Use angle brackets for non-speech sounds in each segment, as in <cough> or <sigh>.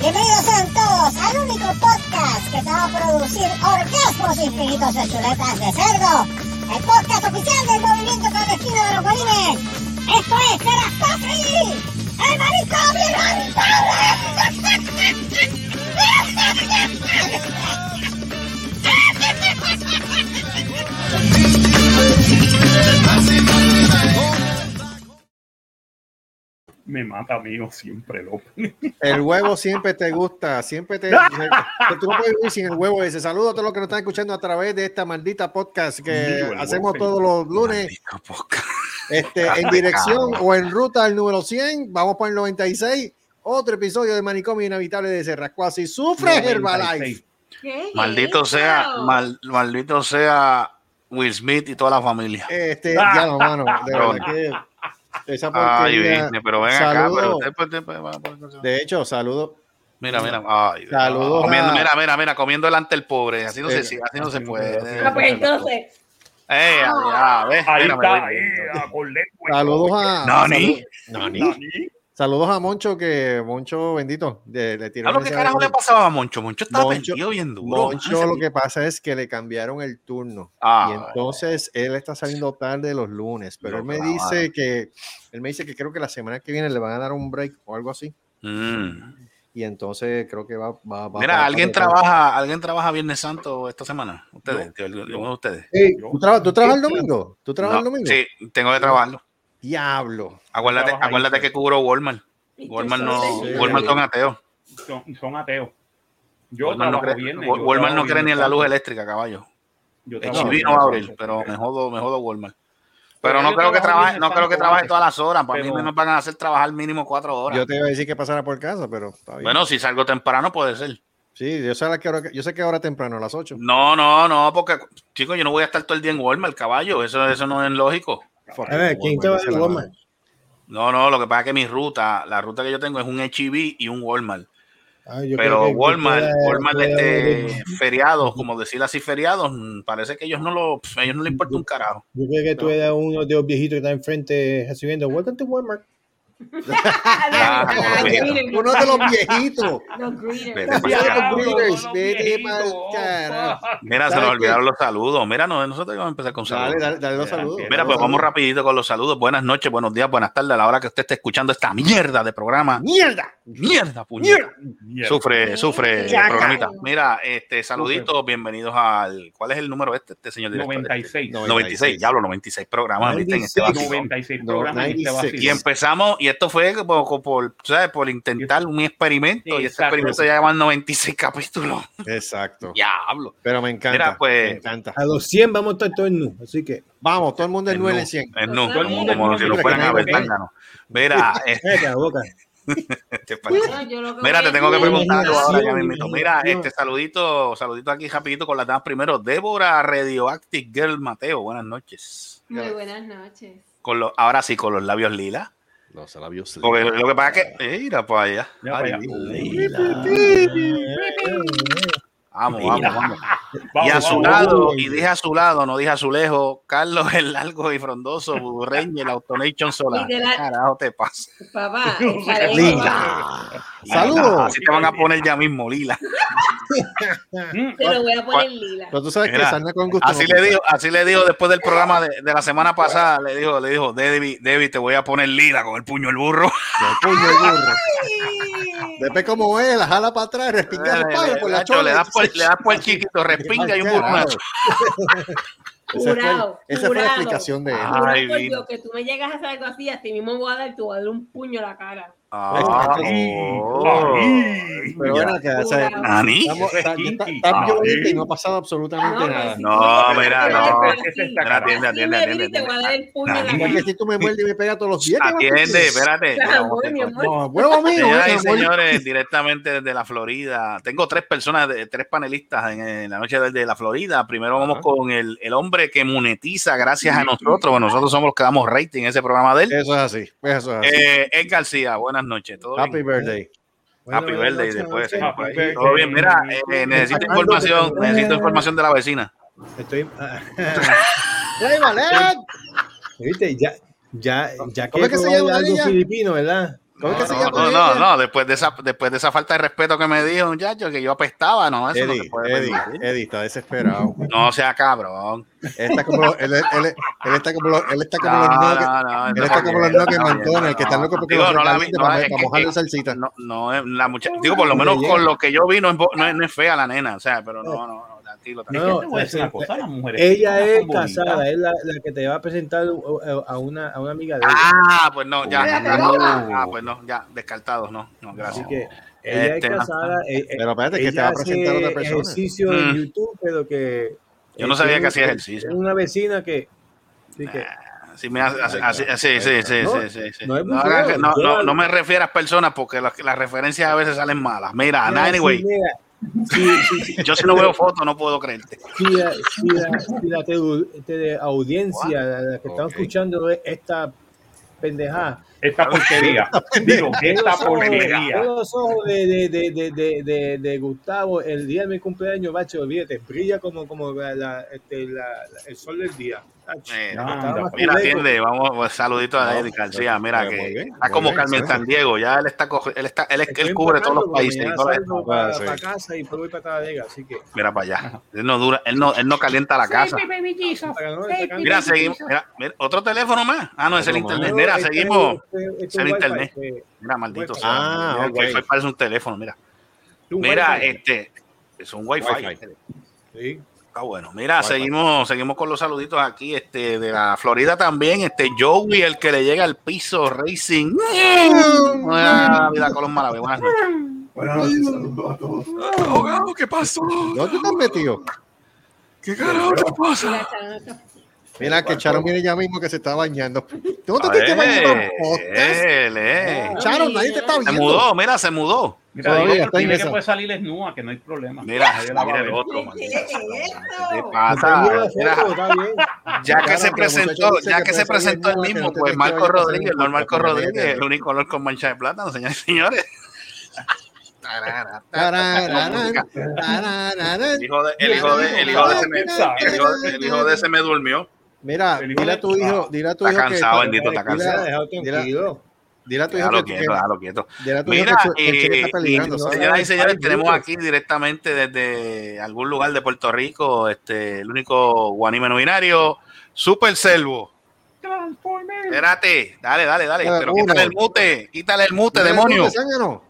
Bienvenidos sean todos al único podcast que te va a producir orgasmos infinitos de chuletas de cerdo. El podcast oficial del movimiento clandestino de los bolines. Esto es Serastofri, el marico <laughs> Me mata, amigo, siempre, López. El huevo siempre te gusta, siempre te. <laughs> tú no puedes vivir sin el huevo ese. Saludos a todos los que nos están escuchando a través de esta maldita podcast que hacemos todos los lunes. Este, en dirección o en ruta al número 100, vamos por el 96. Otro episodio de Manicomio Inhabitable de Serrascuasi. Sufre Herbalife. Maldito sea, mal- maldito sea Will Smith y toda la familia. Este, ya no, mano. De verdad que esa Ay, porquería. Disney, pero ven acá, Saludos. pero usted, pues, De hecho, saludo. Mira, mira, ay, Saludos comiendo, a- mira, mira, mira, comiendo delante el pobre, así no Eh, se, así no se puede. Ah, pues entonces, Eh, ya, Ahí mira, está, mira, ahí. Saludos a. Nani. Nani. Nani. Saludos a Moncho, que Moncho, bendito, le, le tiró ¿A lo que carajo le pasaba a Moncho? Moncho estaba Moncho- perdido bien duro. Moncho, lo que pasa es que le cambiaron el turno. Ah, y entonces él está saliendo tarde los lunes, pero él me dice que él me dice que creo que la semana que viene le van a dar un break o algo así. Mm. Y entonces creo que va, va, va Mira, va- ¿alguien trabaja, alguien trabaja Viernes Santo esta semana? Ustedes, alguno de ustedes. Ey, ¿Tú, traba- tú trabajas el domingo? ¿Tú trabajas No, el domingo? sí, tengo que trabajarlo. Diablo. Acuérdate, acuérdate que cubro Walmart. Walmart no, Sí. Walmart son ateos. Son, son ateos. Yo Walmart no cree, viernes, Wal- yo Walmart no cree ni en la luz eléctrica, caballo. Yo El trabajo Chibi viernes no va a abrir, pero me jodo, me jodo Walmart. Pero Pero no creo que trabaje, no creo que trabaje todas las horas. Para Pero- mí nos van a hacer trabajar mínimo cuatro horas. Yo te iba a decir que pasara por casa, pero está bien. Bueno, si salgo temprano puede ser. sí, yo sé, a la que hora, yo sé que ahora temprano, a las 8. No, no, no, porque chicos, yo no voy a estar todo el día en Walmart, caballo. Eso, eso no es lógico. Fuck, A ver, ¿quién te va a esa es la Walmart? madre. No, no, lo que pasa es que mi ruta, la ruta que yo tengo es un HEB y un Walmart. Ah, yo Pero creo que- que Walmart, pueda- Walmart pueda este, haber- feriados, como decir así feriados, mm, parece que ellos no lo, ellos no les importa un carajo. Yo creo que tú eres uno de los viejitos que está enfrente recibiendo Welcome to Walmart. Ah, Ah, Uno de los viejitos. los greeters. Vete. Mira, se ¿Sabes nos olvidaron los saludos. Mira, no, nosotros vamos a empezar con saludos. Dale, dale, dale los saludos. Mira, Dale pues vamos saludos. rapidito con los saludos. Buenas noches, buenos días, buenas tardes a la hora que usted esté escuchando esta mierda de programa. ¡Mierda! Mierda, puñeta. Mierda. Sufre, sufre, Ya, programita. cabrón. Mira, este, saluditos, bienvenidos al. ¿Cuál es el número este, este señor director? 96. 96, diablo, 96 programas, ¿viste? En este 96. vacío. 96 No, programas este 96. vacío. Y empezamos, y esto fue por, por, ¿sabes? por intentar un experimento, y Exacto. experimento ya lleva 96 capítulos. Exacto. <laughs> Diablo. Pero me encanta. Mira, pues- Me encanta. A los 100 vamos a estar todos nu, así que Vamos, todo el mundo en El 9 nu, en 100. el nu, Todo el mundo como en si lo mira, fueran a ver. Mira, este, boca. <laughs> te Mira, voy te tengo que preguntar ahora ya. Mira, este saludito, saludito aquí rapidito con las damas primero. Débora Radioactive Girl Mateo, buenas noches. Muy buenas noches. Con los, ahora sí, con los labios lila. Los labios. Porque lo que pasa es que, eh, mira para allá. Para allá. Vamos, vamos, vamos. <laughs> Vamos, y a su lado, y dije a su lado, no dije a su lejos, Carlos el largo y frondoso, Burreño, el Autonation Solar. Y de la- ¿Qué carajo te pasa? Papá. <laughs> Lila. Saludos. Así te van a poner ya mismo, Lila. <laughs> Te lo voy a poner lila. Pero tú sabes que sarna con gusto. Así no le dijo, así le dijo después del programa de, de la semana pasada, le dijo, le dijo, Debbie, Debbie, te voy a poner Lila con el puño el burro. El puño el burro. Después como es, la jala para atrás, respinga el palo por la Nacho, chola. le das por, le das por el chiquito, respinga y un burronazo. <laughs> Esa fue, Jurado, esa fue la explicación de él. Ay, por vino. Dios que tú me llegas a hacer algo así, a ti mismo voy a dar, tú vas a dar un puño a la cara. Ah. Pero o sea, Jurado. ¿Nani? estamos- está- está- está Ah, y no ha pasado absolutamente No, nada. No, mira, no. Mira, atiende, atiende, atiende. Porque si tú me muerdes y me pegas todos los días. ¿qué vas a Atiende, espérate. Ah, huevo mío. Señores, directamente desde la Florida. Tengo tres personas, tres panelistas en, la noche desde la Florida. Primero vamos con el, el hombre que monetiza gracias a nosotros. Bueno, nosotros somos los que damos rating en ese programa de él. Eso es así. Eso es así. Eh, Ed García, buenas noches. ¿Todo Happy bien? birthday. Happy Bueno, birthday noche, después. noche. Happy birthday. Todo bien, mira, eh, necesito información, necesito información de la vecina. Estoy. ah. <laughs> ¿Viste? Ya, Ya, ya ¿Cómo que es que se llama algo ella? filipino, ¿verdad? ¿Cómo No, no, no, no, no, después de esa, después de esa falta de respeto que me dijo, muchacho, que yo apestaba, no, eso no Eddie, se puede Eddie, está desesperado. No sea cabrón. Él está como, él, él, él, él está como, los- él está como No, los no, no, Él no, está como los no, nuggets no, McDonald's, que están no, locos porque digo, los no la no, para, para que- mojarle salsita. No, no la muchacha. Digo, por lo menos con lo que yo vi, no no es, no es fea la nena, o sea, pero no, no, no, tranquilo, Es tranquilo. que te voy a decir una cosa, las mujeres. Ella es bonitas. casada, es la, la que te va a presentar uh, a una, a una amiga de ella. Ah, pues no, ya. Ah, pues no, ya, descartados, no, no, Así gracias. que ella Este, es casada. eh, eh, Pero espérate, que te va a presentar otra persona. ejercicio Mm. en YouTube, pero que. Yo no sabía que hacía ejercicio. tiene Una vecina que. sí que Sí, me hace- así, así, así, sí, sí, No, sí, sí, sí. no es No, no, me refieras personas porque las, las referencias a veces salen malas. Mira, Mira, anyway, sí, mira, sí, sí, sí, yo si no veo fotos no puedo creerte. si la, si la- si la tele- teleaudiencia, la, la que están escuchando esta pendejada, Esta porquería. Digo, esta Ve los ojos- porquería. los ojos de, de, de, de, de, de, de Gustavo el día de mi cumpleaños, bacho, olvídate, brilla como, como la, la- este, la- la- el sol del día. Eh, Mira, atiende, vamos, pues, saludito a Eddie García. Mira que bien, está como bien, Carmen. San Diego, ya él está, él está, él, él cubre todos los países. y todas las- para, Ah, sí. para casa y después voy para Talladega, así que Mira para allá. Él no dura, él no, él no calienta la casa. saquen- Mira, seguimos. Mira, mira, otro teléfono más. Ah, no, es el internet. Mira, este- seguimos. este- este Es el internet. Mira, maldito. Ah, parece un teléfono, mira. Mira, este, es un Wi-Fi. Wi-Fi. Sí. Está bueno. Mira, seguimos, seguimos con los saluditos aquí, este, de la Florida también, este Joey, el que le llega al piso Racing. Buena vida Colón Malavé, buenas noches. Buenas noches, saludos a todos. Abogado, ¿qué pasó? ¿Dónde estás metido? ¿Qué carajo te pasa? Mira que Charo viene ya mismo que se está bañando. ¿Tú no te para un Eh, él, eh. Charo, nadie te está Se viendo. mudó, mira, se mudó. Mira, Todavía dile, está dile que puede salir desnuda, que no hay problema. Mira, mira el otro, ¿Qué maldita es está bien. ya que se presentó, ya que se presentó el mismo, pues Marco Rodríguez, no Marco Rodríguez, el único color con mancha de plátano, señores y señores. <laughs> El hijo de, el hijo de, el hijo de ese me, el hijo, el hijo de ese me durmió. Mira, dile a tu hijo, dile a tu Está hijo que cansado, bendito, está cansado. tranquilo. Dile a tu hijo Déjalo que, quieto, déjalo quieto. dile a tu hijo Mira, que, que el eh, está peligrando, y, ¿sabes? señoras y señores, Ay, tenemos aquí directamente desde algún lugar de Puerto Rico, este, el único guanime no binario, Super Selvo. Espérate, dale, dale, dale. Ver, Pero uno. quítale el mute, quítale el mute, ¿Tienes demonio. zángano?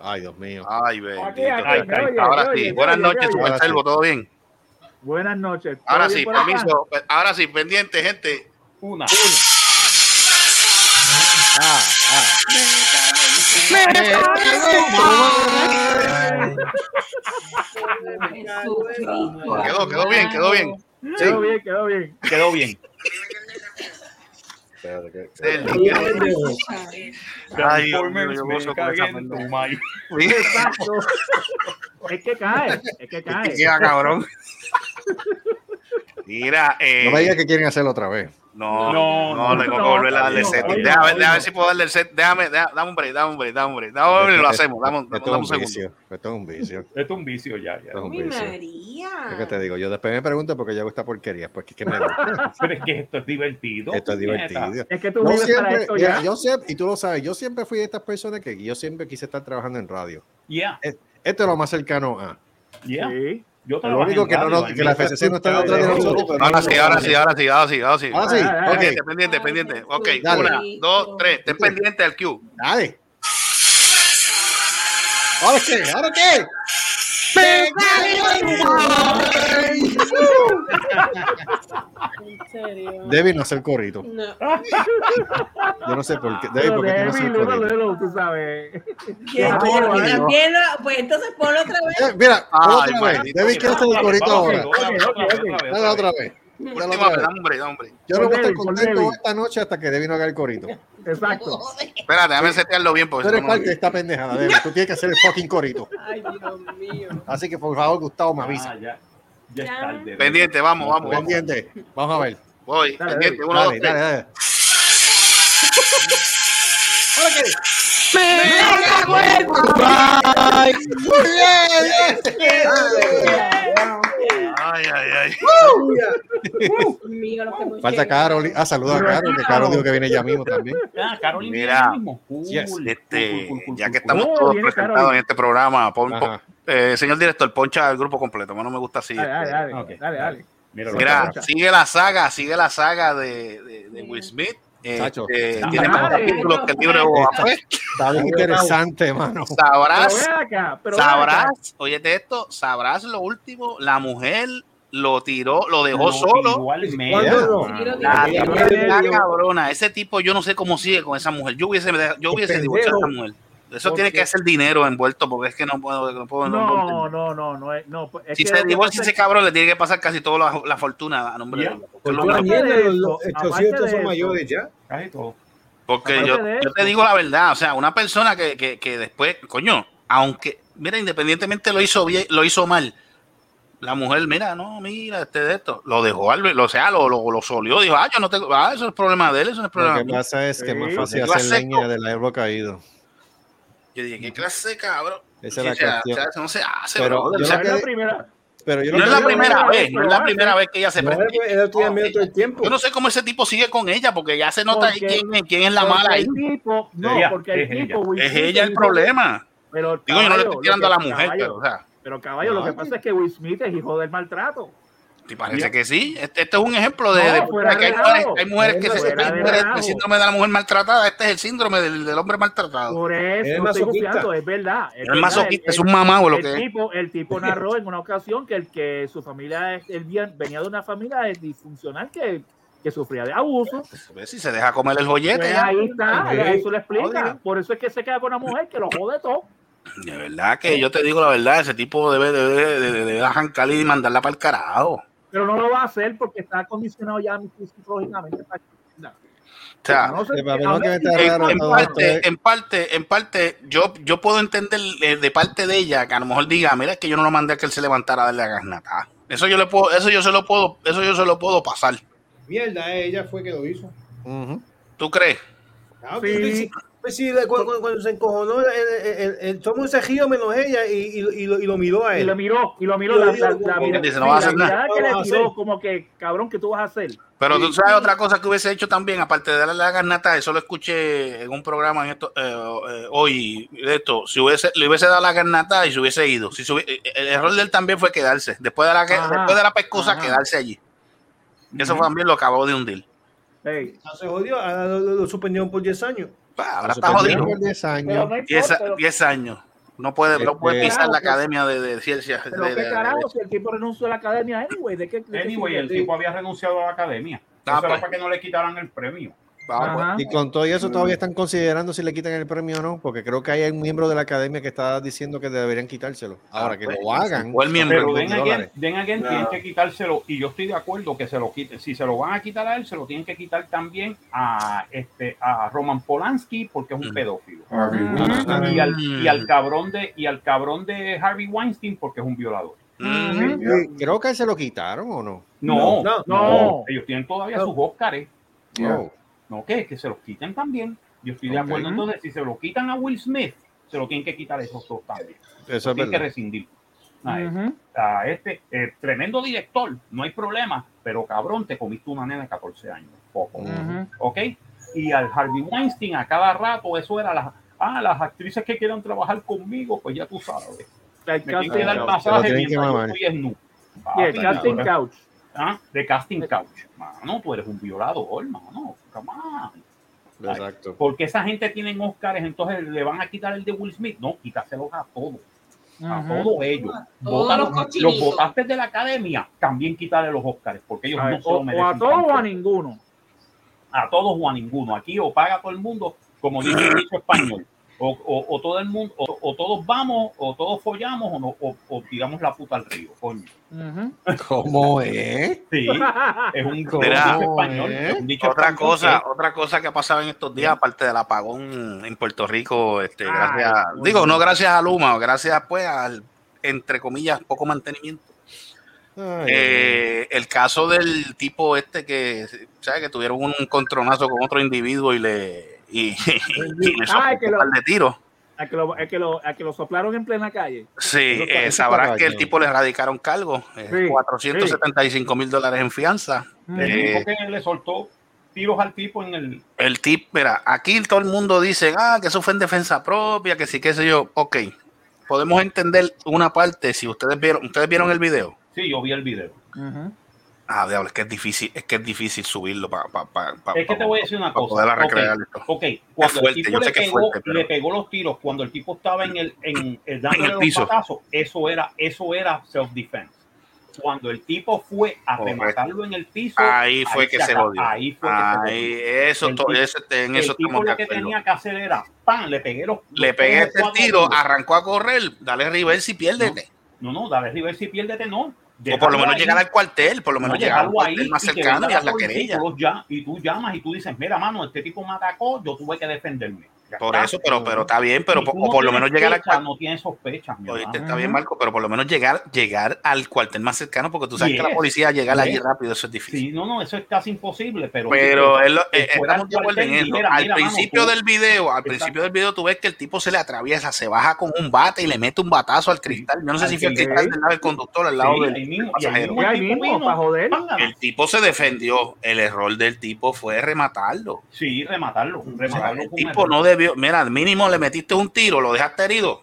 Ay, Dios mío. Ay, bendito. Ahora sí, buenas noches, Super. Selvo, ¿todo bien? Buenas noches. ¿Todo Ahora sí, permiso. Ahora sí, pendiente, gente. Una. Ah, ah. Quedó, quedó bien, quedó bien. Quedó bien, quedó bien. Quedó bien. Ay, es que cae, es que cae. Mira, eh, No me digas que quieren hacerlo otra vez. No, No, no, no, tengo que no, volver a darle no, set. no, Déjame, ver- no, déjame ver no. si puedo darle el set. Déjame, déjame, dame un break, dame un break, dame un break. Dame un break y lo hacemos. Dame, un- Esto dame un es un segundo. vicio. Esto es un vicio. <laughs> Esto es un vicio ya. ya. Esto es un Mi vicio. María. Es que te digo, yo después me pregunto por qué yo hago esta porquería. Pues que, que me. <laughs> Pero es que esto es divertido. Esto es divertido. Es que tú vives para esto ya. yo siempre, y tú lo sabes, yo siempre fui de estas personas que yo siempre quise estar trabajando en radio. Yeah, Esto es lo más cercano a. yeah. Sí. Yo Lo único que, no, mí que la gusta FCC no está detrás de nosotros. Ahora no- sí, ahora sí, ahora sí, ahora sí, ahora sí. Ahora sí. Pendiente, pendiente, pendiente. Ok, Dale. una, dos, tres. Ten pendiente al Q. Dale. ¿Ahora qué? ¿Ahora qué? En serio. Debbie no hace el corrito. No. Yo no sé por qué. Debbie, ¿por qué no haces el uno, tú sabes. Pues entonces ponlo otra vez. Eh, mira, ponlo otra vez. Debbie quiere hacer el corito Vamos, ahora. Dale otra vez. Yo no voy a estar contento esta noche hasta que Debbie no haga el corito. Exacto. Espérate, déjame setearlo bien Tú porque eres no- parte de esta pendejada, Debbie. Tú tienes que hacer el fucking corito. Ay, Dios mío. Así que por favor, Gustavo, me avisa. Ah, ya. Ya es Ya. tarde. Pendiente, vamos, vamos. Pendiente. Vamos a ver. Voy, Dale, pendiente, dale. uno, dos, Dale, tres. dale, dale. Muy bien, bien. Ay, ay, ay. Mío, que Falta. Carol. Ah, saluda a Carol, que Carol dijo que viene ya mismo también. Ah, Carolina Mira, mismo. Cool, yes, Este, cool, cool, cool, ya que estamos Oh, todos presentados Carol. en este programa, pon- pon- Ajá. eh, señor director, poncha el grupo completo. No me gusta así. Dale, dale, dale, Ok, dale, dale. Mira, sigue la saga, sigue la saga de, de, de Will Smith. Ah, tiene más capítulos que el libro de Boba Fett. Está bien interesante, mano. Sabrás, acá, sabrás, oye esto, sabrás lo último, la mujer lo tiró, lo dejó Lo solo. Igualmente. ¿Cuándo Ah, no? La ya, cabrona. Ese tipo, yo no sé cómo sigue con esa mujer. Yo hubiese, yo hubiese divorciado a esa mujer. Eso tiene que ser dinero envuelto porque es que no puedo. No, puedo- no No, entender. no, no, no, es- no. pues, Es si que se lo que divorcia ese es que- cabrón, le tiene que pasar casi toda la, la fortuna a nombre Ya. de lo- de los, eso, los estos aparte hijos de son eso. mayores ya. Casi todo. porque yo, de yo te digo la verdad, o sea, una persona que, que, que después, coño, aunque, mira, independientemente lo hizo bien, lo hizo mal, la mujer, mira, no, mira, este de esto, lo dejó, lo, o sea, lo, lo, lo solió, dijo, ah, yo no tengo, ah, eso es problema de él, eso no es Lo problema que mío. pasa es que es más fácil Lo hacer hace leña del árbol caído. Yo dije, ¿qué clase de cabrón? Esa es la O sea, cuestión. o sea, eso no se hace, Pero yo O sea, lo No es que- la primera. Pero yo no es la primera vez, no es la primera vez que ella se No, prende. el tiempo. Yo no sé cómo ese tipo sigue con ella, porque ya se nota ahí quién, es- quién es la mala ahí. El tipo, no, Ella, porque el es ella. tipo. Will Es Smith ella el problema. Pero, Digo, yo no le caballo, estoy lo tirando a que- la mujer, caballo, pero, o sea, Pero caballo, lo que pasa es que Will Smith es hijo del maltrato. Te parece que sí. Este, este es un ejemplo de, No, de- que hay de mujeres, relajo. hay mujeres que se de relajo. el síndrome de la mujer maltratada. Este es el síndrome del, del hombre maltratado. Por Es eso no estoy confiando, es verdad. Es, Es verdad, masoquista, el- es un mamá o lo el que es. tipo, el tipo <laughs> narró en una ocasión que, el, que su familia es- él venía de una familia disfuncional que, que sufría de abuso. Pues si se deja comer el joyete, Pues ahí está, Ok. eso lo explica. Por eso es que se queda con una mujer que lo jode todo. De verdad que yo te digo la verdad, ese tipo debe, debe, debe, debe arrancarla y mandarla para el carajo. Pero no lo va a hacer porque está condicionado ya psicológicamente. para que- O sea, No sé, lo que en, parte, en parte, en parte, yo, yo puedo entender eh, de parte de ella que a lo mejor diga, mira, es que yo no lo mandé a que él se levantara a darle a garnata. Eso yo le puedo, eso yo se lo puedo, eso yo se lo puedo pasar. Mierda, ella fue que lo hizo. Ujú. ¿Tú crees? Claro, Sí. Pues sí, cuando, cuando- cuando se encojonó, el, el, el, el- todo el mundo se rió menos ella y, y, y lo, y lo miró a él. y lo miró. Y lo miró la- dice, no sí, va a hacer nada. que No le vas tiró, como que, cabrón, ¿qué tú vas a hacer? Pero Sí. tú sabes otra cosa que hubiese hecho también, aparte de darle la garnata, eso lo escuché en un programa en esto, eh, eh, hoy, de esto, si hubiese, le hubiese dado la garnata y se hubiese ido. Si se hubi- eh, el error de él también fue quedarse. Después de la, Ajá. después de la pescosa, Ajá. quedarse allí. Eso también lo acabó de hundir. Ey, Ah, Se jodió, ahora lo, lo- lo suspendieron por 10 años. Ahora está jodido. por 10 pero años. no 10 importa, pero- 10 años. No puede, no puede Este- pisar la Carajo, academia de, de ciencias. Pero de- qué carajo, de- si el tipo renunció a la academia anyway, ¿de qué? de qué Anyway, sirve? el tipo había renunciado a la academia. Ah, Eso pues. era para que no le quitaran el premio. Ah, pues. Y con todo eso todavía están considerando si le quitan el premio o no, porque creo que hay un miembro de la academia que está diciendo que deberían quitárselo. Ahora que pues, lo hagan. o el miembro. Pero den 20 again, dólares. den again No. tienen que quitárselo y yo estoy de acuerdo que se lo quiten. Si se lo van a quitar a él, se lo tienen que quitar también a este a Roman Polanski porque es un Mm. pedófilo. Mm. Y al, y al cabrón de y al cabrón de Harvey Weinstein porque es un violador. Mm. Sí, Creo que se lo quitaron o no. No, No, no. Ellos tienen todavía No. sus Óscares. Oh. No, que, que se los quiten también. Yo estoy de acuerdo. Entonces, si se lo quitan a Will Smith, se lo tienen que quitar a esos dos también. Eso es Tienen que rescindir. A este. Ujú. a este eh, tremendo director, no hay problema, pero cabrón, te comiste una nena de 14 años, poco, Ujú. ¿ok? Y al Harvey Weinstein a cada rato, eso era las, ah, las actrices que quieran trabajar conmigo, pues ya tú sabes. Me tienen que dar que mientras yo estoy snu. Sí, el casting couch. Ah, de casting couch. Mano, tú eres un violador, mano. Come on. Exacto. Porque esa gente tiene Oscars, entonces le van a quitar el de Will Smith. No, quítaselos a todos. A todos ellos. Todos Bótalos- los los votantes de la academia, también quitarle los Oscars, porque ellos A ver, no se o, lo o merecen. a todos o a ninguno. a todos o a ninguno. Aquí o paga todo el mundo, como dice el dicho español. O, o- o todo el mundo, o, o todos vamos, o todos follamos, o, no, o, o tiramos la puta al río, coño. Ujú. ¿Cómo es? Sí, es un, ¿Cómo dicho español. es? es un dicho Otra español cosa, que- otra cosa que ha pasado en estos días, aparte del apagón en Puerto Rico, este, Ay, gracias, digo, bien. no gracias a Luma, gracias pues al, entre comillas, poco mantenimiento. Ay, Eh, el caso del tipo este que, ¿sabes? Que tuvieron un encontronazo con otro individuo y le, y, <laughs> y le soltó que un lo- par de tiros. a que lo, a que lo, a que lo soplaron en plena calle. Sí, eh, sabrás que el tipo le radicaron cargo, eh, Sí, 475 mil dólares en fianza. Mm. El Eh, tipo que le soltó tiros al tipo en el. el tip, mira, aquí todo el mundo dice, ah, que eso fue en defensa propia, que sí, qué sé yo. Ok, podemos entender una parte si ustedes vieron, ustedes vieron el video. Sí, yo vi el video. Ujú. Ah, diablo, es que es difícil, es que es difícil subirlo para pa, pa, pa- Es que te voy a decir una cosa. poder recrear esto. Ok, cuando fuerte, el tipo le es pegó, fuerte, pero- le pegó los tiros, cuando el tipo estaba en el, en, el dándole En el los piso. patazos, eso era, eso era self-defense. Cuando el tipo fue a Correcto. rematarlo en el piso, Ahí fue que se acabó. jodió. Ahí fue que se Ahí, jodió. eso, El ese- en eso el tipo lo que tenía que hacer era, ¡pam! Le pegué los. Le los pegué este tiro, arrancó a correr, dale reverse y piérdete. No, no, dale reverse y piérdete, no. O por lo menos ahí. llegar al cuartel, por lo menos No, llegar al dejarlo ahí cuartel más y cercano y venga haz la y querella. Y tú llamas y tú dices, mira, mano, este tipo me atacó, yo tuve que defenderme. Ya Por está. eso, pero, pero está bien, pero no por lo menos llegar al fecha, cuartel. No tienes sospechas, está bien, Marco, pero por lo menos llegar, llegar al cuartel más cercano, porque tú sabes que la policía llegar allí yes. rápido, eso es difícil. Sí, no, no, eso es casi imposible, pero... Pero lo- eh, fuera estamos al de acuerdo en eso. Al mira, mano, principio tú- del video, al principio del video, tú ves que el tipo se le atraviesa, se baja con un bate y le mete un batazo al cristal. Yo no sé Al si fue el cristal. del lado del conductor, al lado Sí, del mismo, pasajero. el tipo se defendió. El error del tipo fue rematarlo. Sí, rematarlo, el tipo no debió. Mira, al mínimo le metiste un tiro, lo dejaste herido.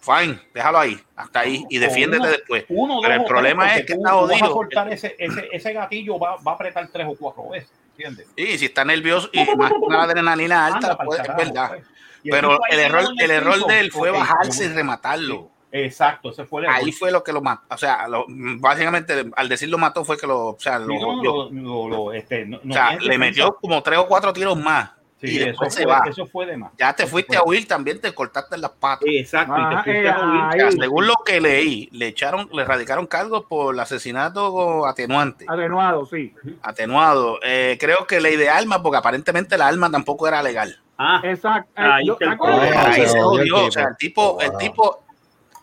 Fine, déjalo ahí, hasta ahí y defiéndete uno- después. Uno, Pero el problema tres, es que tú- está jodido. ese, ese, ese gatillo, va, va a apretar tres o cuatro veces, ¿entiendes? Y si está nervioso y más la adrenalina alta, es verdad. pues. Pero el error, el error de él fue bajarse y rematarlo. Exacto, ese fue el error. Ahí fue lo que lo mató. O sea, lo- básicamente al decir lo mató fue que lo, o sea, lo no, este, o sea, le metió como tres o cuatro tiros más. Sí, y eso después se fue, va. eso fue de más. Ya te Eso fuiste fue- a huir también, te cortaste las patas. Exacto, y te fuiste eh, a huir. Ahí. según lo que leí, le echaron, le radicaron cargos por asesinato atenuante, Atenuado, sí. atenuado. Eh, creo que ley de armas, porque aparentemente la arma tampoco era legal. Ah, Exacto. Ahí yo- el ahí se jodió el jodió. O tipo. sea, el tipo, el Wow. tipo,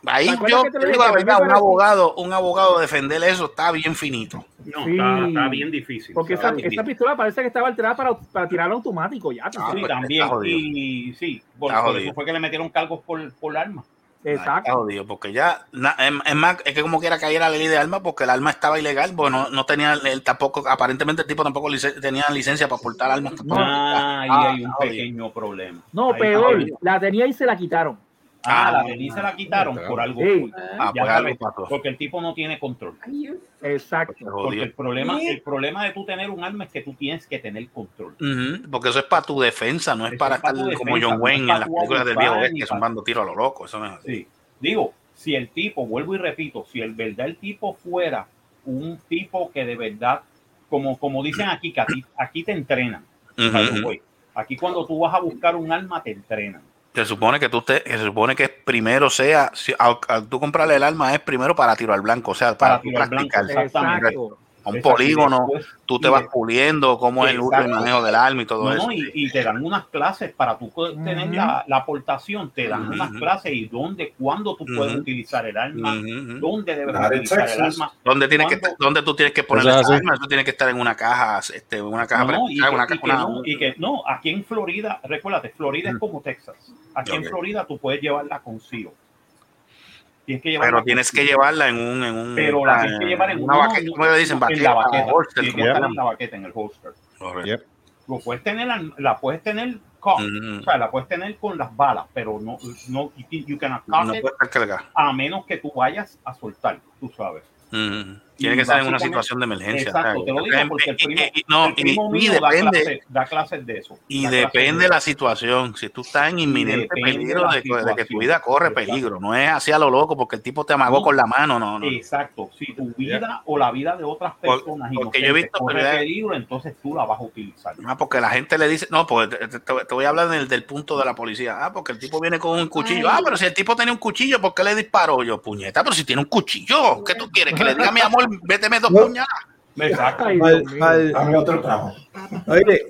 ahí ¿Te acuerdas yo te digo la verdad, un abogado, un abogado defender eso está bien finito. no, Sí. está, está bien difícil. Porque esa, bien esa pistola parece que estaba alterada para, para tirarlo automático ya. Ah. Sí, pues, también. Y sí, por, Está por jodido. eso fue que le metieron cargos por, por arma. Exacto. jodido, porque ya, na- es, es más, es que como quiera caer la ley de armas, porque el arma estaba ilegal, bueno, no tenía, él tampoco, aparentemente el tipo tampoco lic- tenía licencia para portar armas. Ah, ahí Ah, hay un jodido. pequeño problema. No, Ahí peor, jodido. la tenía y se la quitaron. Ah, Ah, la de se la quitaron por algo. Sí, Ah, Ya pues algo sabes, pasó. porque el tipo no tiene control. exacto. Se Porque el problema, el problema de tú tener un arma es que tú tienes que tener control. Porque eso es para tu defensa, no es para es para estar como John no Wayne es en las películas del viejo oeste, ni que son para- dando tiro a lo loco. Eso no es así. Sí. Digo, si el tipo, vuelvo y repito, si el verdad el tipo fuera un tipo que de verdad, como, como dicen aquí, que a ti- aquí te entrenan. Aquí cuando tú vas a buscar un arma te entrenan. Se supone que tú te, se supone que primero sea, si, al, al tú comprarle el arma es primero para tiro al blanco, o sea, para, Para blanco, practicar. exactamente. A un Exacto, polígono, después- tú te vas de- puliendo cómo es el uso y Exacto. manejo del arma y todo No, eso. no, y, y te dan unas clases para tú poder tener la, la aportación, te dan unas clases y dónde, cuándo tú puedes utilizar el arma, dónde debes utilizar el arma. ¿Dónde, tienes que. ¿Dónde tú tienes que poner así. arma? Eso tiene que estar en una caja, este, una caja No, y, que, una y caja- que una- no, y que no, aquí en Florida, recuérdate, Florida es como Texas. Aquí en. Florida tú puedes llevarla consigo. Tienes que llevarla pero tienes que llevarla en un, en un Pero la tienes que llevar en una baqueta, ¿cómo le dicen? en Baqueta, la baqueta. holster, Tiene que estar en la baqueta, en el holster. Yep. Lo puedes tener, la puedes tener cocked, Ujú. o sea, la puedes tener con las balas, pero no, no, you, can- you cannot cock No it puede estar cargada. a menos que tú vayas a soltar, tú sabes. Ujú. Tiene que estar en una situación de emergencia. Exacto, o sea, te lo digo porque el y- primo, y- y- no, el primo y- y mío da, depende, clases, da clases de eso. y depende de la situación. Si tú estás en inminente de peligro de, que- de que tu vida corre Exacto. peligro, no es así a lo loco porque el tipo te amagó No. con la mano, no, no. Exacto, si tu vida o la vida de otras Por- personas porque yo he visto corre peligro, entonces tú la vas a utilizar. Ah, porque la gente le dice, no, pues te, te- te voy a hablar del, del punto de la policía. Ah, porque el tipo viene con un cuchillo. Ah, pero si el tipo tenía un cuchillo, ¿por qué le disparó? Yo, puñeta, pero si tiene un cuchillo, ¿qué tú quieres? Que le diga a mi amor, véteme dos No. puñalas. Pa'l- Dame otro trago. oye,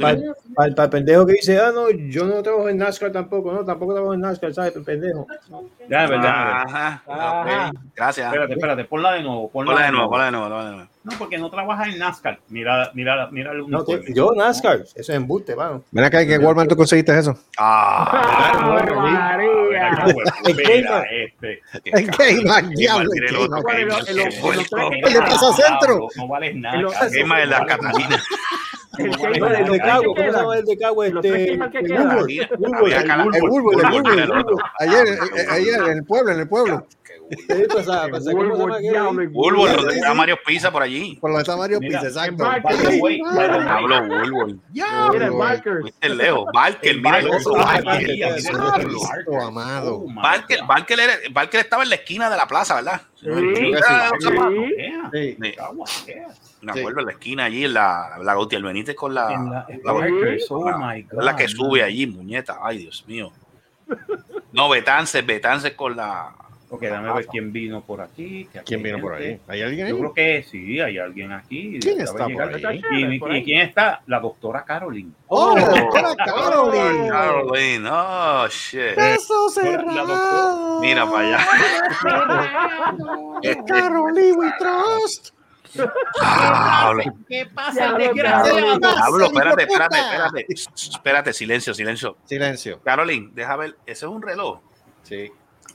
pa'l- pa'l pendejo que dice, ah, no, yo no trabajo en NASCAR tampoco, no, tampoco trabajo en NASCAR, ¿sabes? Pendejo. Ya, es verdad. Ajá. Ok, Gracias. Espérate, espérate, ponla de nuevo. Ponla, Ponla de nuevo, ponla de nuevo, ponla de nuevo. No, porque no trabaja en NASCAR. Mira, mira, mira el No, te- yo NASCAR, eso es embuste, vamos. Ven acá, ¿en qué Walmart tú conseguiste eso? Ah, ¡Ave Ah, pues, En mira, Kmart. este. ¿En qué Walmart? Diablo, Mira ¿en el de Plaza Centro. No, vales nada. De la Catalina. El de. Cagua, ¿cómo se llama el de Cagua? Este, el El Bulbo, el Bulbo. Bulbo. Ayer, eh, ayer, en el pueblo, en el pueblo. Sí, donde sí, está. Mario Pisa por allí. Por lo que está Mario Pizza, exacto. en By the way, by the way, Hablo Bulbo. Ya, Mira. Barker. Leo. Barker, mira el otro. Ay, Barker. amado. Oh, Barker, estaba en la esquina de la plaza, ¿verdad? Sí. Me acuerdo en la esquina allí, en la, la Gautier Benítez con la, oh my God. la que sube allí, muñeta. Ay, Dios mío. No, Betances, Betances con la. Ok, dame ver quién vino por aquí. que aquí ¿Quién vino por ahí? gente. ¿Hay alguien Yo ahí? creo que sí, hay alguien aquí. ¿Quién está por ahí? ¿Y, Por y ahí. quién está? La doctora Caroline. ¡Oh, la doctora Caroline! Caroline, oh, shit. ¡Beso La cerrado! Mira para allá. <laughs> Caroline, we trust. ah. ¿Qué pasa? Pablo, espérate, espérate, espérate. Espérate, silencio, silencio. Silencio. Caroline, deja ver, ese es un reloj. Sí.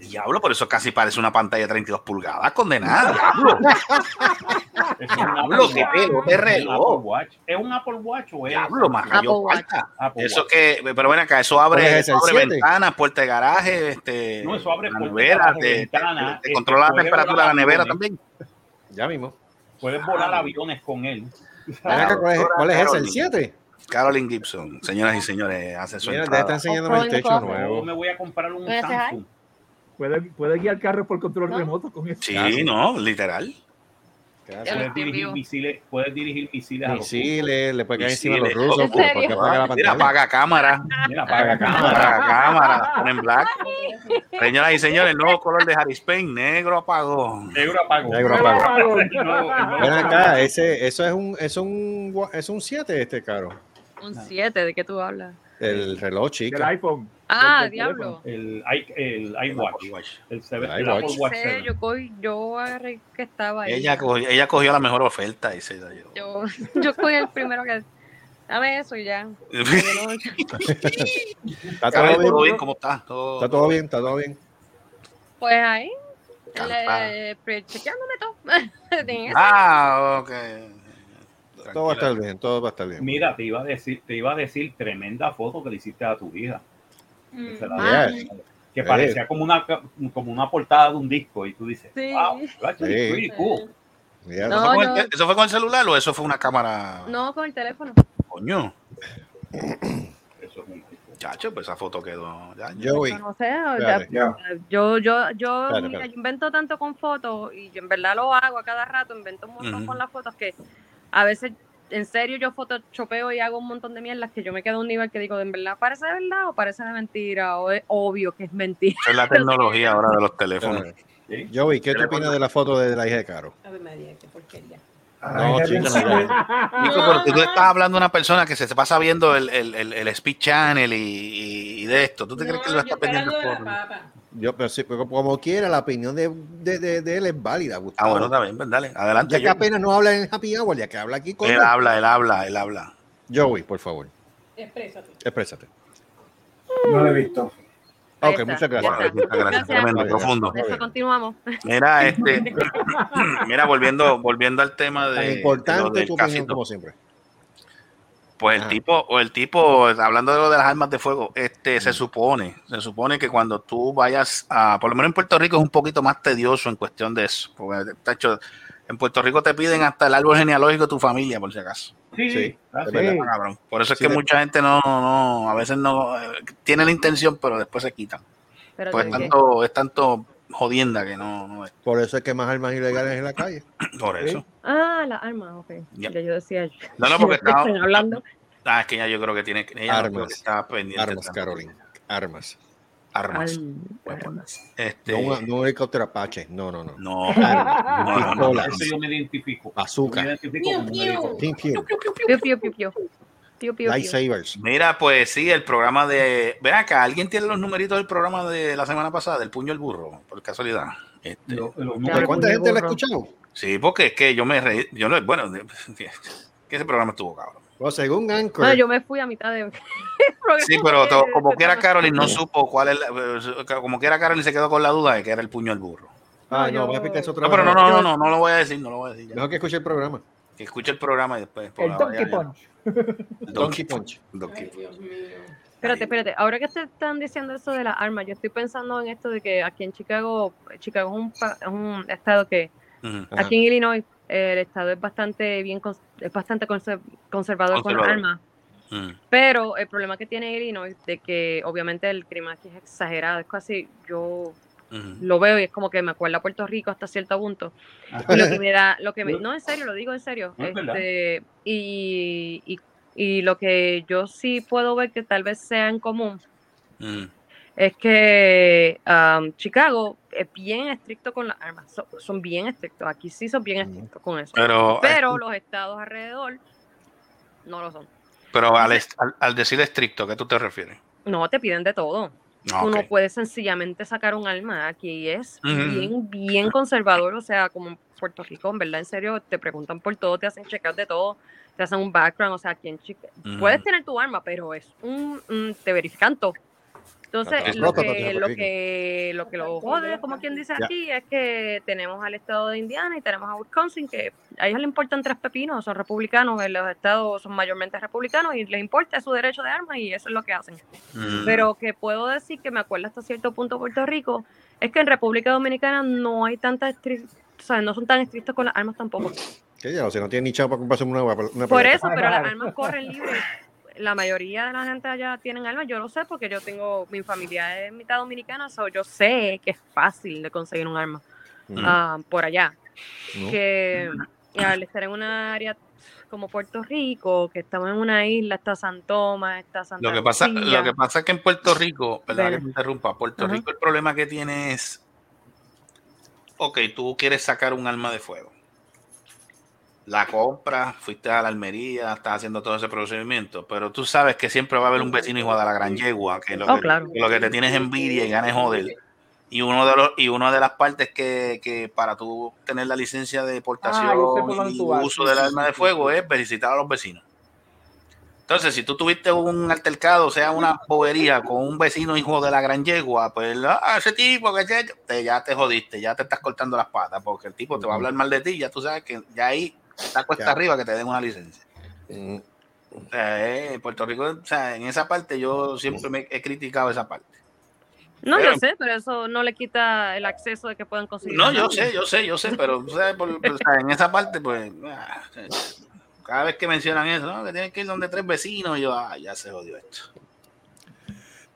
Diablo, por eso casi parece una pantalla de 32 pulgadas, condenada. <laughs> Diablo. Es un Diablo, Apple qué Watch. pelo de Es un reloj. Apple Watch. ¿Es un Apple Watch o es? Diablo, más falta. Eso Watch. que, pero ven acá, eso abre, ¿Cuál es ese, eso abre ventanas, puerta de garaje, este, No, eso abre la nevera, te, ventana, te- te este, controla la temperatura de la nevera también. Ya mismo. Puedes volar aviones con él. ¿Cuál es, cuál es ese? ¿El Caroline. 7? Caroline Gibson, señoras y señores, hace su Mira, ya entrada. está enseñándome el techo Yo me voy a comprar un. Samsung. Puede, puede guiar carros por control ¿No? remoto con eso. Sí, no, literal. Puedes dirigir misiles, puedes dirigir misiles a los Misiles, le puede caer encima a los Misiles. rusos apaga la Mira, pantalla. apaga cámara, Mira, apaga cámara. apaga cámara, ponen black. Señoras y señores, el nuevo color de Harris Payne, negro apagón. Negro apago. Negro <laughs> no, Ven acá, ese, eso es un, es un, es un 7 este caro. Un 7, ¿de qué tú hablas? El reloj, chica. iPhone. Ah, del diablo. El, i- el iWatch. El, se ve- El el. Apple Watch Sí, 7. yo, cogí, yo agarré que estaba ahí. Ella cogió, ella cogió la mejor oferta y se la llevó. Yo, <laughs> yo cogí el primero que. Dame eso y ya. ¿Está todo bien? ¿Todo bien? ¿Cómo está? ¿Todo, Está todo bien, está todo bien. Pues ahí, pre- chequeándome todo. <laughs> Eso. Ah, ok. Todo va a estar Tranquila. bien, todo va a estar bien. Mira, te iba a decir, te iba a decir tremenda foto que le hiciste a tu hija. Mm. La- Ah, Yes. Que Sí. parecía como una como una portada de un disco y tú dices, Sí. wow, that's actually Sí. pretty cool. No. ¿Eso, fue con no. el, ¿Eso fue con el celular o eso fue una cámara? No, con el teléfono. Coño, Eso es un chacho, pues esa foto quedó. ya. Joey, Yo no sé, o Espérate. sea, yo, yo, yo, Espérate, mira, espérate. yo invento tanto con fotos y yo en verdad lo hago a cada rato, invento un montón con las fotos que a veces en serio yo photoshopeo y hago un montón de mierdas que yo me quedo a un nivel que digo, ¿en verdad parece de verdad o parece de mentira? O es obvio que es mentira. Es la tecnología ahora de los teléfonos. ¿sí? Joey, ¿qué tú opinas de la foto de la hija de Caro? A ver, María, qué porquería. No, Ay, chica, no. Nico, porque tú estás hablando de una persona que se pasa viendo el, el, el, el Speed Channel y, de esto. ¿Tú te crees que lo está pendiente? Yo, pero sí, pero como quiera, la opinión de, de, de, de él es válida, Ah, Gustavo. bueno, está bien, pues dale, adelante. ya que apenas no habla en Happy Hour, ya que habla aquí con Él habla, él habla, él habla. Joey, por favor, Exprésate. exprésate. No lo he visto. Ok, muchas gracias. está. Gracias, Gracias. tremendo, profundo. Eso continuamos. Mira, este, <laughs> mira, volviendo, volviendo al tema de, Tan importante tu opinión casito. como siempre. Pues el Ah. tipo, o el tipo, hablando de lo de las armas de fuego, este se supone, se supone que cuando tú vayas a, por lo menos en Puerto Rico es un poquito más tedioso en cuestión de eso, porque tacho, en Puerto Rico te piden hasta el árbol genealógico de tu familia, por si acaso. Sí, Sí, ah, es sí. verdad. Cabrón. Por eso es Sí, que de- mucha gente no, no, a veces no, eh, tiene la intención, pero después se quitan. Pero Pues tanto, es tanto jodienda que no, no es. Por eso es que más armas ilegales en la calle. <clears throat> Por eso. Ah, las armas, ok. Ya. Ya yo decía. No, no, porque <laughs> ¿de qué estaba- hablando. Ah, es que ella yo creo que tiene, ella no creo Armas. que está pendiente. Armas. Carolina. Armas. Armas. Arm- armas. Este, No, un- no un helicóptero Apache. No, no, no. no, Armas. <laughs> no, no, no. Eso yo me identifico. Bazooka. Me identifico como Piu, piu, piu. Lightsabers. Mira, pues sí, el programa de. Ven acá, ¿alguien tiene los numeritos del programa de la semana pasada, del puño al burro? Por casualidad. Este, Lo- los Ya, ¿De números- cuánta gente lo ha escuchado? Sí, porque es que yo me reí. Yo no, bueno, <laughs> que ese programa estuvo cabrón. O según Anchor, No, yo me fui a mitad de. <laughs> Sí, pero <laughs> como quiera Carolyn no supo cuál es, la- como quiera Carolyn se quedó con la duda de que era el puño al burro. Ah, no, yo- voy a explicar eso otra No, vez. pero no, no, no, no, no lo voy a decir, no lo voy a decir. ya. Mejor que escuche el programa. Que escuche el programa y después. por El Donkey. Punch. <laughs> Donkey Punch. Donkey Punch. Espérate, espérate. Ahora que te están diciendo eso de las armas, yo estoy pensando en esto de que aquí en Chicago, Chicago es un, pa- es un estado que, aquí en Illinois, el estado es bastante bien, es bastante conser- conservador, con las armas. Pero el problema que tiene Illinois de que obviamente el crimen aquí es exagerado, es casi yo Lo veo y es como que me acuerda a Puerto Rico hasta cierto punto. Y lo que me da, lo que me, no en serio, lo digo en serio. No, es verdad. este, y, y, y lo que yo sí puedo ver que tal vez sea en común Mm. es que um, Chicago es bien estricto con las armas, son, son bien estrictos, aquí sí son bien estrictos con eso. Pero, Pero los estados alrededor no lo son. pero al, al, al decir estricto, ¿a qué tú te refieres? No, te piden de todo. Ah, Tú no ok. puedes sencillamente sacar un arma. Aquí es bien, bien conservador. O sea, como en Puerto Rico, en verdad, en serio, te preguntan por todo, te hacen chequeos de todo, te hacen un background. O sea, aquí en Chicago Ujú. puedes tener tu arma, pero es un, un- te verifican todo. Entonces, Es lo roto, que, lo que lo que lo jode, como quien dice Ya. aquí, es que tenemos al estado de Indiana y tenemos a Wisconsin, que a ellos les importan tres pepinos, son republicanos, en los estados son mayormente republicanos y les importa su derecho de armas y eso es lo que hacen. Mm. Pero que puedo decir que me acuerdo hasta cierto punto Puerto Rico, es que en República Dominicana no hay tanta estri- o sea, no son tan estrictos con las armas tampoco. Que ya, o sea, no tiene ni chavo para comprarse una, una Por eso, pero las armas corren libres. La mayoría de la gente allá tienen armas, yo lo sé porque yo tengo, mi familia es mitad dominicana, so yo sé que es fácil de conseguir un arma Mm. ah, por allá. No. Que al estar en una área como Puerto Rico, que estamos en una isla, está San Tomás, está Santa Lo que, pasa, Lucía. lo que pasa es que en Puerto Rico, perdón que me interrumpa, Puerto. Rico el problema que tiene es, ok, tú quieres sacar un arma de fuego. La compras, fuiste a la almería, estás haciendo todo ese procedimiento, pero tú sabes que siempre va a haber un vecino hijo de la gran yegua, que lo, Oh, que, claro. que lo que te tienes envidia y ganes joder. Y uno de los y una de las partes que, que para tú tener la licencia de portación Ah, y uso del arma de fuego es visitar a los vecinos. Entonces, si tú tuviste un altercado, o sea una bobería con un vecino hijo de la gran yegua, pues ah, ese tipo que te, te- ya te jodiste, ya te estás cortando las patas, porque el tipo te va a hablar mal de ti, ya tú sabes que ya ahí está cuesta Ya. arriba que te den una licencia. Mm. O sea, eh, Puerto Rico, o sea, en esa parte yo siempre me he criticado esa parte. No, Pero- yo sé, pero eso no le quita el acceso de que puedan conseguir. No, yo sé, yo sé, yo sé, pero sabes, por- o sea, en esa parte, pues, ah, cada vez que mencionan eso, ¿no? que tienen que ir donde tres vecinos, yo, ah, ya se jodió esto.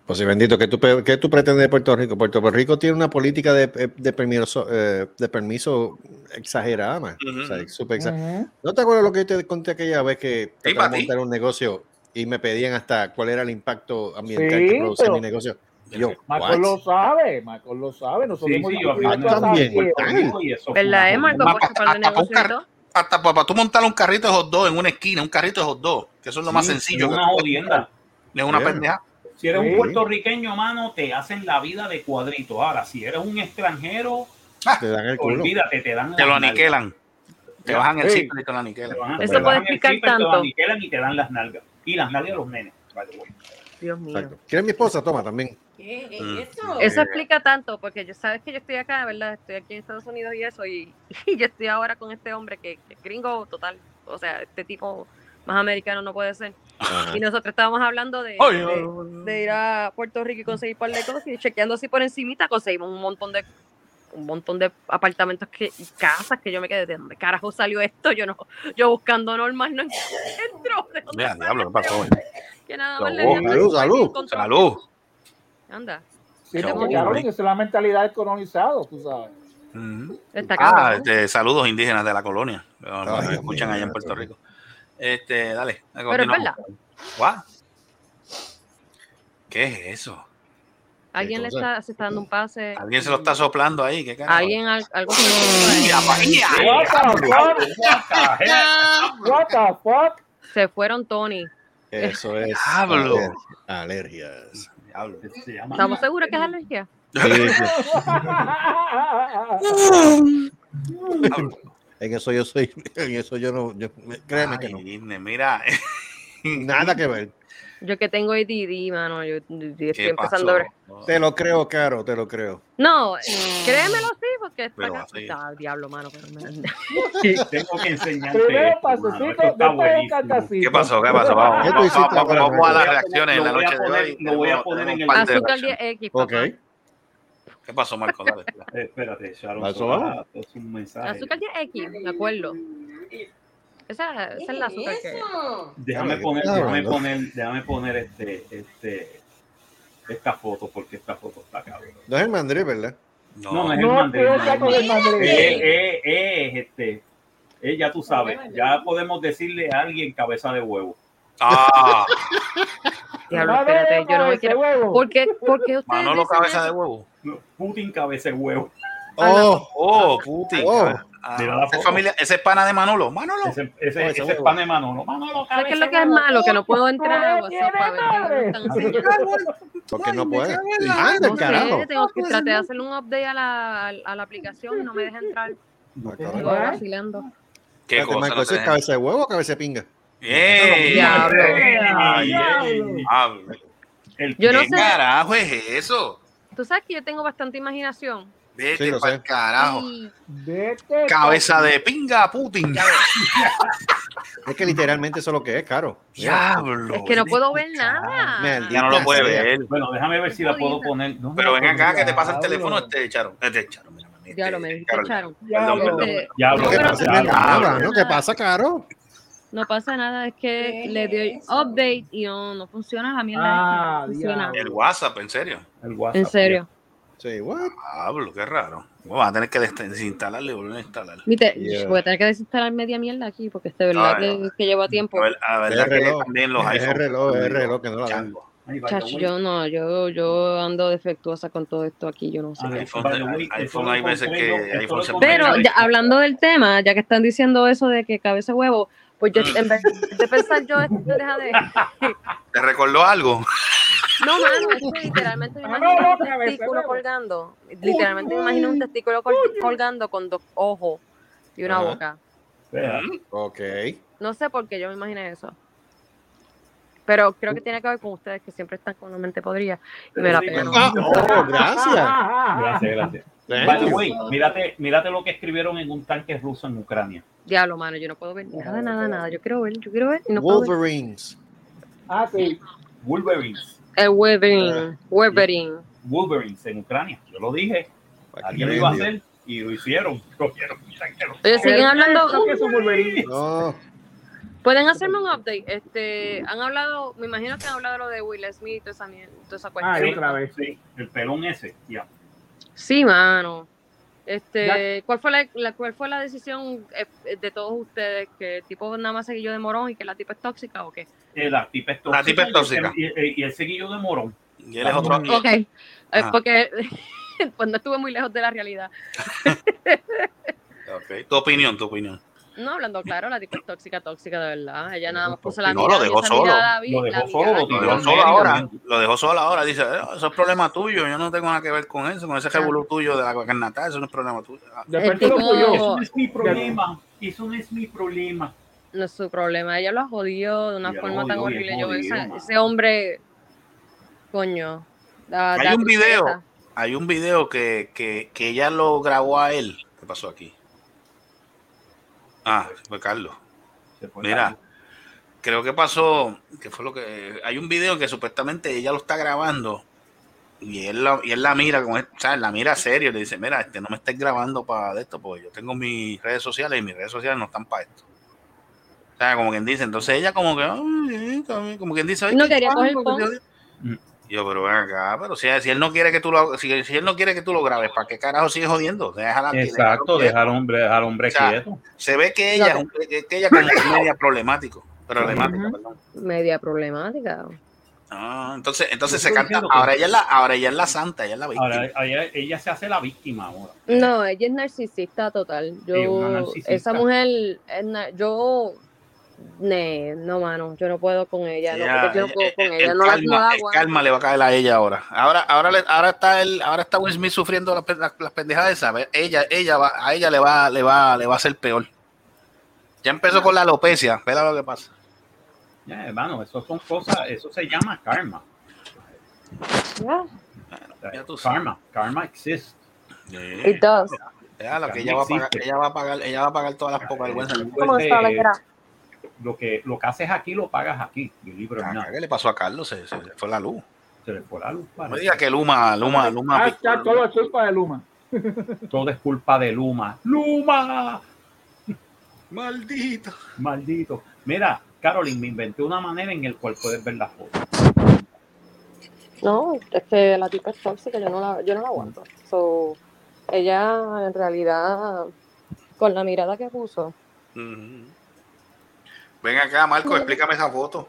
Pues sí, bendito, ¿qué tú, qué tú pretendes de Puerto Rico? Puerto Rico tiene una política de, de permiso, eh, de permiso exagerada, man. Ujú. O sea, súper exa- Ujú. ¿No te acuerdas lo que yo te conté aquella vez que Sí, de ti. montar un negocio y me pedían hasta cuál era el impacto ambiental Sí, que producía mi negocio? Yo, Marcos lo sabe, Marcos lo sabe. Nosotros Sí, hemos sí, yo afirmo esto también, ¿Verdad, eh, Marco? jodida. Para el hasta para, tú montar un carrito de hot dog en una esquina, un carrito de hot dog, que eso es lo más Sí, sencillo. es una jodienda. Es una Yeah. pendeja. Si eres Sí. un puertorriqueño, mano, te hacen la vida de cuadrito. Ahora, si eres un extranjero, Te dan el culo. olvídate, te dan Te lo aniquilan. Te bajan el Sí. ciclo y te lo aniquilan. Eso te puede explicar zipper, Te lo tanto. aniquilan y te dan las nalgas. Y las nalgas de los nenes. Dios mío. Exacto. ¿Quieres mi esposa? Toma también. ¿Qué es Mm. eso? Eso explica tanto, porque yo sabes que yo estoy acá, ¿verdad? Estoy aquí en Estados Unidos y eso, y, <laughs> y yo estoy ahora con este hombre que, que es gringo total. O sea, este tipo más americano no puede ser. Ajá. Y nosotros estábamos hablando de, de, de ir a Puerto Rico y conseguir un par de cosas y chequeando así por encimita conseguimos un montón de un montón de apartamentos que, y casas que yo me quedé de dónde carajo salió esto yo no yo buscando normal no encuentro ¿De dónde Vea, sale diablo, ¿qué pasó? que nada más le Salud, dio salud, salud. anda Sí, esa es la mentalidad del colonizado, tú sabes. Ah, este, saludos indígenas de la colonia. que Ay, escuchan allá en Puerto. Rico. Este, dale. pero es verdad What? ¿Qué es eso? alguien le está se está dando un pase Alguien se lo está soplando ahí. ¿Qué carajo? alguien al- algo se mira, What the fuck? Se fueron Tony Eso <laughs> es Diablo. aler- alergias. Diablo. Estamos seguros que es alergia Sí. <laughs> <laughs> En eso yo soy, <laughs> en eso yo no, yo- créeme que Ay, no. Disney, mira, <laughs> Nada que ver. Yo que tengo ADD, mano, yo, yo estoy ¿qué empezando a? Te lo creo, Caro, te lo creo. No, créemelo sí, porque está Pero acá. así. Ah, diablo, mano, pero me- Tengo que enseñarte. Primero esto, está después. ¿Qué pasó? ¿Qué pasó? Vamos, ¿Qué tú vamos, vamos, vamos a las reacciones en la noche de lo voy a hoy. poner- lo voy a poner en el- Azúcar reacciones. 10X, papá. Ok. ¿Qué pasó, Marco? Dale. Eh, espérate, Sharon. Es un mensaje. Azúcar 10X, me acuerdo. Esa, esa es la azúcar que. Déjame poner, ¿qué estás déjame poner, déjame poner este, este, esta foto, porque esta foto está cabrón. No es el mandré, ¿verdad? No, no es el No con el Madrid. Eh, eh, eh, este, eh, ya tú sabes, ya podemos decirle a alguien cabeza de huevo. Ah, Diablo, espérate, yo no me quiero. huevo. ¿Por qué, por qué ustedes Manolo dicen cabeza eso? de huevo. No, Putin cabeza de huevo. <laughs> Oh, Oh, Putin. Oh. Ah, Mira la esa es foto. familia, ese es pana de Manolo. Manolo. Ese, ese, Oh, ese ese es huevo. pan de Manolo. Manolo, ¿Sabes qué es lo que es malo? Que no puedo entrar a ¡No WhatsApp para ver porque no puede. Anda, No carajo. sé, tengo que tratar de hacerle un update a la, a la aplicación y no me deja entrar. Ah, carajo. vacilando. ¿Qué cosa? Marco, no ¿eso es cabeza de huevo o cabeza de pinga? ¡Ey! Diablo. Yo no ¿Qué sé. carajo es eso? Tú sabes que yo tengo bastante imaginación. Vete Sí, lo pa'l sé. carajo. Y Vete, Cabeza de pinga, Putin. <laughs> Es que literalmente eso es lo que es, Caro. Diablo. es que no puedo ver nada. Ya no lo puede ver. Bueno, déjame ver si la puedo poner. ¿Dónde Pero ven acá que te pasa el teléfono este Charo. Este Charo, mira, este, Diablo, me dijiste Carol. Charon. Perdón, Diablo. perdón. Este, Ya, lo ya, nada. ¿no? ¿Qué pasa, Caro? No pasa nada, es que le doy update y no, no funciona la mierda. Ah, no funciona. El WhatsApp, en serio. el WhatsApp. En serio. Sí, what? Diablo, qué raro. Vamos a tener que des- desinstalarle y volver a instalar. Viste, Yeah. voy a tener que desinstalar media mierda aquí porque es de verdad Ay, que, no. que lleva tiempo. A ver, a ver, Es la que reloj. también los Es iPhones. reloj, es reloj, que no by the Chacho, yo no, yo, yo ando defectuosa con todo esto aquí, yo no sé. ver, iPhone- way, iPhone lo hay veces que iPhone lo se Pero ya, hablando del tema, ya que están diciendo eso de que cabeza huevo, pues yo Mm. en vez de pensar yo esto, deja de... <laughs> ¿Te recordó algo? No, mano, es que literalmente me Ah, imagino no, un testículo colgando. Literalmente me imagino un testículo col- colgando con dos ojos y una boca. Ok. No sé por qué yo me imaginé eso. Pero creo que tiene que ver con ustedes que siempre están con la mente podrida y me la pegan. Ah, oh, gracias. Gracias, gracias. Thank By the you. way, mírate, mírate lo que escribieron en un tanque ruso en Ucrania. Diablo, mano, yo no puedo ver nada, nada, nada. Yo quiero ver, yo quiero ver y no puedo ver. Wolverines. Ah, sí. Wolverines. El Wolverine, Wolverine. Wolverines en Ucrania. Yo lo dije. Aquí Alguien lo me iba a hacer y lo hicieron. Cogieron. Oye, siguen hablando. No, Pueden hacerme un update. Este, han hablado, me imagino que han hablado lo de Will Smith, toda esa, toda esa cuestión. Ay, otra vez. Sí, el pelón ese. Ya. Sí, mano. Este, ¿cuál fue la, la- cuál fue la decisión eh, de todos ustedes que el tipo nada más seguido de morón y que la tipa es tóxica o qué? Eh, La tipa es La tipa es tóxica. Y, y- y el seguillo de morón. Y él es otro. y- Ok, eh, porque <laughs> pues no estuve muy lejos de la realidad. <laughs> ok, Tu opinión, tu opinión. No, hablando claro, la tipa es tóxica, tóxica de verdad. Ella nada más puso No, la lo mirada. y dejó esa solo. mirada vi- Lo dejó solo, lo dejó solo ahora. ¿no? Lo dejó solo ahora. Dice, "Eh, eso es problema tuyo. Yo no tengo nada que ver con eso. Con ese revolú tuyo de la carnata. Eso no es problema tuyo. Ah, El tipo-. Eso no es mi problema. Eso no es mi problema. no es su problema. Ella lo ha jodido de una Ella forma tan jodió, horrible. Yo, mano. ese hombre, coño. da- Hay da un video. Hay un video que, que, que ella lo grabó a él. ¿Qué pasó aquí? Ah, fue Carlos. Se fue Mira, Carlos. creo que pasó, que fue lo que hay un video que supuestamente ella lo está grabando y él la, y él la mira como, o sea, la mira serio y le dice, mira, este no me estés grabando para esto, porque yo tengo mis redes sociales y mis redes sociales no están para esto. O sea, como quien dice, entonces ella como que, como quien dice, "Ay, No quería coger yo-". Pero ven acá, pero si, si él no quiere que tú lo, si, si él no quiere que tú lo grabes, ¿para qué carajo sigues jodiendo? Déjala, Exacto, déjalo dejar hombre, dejar hombre O sea, quieto. Se ve que ella, que, que ella como es media problemático, problemática, Ujú. perdón. Media problemática. Ah, entonces, entonces se canta. Ahora ella es la, ahora ella es la santa, ella es la víctima. Ahora ella, ella se hace la víctima ahora. No, ella es narcisista total. Sí, Yo, narcisista. esa mujer, es na- yo Ne, no, mano, yo no puedo con ella, no, Ella- porque yo no puedo con el- ella, el no la, no calma, la el aguanto. calma le va a caer a ella ahora. Ahora, ahora, le- ahora está el, ahora está Will Smith sufriendo las, las, las pendejadas esas. Ella, ella va, a ella le va, le va, le va a hacer peor. Ya empezó con la alopecia. Espera lo que pasa. Ya, hermano, eso son cosas, eso se llama karma. Yeah, Ya tú sabes. Karma, karma exists. it does. Lo que ella va a pagar, existe. ella va a pagar, ella va a pagar todas las pocas vergüenzas. Lo que, lo que haces aquí lo pagas aquí. It or not. ¿Qué le pasó a Carlos? Se, se le fue la luz. Se le fue la luz. No diga que Luma, Luma, Luma. Ah, está todo es culpa de Luma. <laughs> Todo es culpa de Luma. ¡Luma! <laughs> Maldito. Maldito. Mira, Carolyn, me inventé una manera en el cual puedes ver las fotos. No, es que la tipa es tóxica, yo no la, yo no la aguanto. So, ella en realidad, con la mirada que puso. Ven acá, Marco, explícame esa foto.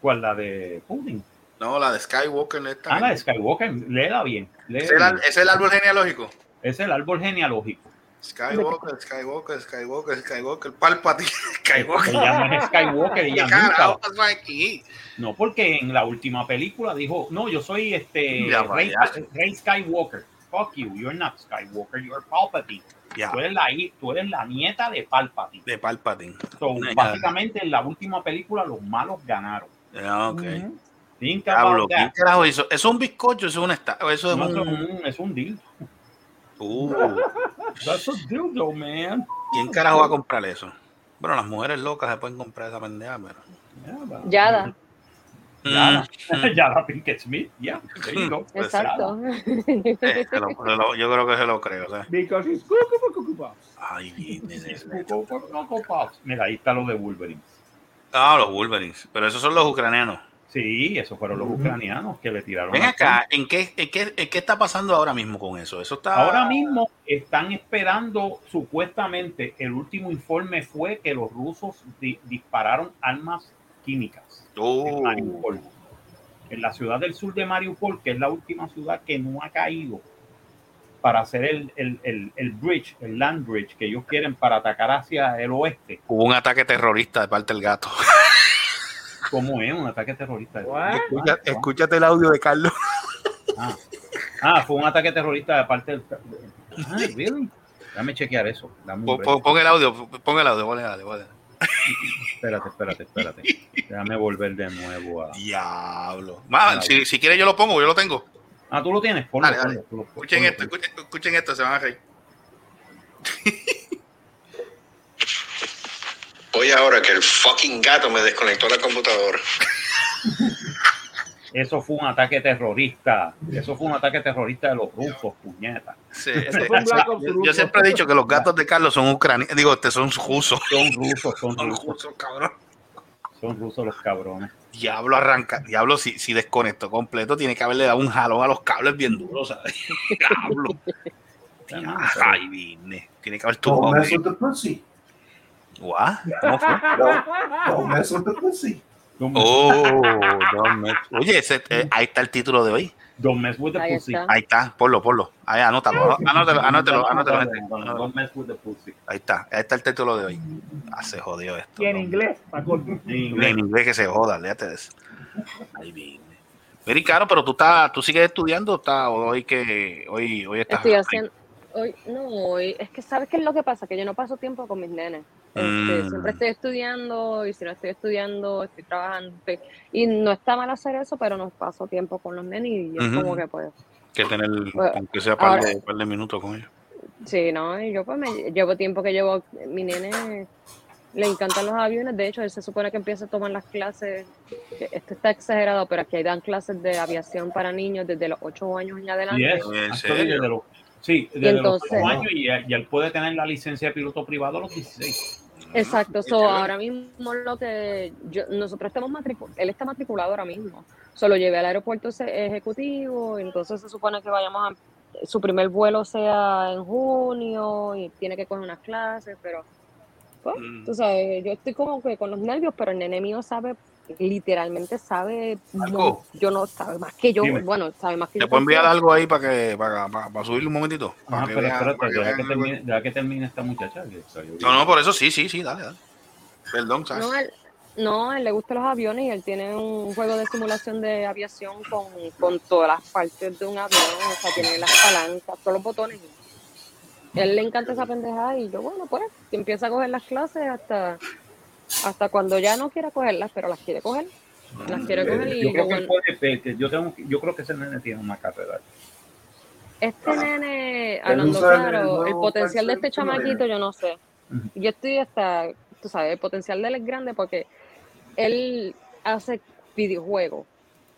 ¿Cuál? La de Pudding. No, la de Skywalker. Esta Ah, la de Skywalker. Léela bien. léela ¿Es el, bien. es el árbol genealógico? Es el árbol genealógico. Skywalker, Skywalker, Skywalker, Skywalker, Palpatine, <laughs> Skywalker. Ella no es Skywalker, ¿Qué ella carajo nunca. pasó aquí? No, porque en la última película dijo, no, yo soy este Rey. Rey Skywalker. Fuck you, you're not Skywalker, you're Palpatine. Tú eres la, tú eres la nieta de Palpatine. de Palpatine. So, básicamente en la última película los malos ganaron. Ya, ok. Think Diablo, about ¿quién carajo hizo? ¿Eso es un bizcocho? ¿Eso es un esta- o ¿Eso es No, eso es un...? un, es un deal. Uh, <laughs> That's a dildo, man. ¿Quién carajo va a comprar eso? Bueno, las mujeres locas se pueden comprar esa pendeja, pero... Yeah, but- Yada, Yada. Mm, <laughs> Yada Pinkett Smith. Yeah, go. <laughs> Pues, exacto. <laughs> eh, lo- lo- yo creo que se lo creo. ¿sabes? Because it's cuckoo. Ay, Mira, ahí está lo de Wolverine. Ah, los Wolverines. Pero esos son los ucranianos. Sí, esos fueron los ucranianos que le tiraron. Ven acá, ¿en qué, en, qué, ¿en qué está pasando ahora mismo con eso? Eso está... Ahora mismo están esperando, supuestamente, el último informe fue que los rusos di- dispararon armas químicas Oh, Mariupol. En la ciudad del sur de Mariupol, que es la última ciudad que no ha caído para hacer el, el, el, el bridge, el land bridge que ellos quieren para atacar hacia el oeste. hubo un ataque terrorista de parte del gato. ¿Cómo es un ataque terrorista? Escucha- escúchate el audio de Carlos. Ah. Ah, fue un ataque terrorista de parte del. Ah, really? Dame chequear eso. Dame un Pon, break. pon- pon el audio, pon el audio, pon el audio. Espérate, espérate, espérate. Déjame volver de nuevo a. Diablo. Ma, si, si quieres yo lo pongo, yo lo tengo. Ah, tú lo tienes. Ponlo, Dale, dale. ponlo, ponlo, Escuchen ponlo, esto, escuchen esto, se van a reír. Voy ahora que el fucking gato me desconectó la computadora. <laughs> Eso fue un ataque terrorista. Eso fue un ataque terrorista de los rusos, puñeta. Sí, sí. fue Yo, siempre he dicho que los gatos de Carlos son ucranianos, digo, este, son rusos. Son rusos, son Son rusos. rusos, cabrón. Son rusos los cabrones. Diablo arranca, diablo si, si desconectó completo, tiene que haberle dado un jalón a los cables bien duros, ¿sabes? <laughs> Diablo. Ay, vine. Tiene que haber the pussy. ¿What? ¿Cómo fue? Don't, Oh, mess- Oye, ese, eh, ahí está el título de hoy. don't mess with the Ahí pussy. está. Ahí está, ponlo, ponlo. Ahí, anótalo, anótalo, anótalo, anótalo, gente. Don't mess with the pussy. Ahí está, ahí está el título de hoy. Ah, se jodió esto. Y en ¿no? inglés, colmo. En En inglés. que se joda, léate de eso. Ahí viene. Mira, Caro, pero tú estás, tú sigues estudiando, o está, o hoy que hoy, hoy estás. Estoy haciendo. Hoy, no, hoy, es que sabes qué es lo que pasa, que yo no paso tiempo con mis nenes. Este, Mm. Siempre estoy estudiando y si no estoy estudiando, estoy trabajando. estoy- y no está mal hacer eso, pero no paso tiempo con los nenes y es Ujú. como que pues, que tener, Bueno, aunque sea par de, ahora- par de minutos con ellos. sí, no, y yo pues me llevo tiempo que llevo, mi nene le encantan los aviones, de hecho él se supone que empieza a tomar las clases, esto está exagerado, pero aquí dan clases de aviación para niños desde los 8 años en adelante. Yes, ¿En actually, serio? desde los- sí, desde entonces- los 8 años y, y él puede tener la licencia de piloto privado a los 16. Exacto, so, ahora mismo lo que yo, nosotros estamos matriculados, él está matriculado ahora mismo, solo llevé al aeropuerto ejecutivo, entonces se supone que vayamos a, su primer vuelo sea en junio y tiene que coger unas clases, pero pues, Mm. tú sabes, yo estoy como que con los nervios, pero el nene mío sabe, literalmente sabe, Marco. yo no sabe más que yo, Dime. bueno, sabe más que ¿Te yo. puedo enviar algo ahí para que para, para, para subirle un momentito? Para Ajá, que pero vean- espérate, para que deja vean que, algo. termine, deja que termine esta muchacha. que salió bien. No, no, por eso sí, sí, sí, dale, dale. Perdón, ¿sabes? No, él, no, él le gustan los aviones y él tiene un juego de simulación de aviación con, con todas las partes de un avión, o sea, tiene las palancas, todos los botones. Él le encanta esa pendejada y yo, bueno, pues, empieza a coger las clases hasta, hasta cuando ya no quiera cogerlas, pero las quiere coger. Las quiere coger y Yo yo, creo que él bueno, puede, que yo tengo, yo creo que ese nene tiene una carrera. Este nene, Él hablando el claro, el potencial de este chamaquito, yo no sé. Yo estoy hasta, tú sabes, el potencial de él es grande porque él hace videojuegos.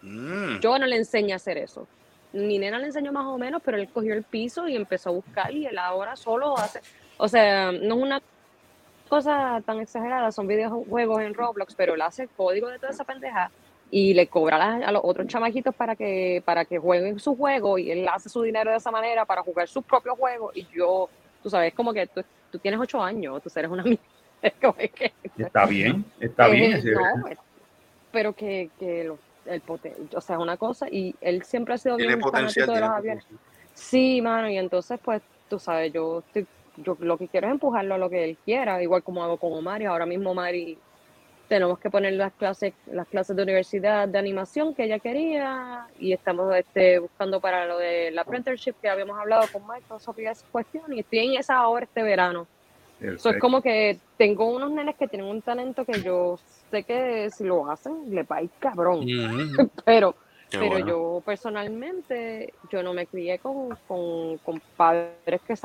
Mm. Yo no le enseñé a hacer eso. Mi nena le enseñó más o menos, pero él cogió el piso y empezó a buscar y él ahora solo hace. O sea, no es una cosa tan exagerada, son videojuegos en Roblox, pero él hace el código de toda esa pendeja y le cobra a, los otros chamaquitos para que, para que jueguen su juego y él hace su dinero de esa manera para jugar sus propios juegos y yo, tú sabes, como que tú, tú tienes ocho años, tú eres una. <laughs> Es que- Está bien, está eh, bien. no, eh, pero que, que lo- el poten- o sea, una cosa, y él siempre ha sido bien potencial. fanático de los tiene aviones. potencial. Sí, mano, y entonces, pues, tú sabes, yo, estoy- yo lo que quiero es empujarlo a lo que él quiera, igual como hago con Omar, y ahora mismo Mari tenemos que poner las clases, las clases de universidad de animación que ella quería, y estamos este, buscando para lo de la apprenticeship que habíamos hablado con Microsoft y esa cuestión, y estoy en esa ahora este verano. Eso es como que tengo unos nenes que tienen un talento que yo sé que si lo hacen, le va a ir cabrón. <laughs> Pero, Qué pero bueno. yo personalmente, yo no me crié con, con, con padres que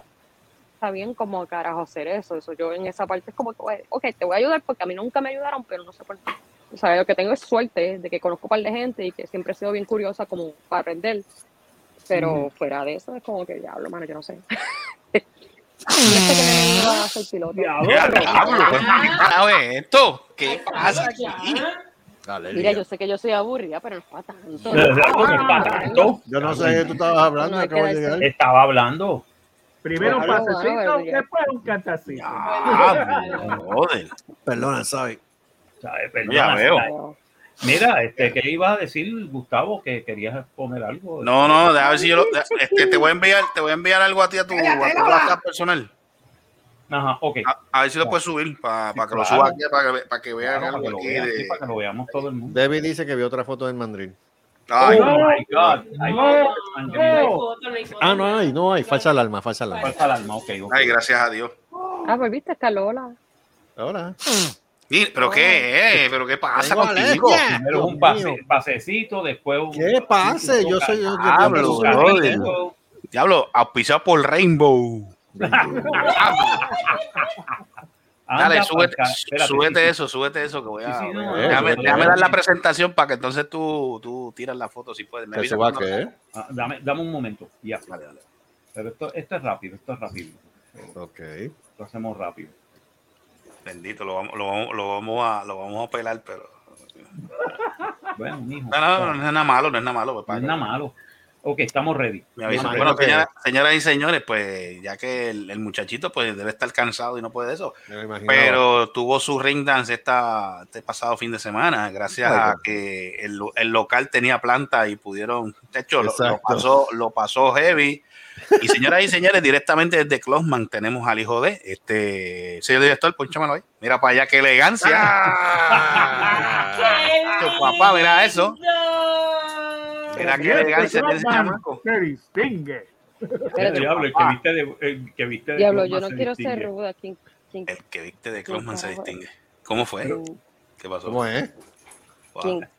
sa- sabían cómo carajo hacer eso. Eso yo en esa parte es como que, "Oye, ok, te voy a ayudar porque a mí nunca me ayudaron, pero no sé por qué. O sea, lo que tengo es suerte de que conozco un par de gente y que siempre he sido bien curiosa como para aprender. Pero fuera de eso es como que diablo, mano, yo no sé. <laughs> Yo sé que me iba a ser piloto. Diablo, <laughs> Ya, pero- diablo, ¿qué carajo es esto? ¿Qué pasa aquí? Dale, Mira, yo sé que yo soy aburrida, pero no es para tanto. ¿Cómo es para tanto? Yo no sé de qué tú estabas hablando, No acabo de llegar. Estaba hablando. Primero un pasecito, después un cantacito. Joder. Perdona, ¿sabes? Ya veo. Mira, este, ¿qué ibas a decir, Gustavo? Que querías poner algo. No, no, déjame ver si yo lo, este, te voy a enviar, te voy a enviar algo a ti a tu, a tu WhatsApp personal. Ajá, ok. A, a ver si lo puedes subir para que lo claro. suba aquí para que, para que vean Claro, para, que algo aquí vean, de- sí, para que lo veamos todo el mundo. Debbie dice que vio otra foto del mandril. Ay, oh my God. Ay, No, no. Ah, no hay, no hay. Falsa alarma, falsa alarma. Falta el alma, ok, ok. ay, gracias a Dios. Ah, pues viste, está Lola. Mira, pero qué, eh, pero qué pasa Tengo contigo. alergia. Primero un pase, pasecito, después un. ¿Qué pase? Yo soy- yo- yo- Diablo, brother. Diablo, auspiciado por Rainbow. <laughs> Anda, Dale, súbete, pa'l ca- espérate, súbete sí, eso, súbete eso que voy a. Sí, sí, no, déjame, no, déjame no. dar la presentación para que entonces tú, tú tiras la foto si puedes. Ah, dame, dame un momento. Ya. Dale, dale. Pero esto, esto es rápido, esto es rápido. Ok. Lo hacemos rápido. Bendito, lo vamos, lo vamos, lo vamos a, lo vamos a pelar, pero. <laughs> Bueno, mijo. No, no, no, no es nada malo, no es nada malo. pues, No es nada malo. Ok, estamos ready. Me Bueno, señora- señoras y señores, pues ya que el, el muchachito pues debe estar cansado y no puede eso, pero tuvo su ring dance esta, este pasado fin de semana, gracias Ay, a que el, el local tenía planta y pudieron, de hecho, lo, lo pasó, lo pasó heavy. Y señoras y señores, directamente desde Closman tenemos al hijo de este señor director, ponchámelo ahí. Mira para allá qué elegancia. <laughs> Tu papá, mira eso. Mira qué elegancia tiene ese chamaco. Se distingue. Espérate, Diablo, el que viste de. El que viste de Diablo, yo no se quiero ser distingue. ruda. ¿Quién, quién, El que viste de Closman se distingue. ¿Cómo fue? quién- ¿Qué pasó? ¿Cómo es? Wow. quién?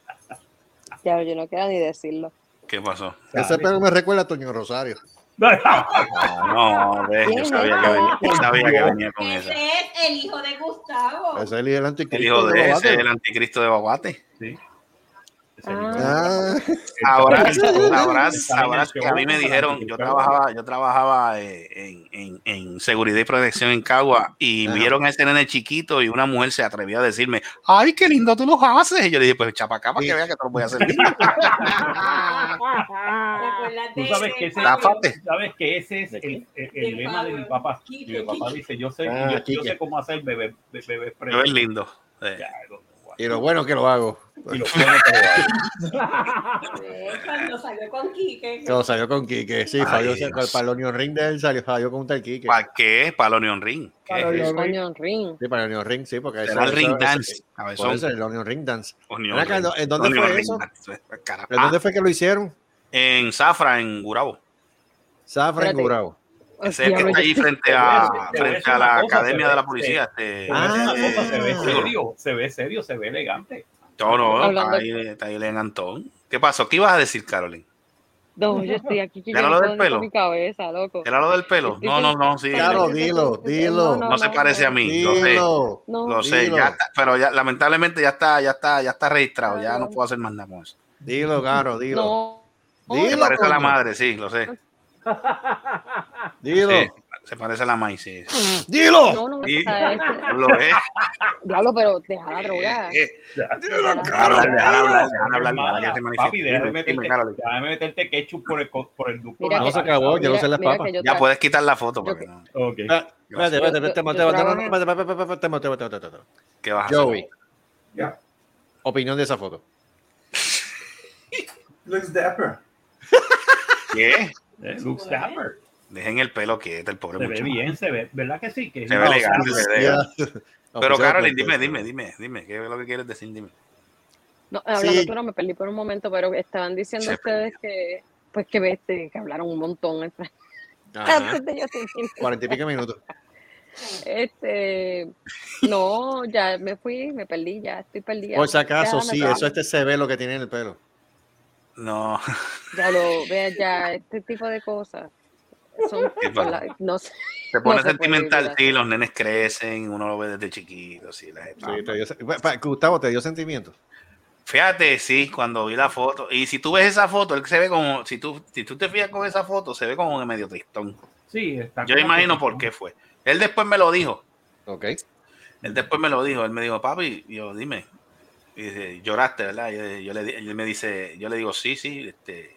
Diablo, yo no quiero ni decirlo. ¿Qué pasó? Ese pelo me recuerda a Toño Rosario. <laughs> No, ve, yo sabía que venía, yo sabía que venía con esa. Ese es el hijo de Gustavo. Ese es el, el anticristo. El hijo de los ese, vatos. el anticristo de Baguate. Sí. Ah. Ah, sabrás, bien, sabrás que a mí me dijeron, yo trabajaba, yo trabajaba eh, en, en, en seguridad y protección en Cagua y Ajá. vieron a ese nene chiquito y una mujer se atrevió a decirme, ay, qué lindo tú los haces. Y yo le dije, pues chapa acá para que vea que te lo voy a hacer. <laughs> Tú sabes que ese, sabes que ese es el, el- el lema de mi papá. Mi papá dice, yo sé, Ah, yo, sé cómo hacer bebé, bebé es lindo. Eh, Ya, Y lo bueno que lo hago. Y lo bueno que lo hago. Eh, Cuando salió con Quique. Que lo salió con Quique. Sí, falló para el Onion Ring de él, salió, falló con un tal Quique. ¿Para qué? Para el Onion Ring. ¿Qué Para es el? Onion ring. Sí, para el Onion Ring, sí, porque Será el eso- Ring Dance. A eso, el Onion Ring Dance. ¿en dónde fue eso? Carajo. ¿En dónde fue que lo hicieron? En Zafra, en Gurabo. Zafra en. Gurabo. Ese es el que Diablo, está ahí frente a, frente a la academia se de la ve- policía. Este, Se ve se ve Ah. serio, se ve serio, se ve elegante. no, no, ahí, está ahí Len Antón. ¿Qué pasó? ¿Qué ibas a decir, Carolyn? No, yo estoy aquí que ¿Era yo lo no del pelo? mi cabeza, loco. ¿Era lo del pelo? No, no, no, sí. Claro, dilo, dilo. No, se parece a mí, lo sé. Lo sé, Dilo. ya está, pero ya lamentablemente ya está, ya está, ya está registrado, ya no puedo hacer más nada con eso. Dilo, Caro, dilo. no. Se Dilo, parece a la madre, sí, lo sé. <laughs> Dilo. Sí, se parece a la maíz, sí. Dilo. No, no, Lo es. Diablo, pero deja la droga. Deja la- Déjala hablar, déjala hablar, se. Papi, déjame meterte, déjame meterte ketchup por el, co- por el ducto. Mira No se acabó, ya no se las papas. Ya puedes quitar la foto Yo- porque no. Ok. Espérate, espérate, espérate, espérate, Temo, Temo. ¿Qué vas a hacer? Joey, opinión de esa foto. Looks dapper. ¿Qué? Eh, looks dapper. Dejen el pelo quieto, el pobre Se ve muchacho. bien, se ve, ¿verdad que sí? Que Se ve elegante, se ve. <laughs> Pero Carolyn, dime, dime, dime, dime, ¿qué es lo que quieres decir? Dime. No, hablando Sí. me perdí por un momento, pero estaban diciendo Se ustedes que, pues que, este, que hablaron un montón <laughs> antes de yo. Cuarenta y pico minutos. Este, no, ya me fui, me perdí, ya estoy perdida. Por si acaso, sí, eso este se ve lo que tiene en el pelo. No, Ya lo vea, ya, este tipo de cosas. Son, <laughs> ¿Qué pasa? no sé. se <laughs> pone No sentimental, sí, los nenes crecen, uno lo ve desde chiquito, sí. la- Sí, te dio se- Pa- pa- Gustavo, ¿te dio sentimiento? Fíjate, sí, cuando vi la foto, y si tú ves esa foto, él se ve como, si tú, si tú te fijas con esa foto, se ve como medio tristón. Sí, está Yo imagino por qué fue. Él después me lo dijo, Ok. él después me lo dijo, él me dijo, papi, yo, dime, y dice, lloraste, ¿verdad? Yo, yo le, él me dice, yo le digo, sí, sí, este,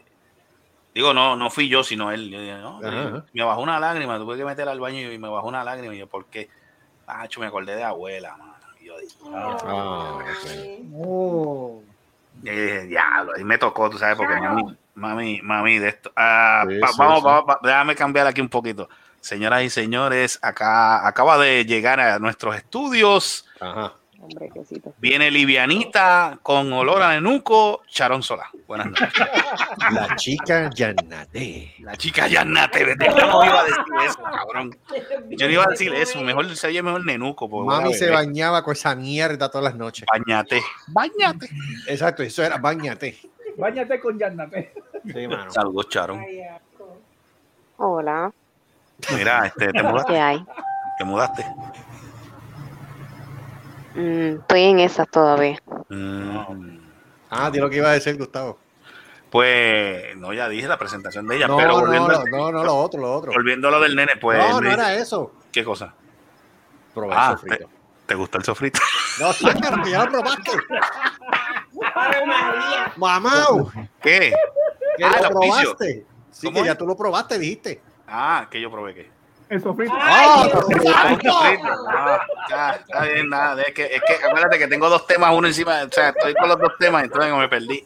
digo, no, no fui yo, sino él. Yo dije, no, Ajá, ajá. me bajó una lágrima, tuve que meter al baño y me bajó una lágrima, y yo, ¿por qué? Ah, me acordé de abuela, mano. Y yo dije. Oh. y dije, diablo, y me tocó, tú sabes, porque mami, mami, mami, de esto. Ah, Sí, va- sí, vamos, sí. vamos, va- déjame cambiar aquí un poquito. Señoras y señores, acá acaba de llegar a nuestros estudios. Ajá. Hombre, quesito. Viene livianita con olor a nenuco, Charón Sola. Buenas noches. La chica Yanate. La chica Yanate, vete, yo no iba a decir eso, cabrón. Yo no iba a decir eso, mejor se oye mejor nenuco. porque Mami se bañaba con esa mierda todas las noches. Bañate. Bañate. Exacto, eso era bañate. Báñate con Yarnate. Sí, mano. Saludos, Charón. Hola, Mira, este, te mudaste. ¿qué hay? Te mudaste. Mm, estoy en esas todavía. Mm. Ah, di lo que iba a decir Gustavo. Pues, no, ya dije la presentación de ella, No, pero volviendo, no, al- no, no, lo otro, lo otro. volviendo a lo del nene, pues. No, no era eso. ¿Qué cosa? Probar Ah, sofrito. ¿Te gustó el sofrito? <laughs> No, que ya lo probaste. Mamá, ¿Qué? que Ah, lo el probaste. Sí, ¿Cómo que ya tú lo probaste, dijiste. Ah, que yo probé qué. El sofrito. Ah. Ah. Ah, ya, está bien, nada. Es que, es que acuérdate que tengo dos temas, uno encima. O sea, estoy con los dos temas, entonces me perdí.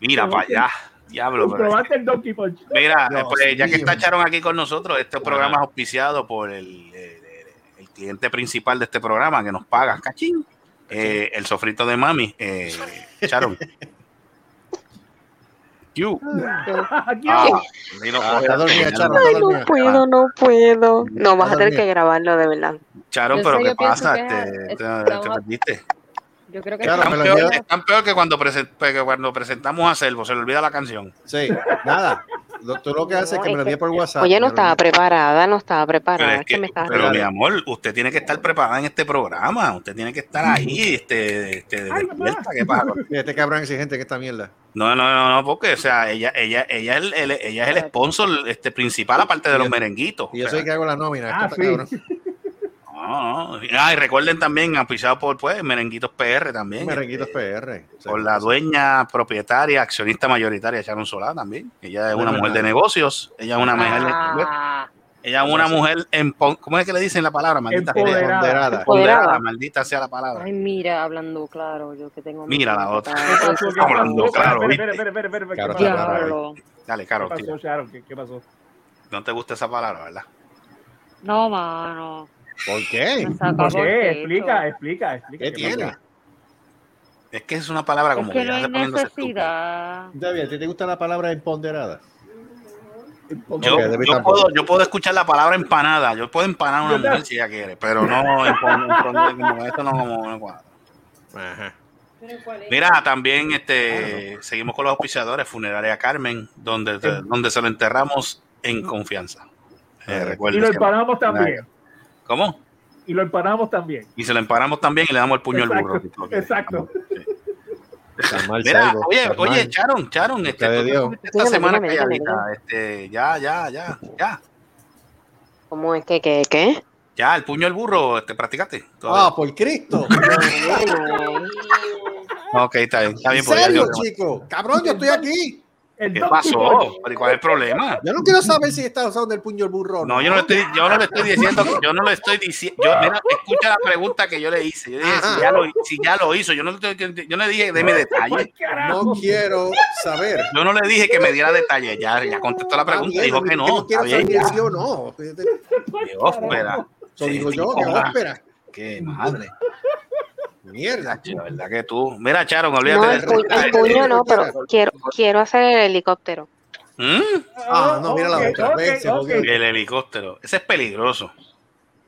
Mira para allá. Diablo, pero- Probaste el Donkey Punch. Mira, pues ya que está Charon aquí con nosotros, este programa es auspiciado por el, el- el cliente principal de este programa que nos paga, cachín, eh, el sofrito de mami, eh, Charon. <laughs> Q. Ah, no Ah, dormida. Charo. Ay, no puedo, no puedo. No, vas a tener que grabarlo de verdad. Charon, Yo pero ¿qué pasa? que es- te, te perdiste. Yo creo que Claro, Están peor, envió- están peor que cuando, presen- que cuando presentamos a Selvo, se le olvida la canción. Sí, nada. Lo- Tú lo que haces es que me lo envíes por WhatsApp. Oye, no lo estaba preparada, no estaba preparada. es es que que- me estás pero mi amor, usted tiene que estar preparada en este programa. Usted tiene que estar ahí, este, este, despierta. ¿Qué pasa? <laughs> Este cabrón exigente que esta mierda. No, no, no, no, porque, o sea, ella, ella, ella, es el, el- ella es el sponsor este, principal, aparte de los merenguitos. Y yo O soy el que hago la nómina. Ah, esto está sí. cabrón. <laughs> no, no. Ah, y recuerden también, auspiciado por pues, Merenguitos PR también. Merenguitos este, PR. Por la dueña, propietaria, accionista mayoritaria, Sharon Solá también. Ella es una mujer de negocios. Ella es una mujer. Ah, Ella es una mujer, empo- ¿cómo es que le dicen la palabra? Maldita sea. Empoderada. Ponderada. Empoderada, maldita sea la palabra. Ay, mira, hablando claro, yo que tengo. Mira la otra. ¿Qué pasó? ¿Qué Hablando pasó? claro, Espera, Claro, ¿qué pasó? Diablo. Dale, ¿Qué Caro, pasó, tira. Sharon? ¿Qué, qué pasó? No te gusta esa palabra, ¿verdad? No, mano. ¿Por qué? ¿Por qué? Explica, explica, explica. ¿Qué tiene? pasa? Es que es una palabra Es como que que no ya hay necesidad. David, ¿a ti te gusta la palabra empoderada? Yo, puedo, yo puedo escuchar la palabra empanada. Yo puedo empanar a una mujer si ella quiere, pero no como cuadra. Ajá. Mira, también este seguimos con los auspiciadores Funeraria Carmen, donde, donde se lo enterramos en confianza. Eh, Y lo empanamos también. ¿Cómo? Y lo empanamos también. Y se lo emparamos también y le damos el puño al burro. Exacto. Mal, Mira, oye, oye, mal. Charon, Charon, este, esta semana calladita, este, ya, ya, ya, ya, ¿Cómo es que qué? ¿Qué? ya, el puño al burro, este, practicaste. Todavía. Ah, por Cristo. <laughs> Ok, está bien, está bien. ¿En serio, chico? Cabrón, yo estoy aquí. El ¿Qué pasó? Kong. ¿Pero cuál es el problema? Yo no quiero saber si está usando el puño el burro. No, yo no le estoy, yo no le estoy diciendo, yo no le estoy diciendo, mira, escucha la pregunta que yo le hice. Yo dije, si ya, lo, si ya lo hizo, yo no, yo no le dije, deme detalles. No quiero saber. Yo no le dije que me diera detalles. Ya, ya contestó la pregunta, bien, dijo que no. No quiero saber si o no. Qué ópera. Eso digo yo, que hola. ópera. Qué madre. Mierda. La verdad que tú. Mira, Charon, olvídate No, de el, pu- el puño no, pero quiero, quiero hacer el helicóptero. ¿Mm? Ah, no, mira la otra. ok, Ve, se ok. jodió. El helicóptero. Ese es peligroso.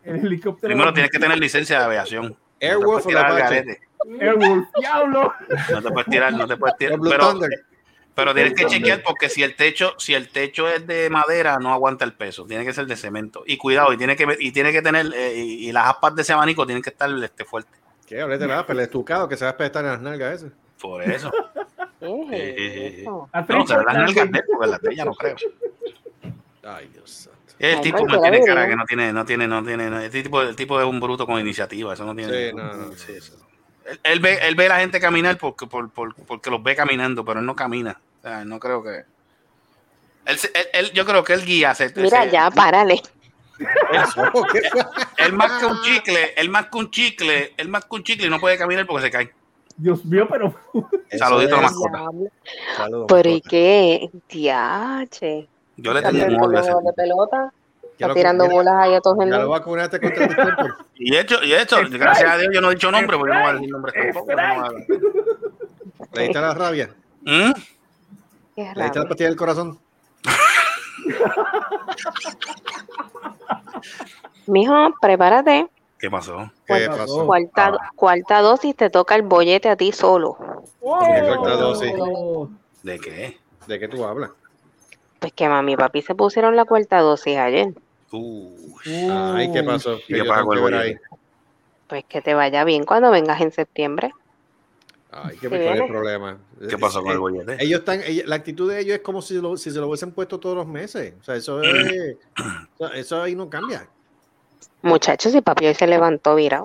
El helicóptero. Primero tienes que tener licencia de aviación. Airwolf no. Airwolf, diablo. No te puedes tirar, no te puedes tirar. Pero, pero tienes que chequear porque si el techo, si el techo es de madera, no aguanta el peso. Tiene que ser de cemento. Y cuidado, y tiene que, y tiene que tener, eh, y, y las aspas de ese abanico tienen que estar este, fuertes. ¿Qué? Hablé la el estucado que se va a espetar en las nalgas ese. Por eso. <laughs> ¿Qué Eh? Al No, será las nalgas de él, porque las de ella no <laughs> creo. Ay, Dios santo. El Ay, tipo no tiene cara que no tiene, no tiene, no tiene. no- Este tipo, el tipo es un bruto con iniciativa. Eso no tiene. Sí, no, no. sí, eso. Él, él ve, él ve a la gente caminar porque, por, por- porque los ve caminando, pero él no camina. O sea, no creo que. Él- él- yo creo que él guía. se- Mira, se- ya, párale. <laughs> Él más que un chicle, él más que un chicle, él más que un chicle y no puede caminar porque se cae. Dios mío, pero. <laughs> Saludito a la mascota. Saludos, Pero ¿y qué? Diache. Yo le Está tengo un de pelota. Está tirando bolas ahí a todos en Ya lo vacunaste contra el. <laughs> Y de hecho, y de hecho, gracias a Dios yo no he dicho nombre porque yo no voy a decir nombres tampoco. No. Le diste la rabia. ¿Mm? Le diste la pastilla del corazón. Mijo, prepárate. ¿Qué pasó? ¿Qué pasó? pasó? Cuarta, Ah. cuarta dosis te toca el bollete a ti solo. cuarta dosis. Oh. ¿De qué? ¿De qué tú hablas? Pues que mami y papi se pusieron la cuarta dosis ayer. Uh, Ay, ¿qué pasó? Pues que te vaya bien cuando vengas en septiembre. Ay, ¿qué ¿Qué cuál es el problema? ¿Qué pasó con el Eh, bollete? Ellos están, la actitud de ellos es como si, lo- si se lo hubiesen puesto todos los meses. O sea, eso es, <clears throat> eso, ahí no cambia. Muchachos, y papi hoy se levantó virado.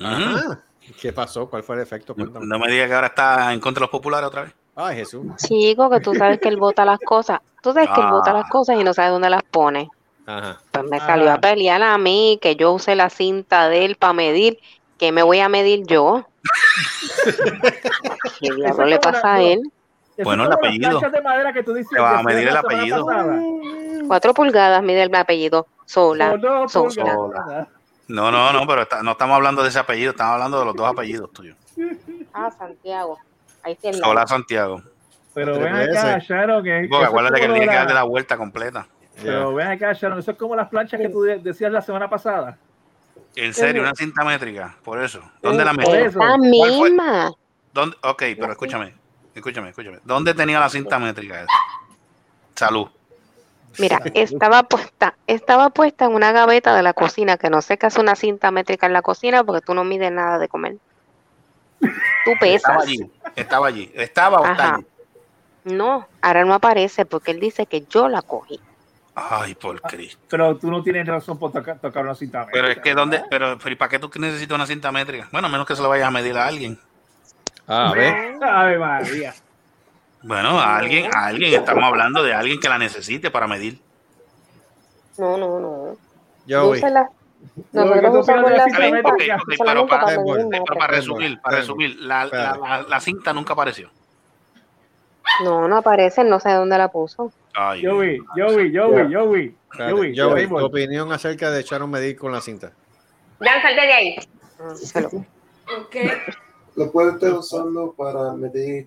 Ajá. ¿Qué pasó? ¿Cuál fue el efecto? No, Cuéntame. no me digas que ahora está en contra de los populares otra vez. Ay, Jesús. Chico, que tú sabes que él bota las cosas. Tú sabes que él bota Ah. las cosas y no sabe dónde las pone. Ajá. Pues me salió Ah. a pelear a mí, que yo usé la cinta de él para medir. ¿Qué me voy a medir yo? <laughs> ¿Qué diablo le pasa a él? Bueno, el apellido. de madera que tú dices Te vas a medir el apellido. pasada. Cuatro pulgadas mide el apellido. Sola. Sola. pulgadas. No, no, no, pero está- no estamos hablando de ese apellido, estamos hablando de los dos apellidos tuyos. Ah, Santiago. Ahí sí el Hola, Santiago. Pero ven acá. Sharon, que, que Porque acuérdate que él tiene que de darle la- vuelta completa. Pero ven acá, Sharon, eso es como las planchas que tú de- decías la semana pasada. En serio, una cinta métrica, por eso. ¿Dónde la. Esa fue? misma. ¿Dónde? Ok, pero escúchame, escúchame, escúchame. ¿Dónde tenía la cinta métrica esa? Salud. Mira, estaba puesta, estaba puesta en una gaveta de la cocina, que no sé qué hace una cinta métrica en la cocina porque tú no mides nada de comer. Tú Estaba pesas. allí, estaba allí, estaba o está allí. No, ahora no aparece porque él dice que yo la cogí. Ay, por Cristo. Pero tú no tienes razón por tocar, tocar una cinta Pero es métrica, que ¿dónde? Pero, pero ¿y para qué tú necesitas una cinta métrica? Bueno, a menos que se lo vayas a medir a alguien. Ah, a ver. Ave María. Bueno, a alguien, a alguien, estamos hablando de alguien que la necesite para medir. No, no, no. Joey. Úsela. ¿qué Nosotros usamos opinas la cinta ok, ok, pero para, para Deadpool, medir pero metros. para resumir, para resumir, la, la, la, la cinta nunca apareció. No, no aparece, no sé dónde la puso. Ay, Joey, Joey, Joey, Joey. Joey, Joey, tu opinión acerca de Sharon medir con la cinta. Ya, salte de ahí. Ok. Lo puede estar usando para medir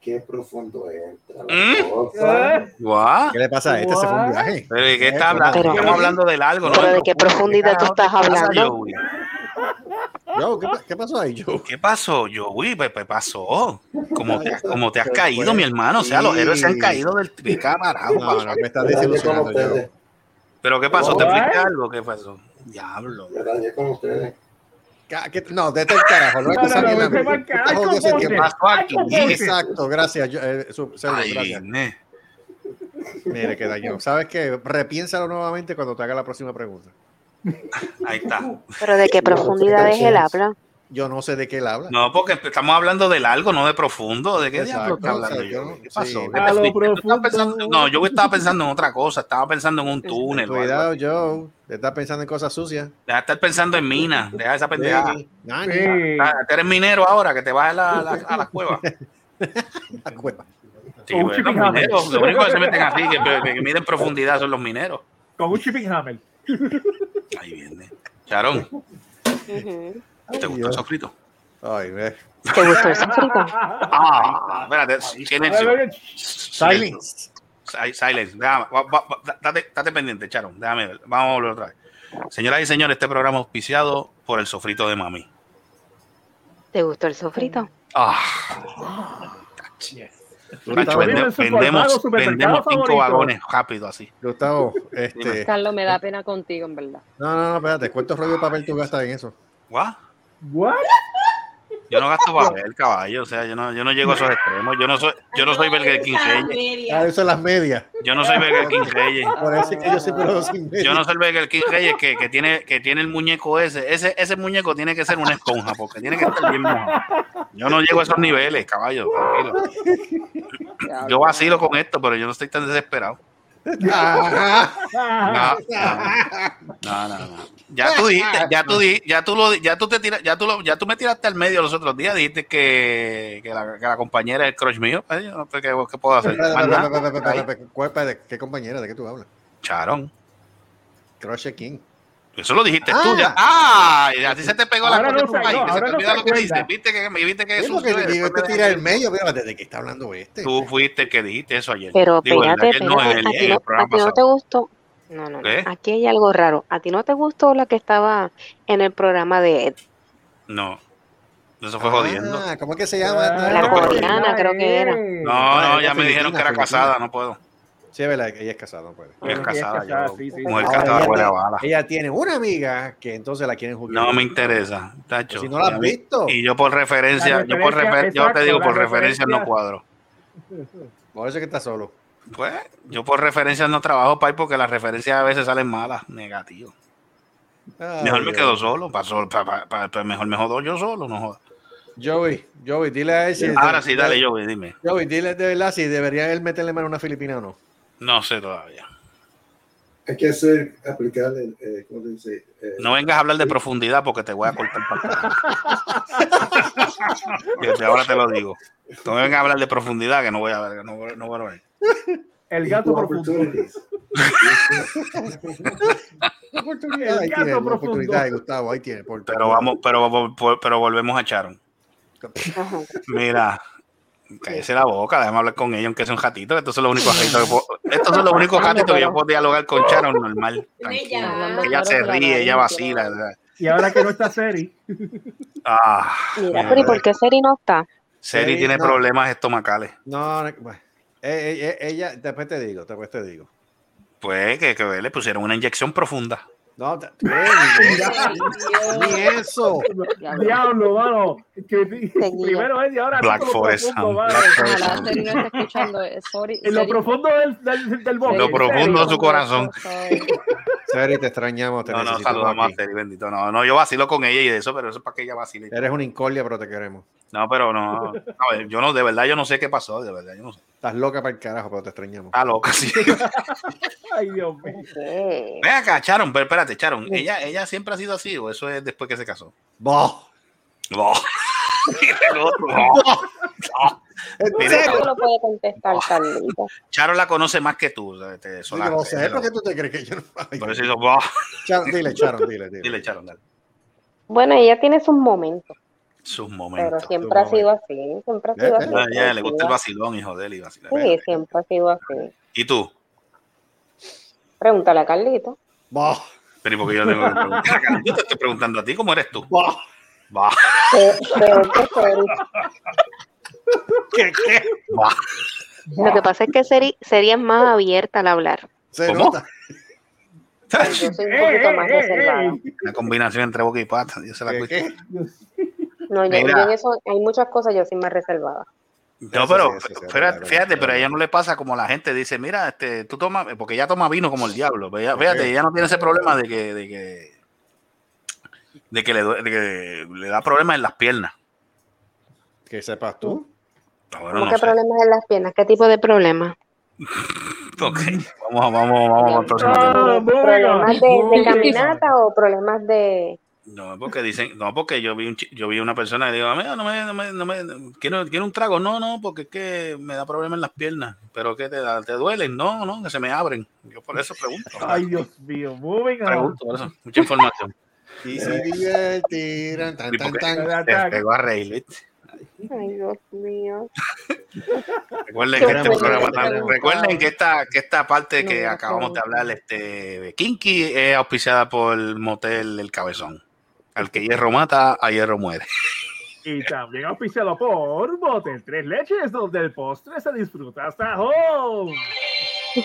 qué profundo entra la ¿Mm? ¿Qué le pasa a este? Se fue un viaje. ¿Pero de qué está hablando? Pero- Estamos hablando del algo, ¿no? Pero de qué profundidad tú estás ¿Qué pasa, hablando. ¿Qué, pa- qué pasó ahí, Joe? ¿Qué pasó, Joey? Pues, pues pasó. Como te, <laughs> como te has caído, mi hermano. O sea, los héroes se han caído del de. No, no, me estás desilusionando, Joe. ¿Pero qué pasó? ¿Te fuiste algo? ¿Qué pasó? Diablo. Me dañé con ustedes. Que- No, vete el carajo. No, No, no, no, ese Ponte. tiempo. pasó aquí? Exacto, gracias. yo- eh, su- Ay, gracias. ne. Mire, que dañó. ¿Sabes qué? Repiénsalo nuevamente cuando te haga la próxima pregunta. Ahí está. Pero de qué profundidad es el habla. Yo no sé de qué él habla. No, porque estamos hablando del algo, no de profundo. ¿De qué Exacto, diablo está hablando? o sea, yo ¿Qué pasó? sí. ¿Qué A te lo fuiste? ¿Tú estabas profundo. pensando- No, yo estaba pensando en otra cosa. Estaba pensando en un túnel. Cuidado. Joe. Te estás pensando en cosas sucias. Deja de estar pensando en minas. Deja esa pendejada. Sí. Ah, tú eres minero ahora, que te vas a la, la, a la cueva. <laughs> La cueva. Sí, los hammer. mineros, lo único que se meten así, que, que, que miden profundidad son los mineros. Con un shipping hammer. <laughs> Ahí viene. Charón, Ujú. ¿te gustó el sofrito? Ay, ve. ¿Te gustó el sofrito? Ah, espérate, silencio. Silence. Si- Silence. Déjame, va- va- va- date, date pendiente, Charón. Déjame ver. Vamos a volver otra vez. Señoras y señores, este programa es auspiciado por el sofrito de mami. ¿Te gustó el sofrito? Ah, Nacho, Vende- vendemos, supermercado cinco favorito. vagones rápido así. Gustavo, <laughs> este. Carlos, me da pena contigo, en verdad. No, no, no, espérate. ¿Cuántos rollos de papel tú gastas en eso? ¿What? What? Yo no gasto papel, caballo. O sea, yo no, yo no llego a esos extremos. Yo no soy, yo no soy Burger King Reyes. Ah, eso es las medias. Yo no soy Burger King Reyes. <laughs> Por eso es que yo siempre lo sin medias. Yo no soy el Burger King Reyes que, que, tiene, que tiene el muñeco ese. ese. Ese muñeco tiene que ser una esponja porque tiene que estar bien mojado. Yo no llego a esos niveles, caballo. Tranquilo. Yo vacilo con esto, pero yo no estoy tan desesperado. No, no, no. Ya tú dijiste, ya tú di- ya tú lo, ya tú te tiras, ya tú lo, ya tú me tiraste al medio los otros días, dijiste que, que, la, que la compañera es el crush mío. Yo no sé ¿Qué, qué puedo hacer? ¿Cuál- espérate, ¿Qué compañera? ¿De qué tú hablas? Charón. Crush King. Eso lo dijiste Ah. tú ya. Ah, y a ti se te pegó la cosa no país, no, que se te no olvida lo que dices. Viste que, me viste que Es eso lo que sucede, digo, este tira dejas- el medio. Espérate, ¿de qué está hablando este? Tú fuiste el que dijiste eso ayer. Pero Digo, espérate, ayer no, el- a ti no, a ti no te gustó. No, no. ¿Qué? Aquí hay algo raro. ¿A ti no te gustó la que estaba en el programa de Ed? No. Eso fue jodiendo. Ah, ¿cómo es que se llama? La pero- coreana, creo que era. No, Ah, no, ella ya me dijeron que era casada, no puedo. Sí, es verdad, ella es casada, no puede. Ella es Ella es casada, casada, yo. sí, sí. Mujer casada ella, tiene- bala. ella tiene una amiga que entonces la quieren jugar. No me interesa, tacho. Si no la has visto. Y yo por referencia, yo por referencia, refer- yo te digo por referencia no referencia. cuadro. <laughs> Por eso es que está solo. Pues yo por referencias no trabajo, Pai, porque las referencias a veces salen malas, negativo. Ay, Mejor me quedo solo, pa, sol- pa- pa- pa- pa- mejor me jodo yo solo, no joda. Joey, Joey, dile a él si. Ahora sí, dale, Joey, dime. Joey, dile de verdad si debería él meterle mano a una filipina o no. No sé todavía. Hay que hacer, aplicarle, eh, ¿cómo se dice? Eh, No vengas a hablar de profundidad porque te voy a cortar para Desde <laughs> ahora te lo digo. No vengas a hablar de profundidad que no voy a ver, no, voy- no voy a ver. El gato profundo. <laughs> ahí tiene, oportunidad, Gustavo, ahí tiene. por- Pero vamos, pero, pero, pero volvemos a Charon. Mira, cállese la boca, déjame hablar con ella, aunque sea un gatito. Estos son los únicos gatitos que puedo, estos son los únicos gatitos que yo puedo dialogar con Charon normal. tranquilo. Ella. Ella se ríe, ella vacila. ¿verdad? Y ahora que no está Seri, Ah, Mira, pero ¿y por qué Seri no está? Seri tiene no. problemas estomacales. No, no, bueno. Eh, eh, eh, ella, después te digo, después te digo. Pues que, que le pusieron una inyección profunda. No, te- ni, eso. diablo, mano. Que, primero es y ahora Black Forest, Ojalá no esté escuchando. En lo profundo del, del, del bosque. Lo profundo de su corazón. Seri, te extrañamos. Te No, no, necesitamos saludamos a. Seri, bendito. No, no, yo vacilo con ella y de eso, pero eso es para que ella vacile. Eres una incordia, pero te queremos. No, pero no. a ver, yo no, de verdad, yo no sé qué pasó, de verdad, yo no sé. Estás loca para el carajo, pero te extrañamos. Está loca, sí. <laughs> Ay, Dios mío. Ven acá, Charon, pero espérate, Charon. ¿Ella, ¿Ella siempre ha sido así o eso es después que se casó? Boh. No. El otro, no. Mira, Eso lo puede contestar Carlita. Charo la conoce más que tú. Sí, Solarte, yo no sé, pero- ¿por qué tú te crees que yo no? Ay, por eso. Charon, dile, Charon, dile, dile. Dile, Charon, dale. Bueno, ella tiene sus momentos, Sus pero momentos. siempre ha sido así. Siempre ha sido así. Ya, le gusta el vacilón, hijo de él. y. Sí, siempre ha sido así. ¿Y tú? Pregúntale a. Pero ¿y por qué yo tengo que preguntar? Yo te estoy preguntando a ti, ¿cómo eres tú? Peor que. ¿Qué, qué? Va. Lo que pasa es que Seri, Seri es más abierta al hablar. Se ¿Cómo? nota. Yo soy un poquito más reservada. Una combinación entre boca y pata. Yo se la ¿Qué, cuento. qué? No, yo, yo en eso, hay muchas cosas yo soy más reservada. No, pero sí, eso sí, fíjate, pero a ella no le pasa como la gente dice, mira, este, tú tomas, porque ella toma vino como el diablo. pero ella- Fíjate, ella no tiene ese problema de que, de que, de que le, due- de que le da problemas en las piernas. Que sepas tú. Ah, ¿Cómo no que sé. problemas en las piernas? ¿Qué tipo de problemas? <laughs> Ok, vamos, vamos, vamos al próximo tema. Ah. ¿Problemas de, de caminata o problemas de...? No, porque dicen, no, porque yo vi un, yo vi una persona y digo, mira, no me, no me, no me- quiero, quiero un trago. No, no, porque es que me da problemas en las piernas. Pero que te, da- te duelen, no, no, que se me abren. Yo por eso pregunto. <laughs> Ay, Dios mío. Moving on. Pregunto, por eso, mucha información. <laughs> Y si divertirán, tan, tan, tan. te pegó a reír, ¿viste? Ay, Dios mío. <laughs> Recuerden que este programa recuerden que esta, que esta parte No, que no, acabamos de no. hablar, este Kinky, es auspiciada por el motel El Cabezón. Al que hierro mata, a hierro muere. <laughs> Y también auspiciado por Motel Tres Leches, donde el postre se disfruta hasta home. <laughs>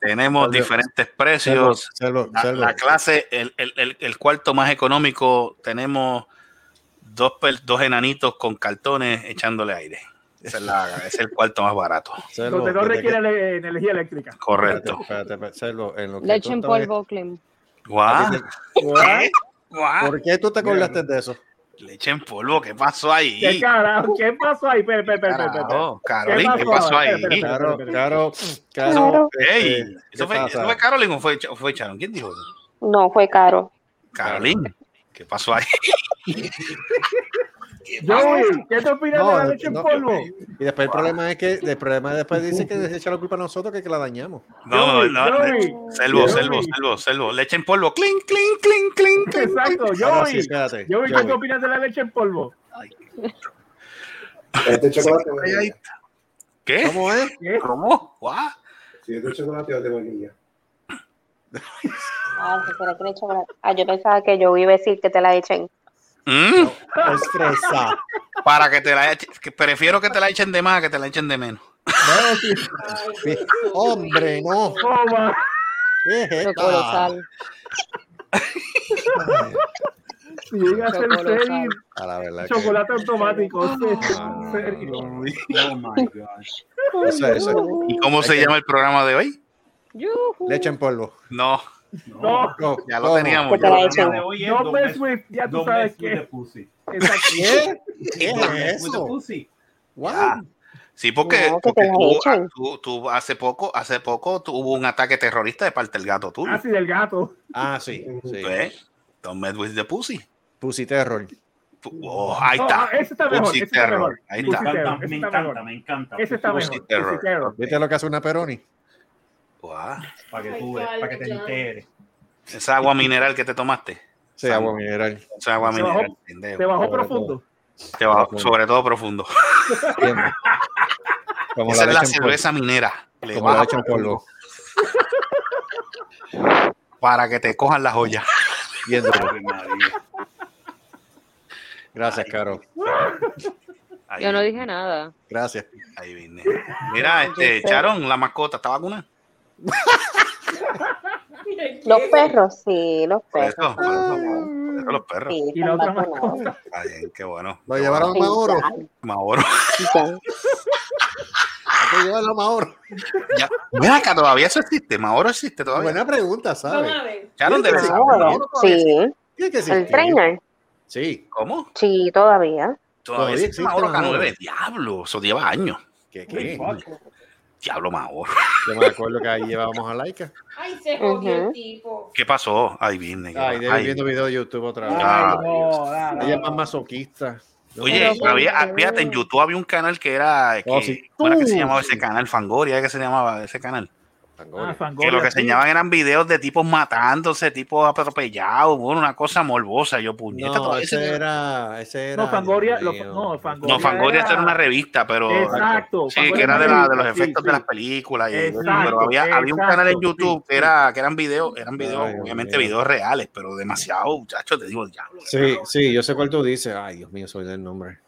Tenemos Salve. diferentes precios. La, la clase, el, el- el- el cuarto más económico, tenemos dos, per- dos enanitos con cartones echándole aire. Ese es, la- es el cuarto más barato. Selvo, Donde no requiere que- energía eléctrica. Correcto. Espérate, espérate, Selvo, en lo que Leche en polvo, Clem. <laughs> Guau. ¿Por qué tú te acordaste de eso? Leche en polvo, ¿qué pasó ahí? ¿Qué carajo? ¿Qué pasó ahí? Espera, espera, espera. Carajo, Carolyn, ¿qué pasó? ahí? Caro. Claro. Ey, este, ¿eso ¿qué fue? ¿eso fue Carolyn o fue, fue Sharon? ¿Quién dijo eso? No, fue caro. Carolyn, ¿qué pasó ahí? Joey, ¿qué te opinas No, de la leche no, en polvo? Y después el problema es que el problema después dice que se echa la culpa a nosotros que, que la dañamos. No, Joey, no, Joey. selvo, Joey. selvo, selvo, selvo. Leche en polvo, clink, clink, clink, clink. Exacto, Ahora sí, Joey. Joey, ¿qué Joey. te opinas de la leche en polvo? Este chocolate. ¿Qué? ¿Cómo es? ¿Qué? ¿Cómo? ¿What? Si es de chocolate o de vainilla. <laughs> Ah, ¿se será que le echo chocolate? Ah, yo pensaba que yo iba a decir que te la echen. Mm, Es fresa. Para que te la echen, prefiero que te la echen de más que te la echen de menos. No, sí. Hombre, no. Toma. ¿Qué es llega a ser serio, que- chocolate automático. No, <laughs> no, serio. Oh my God. Eso, eso. ¿Y cómo se llama el programa de hoy? Leche en polvo. No, No, No, ya lo teníamos. Ya lo teníamos. No don't mess with, ya tú sabes. ¿Qué? ¿Qué mess es eso? pussy. What? Sí, porque, No, que porque tú, echen. tú- tú hace poco, hace poco tuvo un ataque terrorista de parte del gato tuyo. Así del gato. Ah, sí. sí. ¿Ves? Don't mess with the pussy. Pussy terror. Oh, ahí No, está. ah, ese está mejor. Pussy Ese está terror. mejor. Ahí Me está. Encanta, me está encanta, mejor. me encanta. Ese está Pussy mejor. terror. Pussy terror. ¿Viste lo que hace una peroni? Guau. Para que tú veas, para que te enteres. Esa agua mineral que te tomaste. Sí, agua mineral. Esa agua Se mineral. Te bajó Sobre profundo. Te bajó- sobre todo profundo. Como Esa la es la polvo. cerveza minera. Le Como la baja leche en polvo. <laughs> Para que te cojan las joyas. Gracias, Caro. Yo no dije nada. Gracias. ahí vine. Mira, este, Charon, la mascota, ¿está vacunada? <laughs> Los perros, sí, los Por perros. eso, por eso, por eso los perros. Sí, Y la están otra vacunados. mascota. Está bien, qué bueno. Lo llevaron a Mauro. ya. Hay que llevarlo a Mauro. Ya. Mira acá, todavía eso existe. Mauro existe todavía. Buena pregunta, ¿sabes? Charon debe saber. Ahora, sí, que el trainer. Sí. ¿Cómo? Sí, todavía. Todavía Todavía existe la K9. nueve. Diablo, eso lleva años. ¿Qué, qué? Diablo, Mauro. Yo me acuerdo que ahí llevábamos a Laika. Ay, se jodió el tipo. ¿Qué pasó? Ay, Disney. Ay, de Ay, viendo videos de YouTube otra vez. Ay, no, no, no. Ella es más masoquista. Oye, fíjate, en YouTube había un canal que era. Que, Oh, sí. ¿Cómo era que se Uh, llamaba ese canal? Fangoria, ¿qué se llamaba ese canal? Fangoria. Ah, Que lo que enseñaban eran videos de tipos matándose, tipos atropellados, bueno, una cosa morbosa. Yo, puñeta, No, ese se- era, ese era. No, Fangoria, lo- no, Fangoria. No, Fangoria era- era una revista, pero. Exacto. Sí, Fangoria que era de, la, de los efectos sí, de las películas. y- Exacto, pero había, había un canal en YouTube sí. que era que eran videos, eran videos, Ay, obviamente videos reales, pero demasiado, muchachos, te digo, diablo. Sí, sí, yo sé cuál tú dices. Ay, Dios mío, soy del nombre.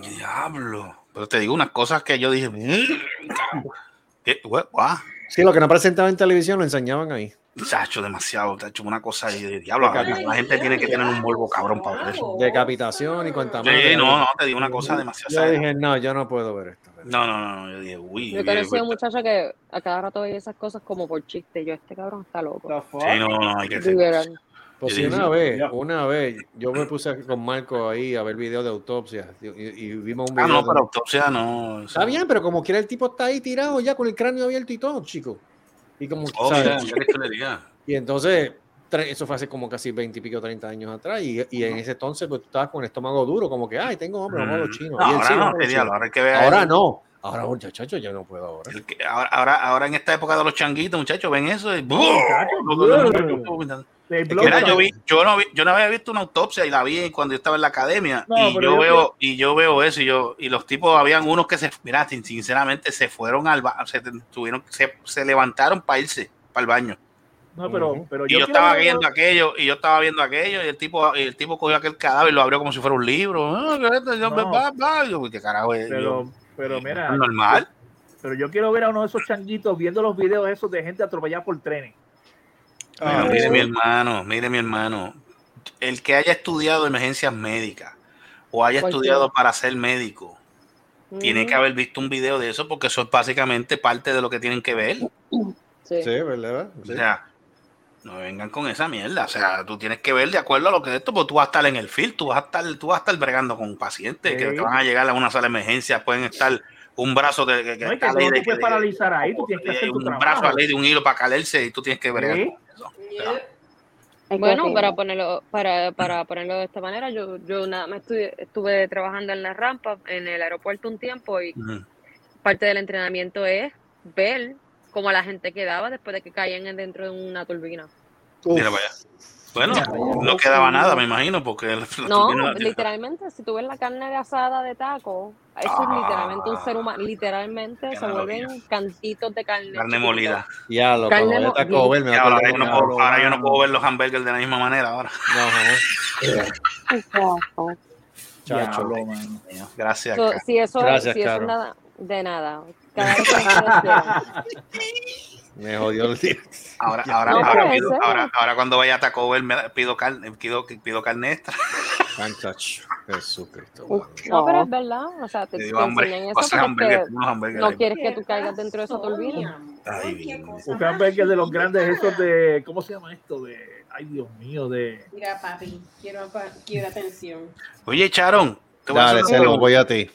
Diablo. Pero te digo unas cosas que yo dije. "Mm, ¿Qué? Gua- guau". Sí, lo que no presentaba en televisión lo enseñaban ahí. Chacho, demasiado, chacho, una cosa ahí de diablo. La, la gente tiene que tener un morbo cabrón para ver eso. Decapitación y cuanta Sí, no, no, te digo una cosa demasiado. Yo dije, no, yo no puedo ver esto. No, no, no, yo dije, uy. Yo conocí a un muchacho que a cada rato veía esas cosas como por chiste. Yo, este cabrón está loco. Sí, no, no, hay que ser. Pues sí, una vez, una vez, yo me puse con Marco ahí a ver videos de autopsia y, y- vimos un Ah, video. no, de- pero autopsia no. Está bien, pero como quiera el tipo está ahí tirado ya con el cráneo abierto y todo, chico. Y como, Oh, ¿sabes? mira, ya. <laughs> Y entonces, eso fue hace como casi 20 y pico, 30 años atrás. Y, y en ese entonces, pues tú estabas con el estómago duro, como que, ay, tengo hambre, vamos a los chinos. Mm. No, Y él, ahora sí, no, chinos. ahora hay que ver. Ahora no. Ahora, muchacho, yo no puedo ahora. Que- ahora, ahora, ahora en esta época de los changuitos, muchachos, ven eso. y- They blow Mira, up. yo, vi, yo, no vi- yo no había visto una autopsia y la vi cuando yo estaba en la academia No, y, yo yo veo, y yo veo eso y yo y los tipos habían unos que se mira sin- sinceramente se fueron al ba- se tuvieron se, se levantaron para irse para el baño No, pero, pero y yo, estaba ver- viendo aquello y yo estaba viendo aquello y el tipo y el tipo cogió aquel cadáver y lo abrió como si fuera un libro Ah, yo, No. Yo, qué carajo es? Pero, Yo, pero mira. ¿es normal Pero yo quiero ver a uno de esos changuitos viendo los videos esos de gente atropellada por trenes. Pero mire mi hermano, mire mi hermano, el que haya estudiado emergencias médicas o haya estudiado para ser médico, tiene que haber visto un video de eso porque eso es básicamente parte de lo que tienen que ver. Sí. Sí, ¿verdad? Sí. O sea, no vengan con esa mierda. O sea, tú tienes que ver de acuerdo a lo que es esto, porque tú vas a estar en el field, tú vas a estar, tú vas a estar bregando con pacientes que te van a llegar a una sala de emergencia, pueden estar un brazo de, que, que No, que tú de- puedes de- paralizar ahí, tú tienes que hacer tu un brazo trabajo. a ley de un hilo para calerse y tú tienes que bregar eso. Bueno, para ponerlo, para, para ponerlo de esta manera, yo, yo nada más estuve, estuve trabajando en la rampa, en el aeropuerto un tiempo, y parte del entrenamiento es ver cómo la gente quedaba después de que caían en- dentro de una turbina. Mira para allá. Bueno, no quedaba nada, me imagino, porque la No, literalmente, si tú ves la carne de asada de taco, eso es literalmente un ser humano, literalmente se vuelven cantitos de carne. carne molida. Ya, lo Carne mo- Taco Bell, me Ya, va a ahora, yo no de puedo, Pablo. ahora yo no puedo ver los hamburgers de la misma manera ahora. No. Chacho. Gracias. So, si eso, Gracias, si eso Caro. es nada, de nada. Cada vez que ustedes quieran. <laughs> Me jodió el día. Ahora, ahora, No, ahora, pido- ahora, ahora cuando vaya a Taco Bell me pido carne, pido, pido carne extra. Chacho. Jesucristo. No, pero es verdad. O sea, te, digo hambre, enseñan eso porque hamburgues, hamburgues no quieres que tú caigas dentro de esa turbina. Ay. Un hamburger de los grandes esos de. ¿Cómo se llama esto? De. Ay, Dios mío, de. Mira, papi, quiero, quiero atención. Oye, Charon, te voy a Dale, Celo, pregunta. voy a ti.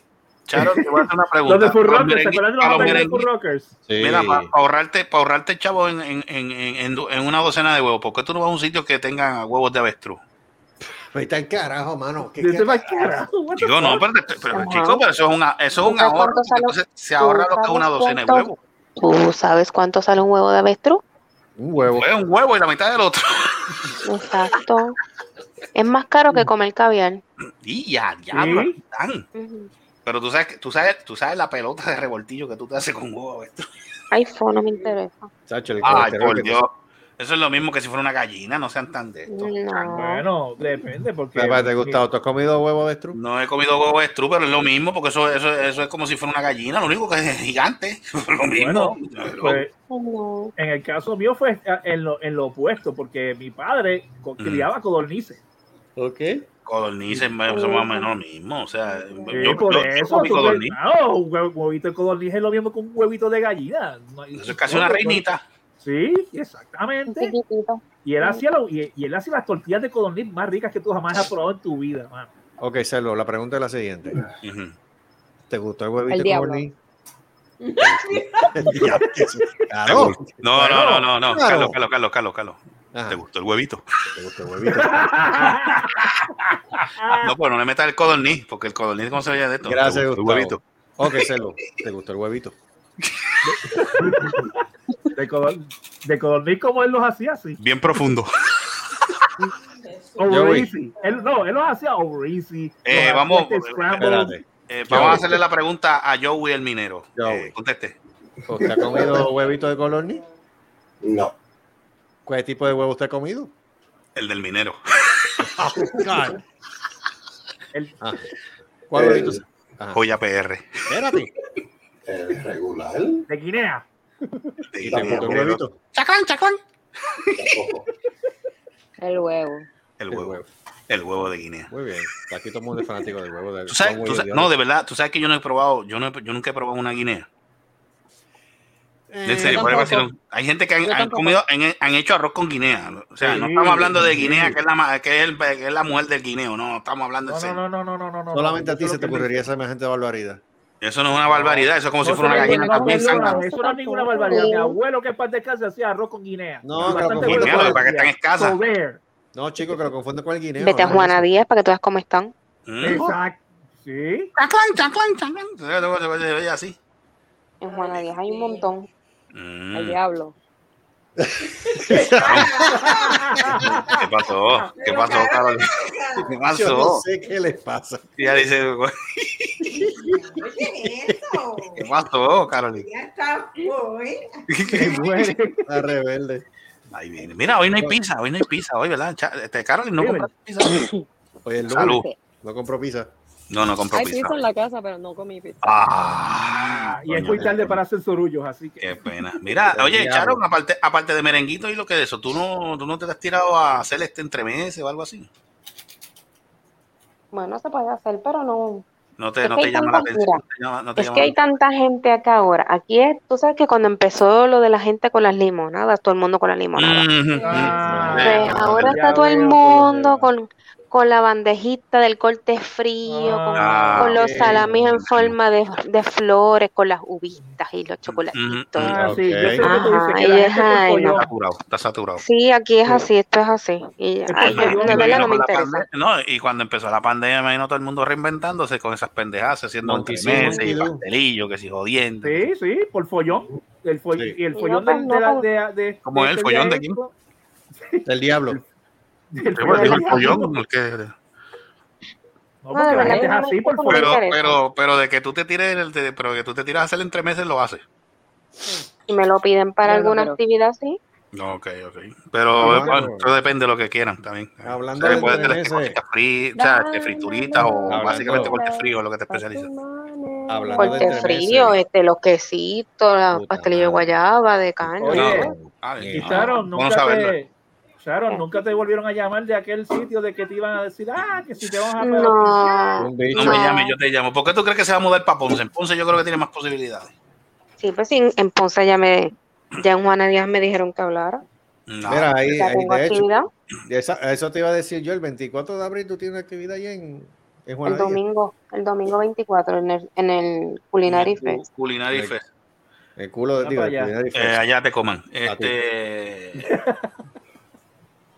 Charon, te voy a hacer una <laughs> pregunta. Los de los Rockers, ¿se merengue- acuerdan de los los de merengue- Rockers? Sí. Mira, para ahorrarte, para ahorrarte chavo en, en, en, en, en una docena de huevos, ¿por qué tú no vas a un sitio que tenga huevos de avestruz? Vete al carajo, mano. ¿Qué, qué- "Va, carajo, the Digo, no, fuck?" pero, pero, chico, pero eso es, una, eso es un ¿Tú sabes ahorro. Entonces se ahorra lo que es una docena de cuánto- huevos. ¿Tú sabes cuánto sale un huevo de avestruz? Un huevo. Pues un huevo y la mitad del otro. Exacto. Es más caro que comer caviar. Y ya, diablo, Sí. Pero tú sabes, que- tú sabes, tú sabes la pelota de revoltillo que tú te haces con huevo. Fo, no me interesa. Chacho, el Ay, por Dios. Eso es lo mismo que si fuera una gallina, no sean tan de esto. No. Bueno, depende, porque. Papá, ¿Te Gustavo? ¿Tú has comido huevo de estru? No he comido huevo de estru, pero es lo mismo, porque eso, eso, eso es como si fuera una gallina, lo único que es gigante. <laughs> lo mismo. Pues, No. en el caso mío fue en lo, en lo opuesto, porque mi padre Mm. criaba codornices. Ok. Codornices más o menos lo mismo. O sea, Sí, yo, por yo- yo eso, tú codorniz. no, huevito de codorniz es lo mismo que un huevito de gallina. Eso es casi una reinita. Sí, exactamente. Y él hacía lo- y, y él hacía las tortillas de codorniz más ricas que tú jamás has probado en tu vida, mano. Ok, Celo, la pregunta es la siguiente. ¿Te gustó el huevito El de codorniz? <laughs> <laughs> Claro. No, no, no, no, no. Claro. Carlos, Carlos, Carlos, Carlos, Carlos. Ajá. ¿Te gustó el huevito? <laughs> ¿Te gustó el huevito? No, pues no le metas el codorniz, porque el codorniz, ¿cómo se veía de esto? Gracias, ¿Te gustó el Gustavo. huevito? Ok, Celo, ¿te gustó el huevito? De, codor- de codorniz como él los hacía, sí. Bien profundo. Over easy. Él, no, él los hacía over easy. Eh, vamos, este. Espérate. Eh, vamos a hacerle la pregunta a Joey el minero. Joey. Eh, conteste. ¿Usted ha comido huevito de codorniz? No. ¿Qué tipo de huevo usted ha comido? El del minero. El- Ah. ¿Cuál El-? Ajá. Joya PR. Espérate. El regular. de Guinea. ¿Y te gustó el huevito? Chaclán. Tampoco. El huevo. El El huevo. El huevo de Guinea. Muy bien. Aquí todo el mundo es fanático del huevo. De ¿Tú sabes? tú sabes- no, de verdad, tú sabes que yo no he probado, yo, no he- yo nunca he probado una guinea. En serio, yo por vacilón. Hay gente que han, comido, han, han hecho arroz con guinea. O sea, no estamos hablando de sí. guinea, que es la, que es, el- que es la mujer del guineo, no, estamos hablando No, de no, no, no, no, no, no. Solamente no, a ti se te ocurriría dice. semejante barbaridad. Eso no es una barbaridad, eso es como si No, fuera una no gallina ninguna también. Eso no es ninguna barbaridad. Mi abuelo que es parte de casa hacía arroz con guinea. No, que lo el- para para que están escasas. No, chicos, que lo confunden con el guineo. Vete a ¿no? Juana Díaz para que tú veas cómo están. Mm. Exacto. Sí. Chaclán, chaclán, chaclán. Así. En Juana Díaz hay un montón. Mm. El diablo. ¿Qué pasó? ¿Qué pasó, Carol? ¿Qué Yo no pasó? sé qué les pasa. Y ella dice, ¿qué <laughs> pasó, Carol? Ya está, voy. Qué bueno. La rebelde. Ahí viene. Mira, hoy no hay pizza, hoy no hay pizza, hoy, ¿verdad? Este, Carol, ¿no compraste pizza? Oye, el Salud. lunes no compro pizza. No, no compro Hay pizza. pizza en la casa, pero no comí pizza. Ah, Y es muy tarde para hacer sorullos, así que. Qué pena. Mira, <laughs> oye. Charon, aparte, aparte de merenguito y lo que de eso, ¿tú no, ¿tú no te has tirado a hacer este entremeses o algo así? Bueno, se puede hacer, pero no. No te, Es no te llama la atención. mira, no te llama- no te Es llama que hay tanta gente acá ahora. Aquí es, tú sabes que cuando empezó lo de la gente con las limonadas, todo el mundo con las limonadas. Ujú, Ah, ujú. Pues Sí, ahora está todo el mundo con, con la bandejita del corte frío, con, Ah, con los salamis en forma de, de flores, con las uvitas y los chocolatitos. Ah, sí, yo sé Ok. lo que tú dices, Ajá, que y la es gente por ay, no. follón. saturado, está saturado. Sí, aquí es así, esto es así. Y ay, de no me interesa. no, y cuando empezó la pandemia, me imagino todo el mundo reinventándose con esas pendejadas, haciendo entremeses y pastelillos, que si jodiendo. Sí, sí, por follón. El foll- Sí. Y el follón de, la- pues. de, de, ¿Cómo es el follón de quién? Del diablo. <laughs> del Sí, follón bueno, dijo el del- follón, el que- No, porque la de gente es verdad, así no, por no, follón. pero, pero, pero de que tú te tires, el de- pero que tú te tiras a hacer entremeses, lo haces. Y me lo piden para alguna pero- actividad, sí. No, ok, ok. Pero eh, bueno. eso depende de lo que quieran también. Hablando O sea, de puede ser entremeses. cositas fritas, o sea, que frituritas o Hablando- básicamente corte frío, lo que te especializa. Hablando de Corte frío, este, los quesitos, pastelillo de guayaba, de carne. Oye, ¿no? Ah, Y no, Sharon, bueno nunca saberlo. te, Sharon, nunca te volvieron a llamar de aquel sitio de que te iban a decir, ah, que si te vamos a. No. No me No. llames, yo te llamo. ¿Por qué tú crees que se va a mudar para Ponce? En Ponce yo creo que tiene más posibilidades. sí, pues sí, en Ponce ya me, ya en Juana Díaz me dijeron que hablara. No. Mira, ahí, Ya ahí, tengo de hecho, actividad esa- eso te iba a decir yo, el 24 de abril tú tienes actividad ahí en, en Juana el Díaz. domingo, el domingo 24 en el, en el Culinary Fest. Culinary Fest. El culo de el allá. Eh, allá te coman. A <laughs>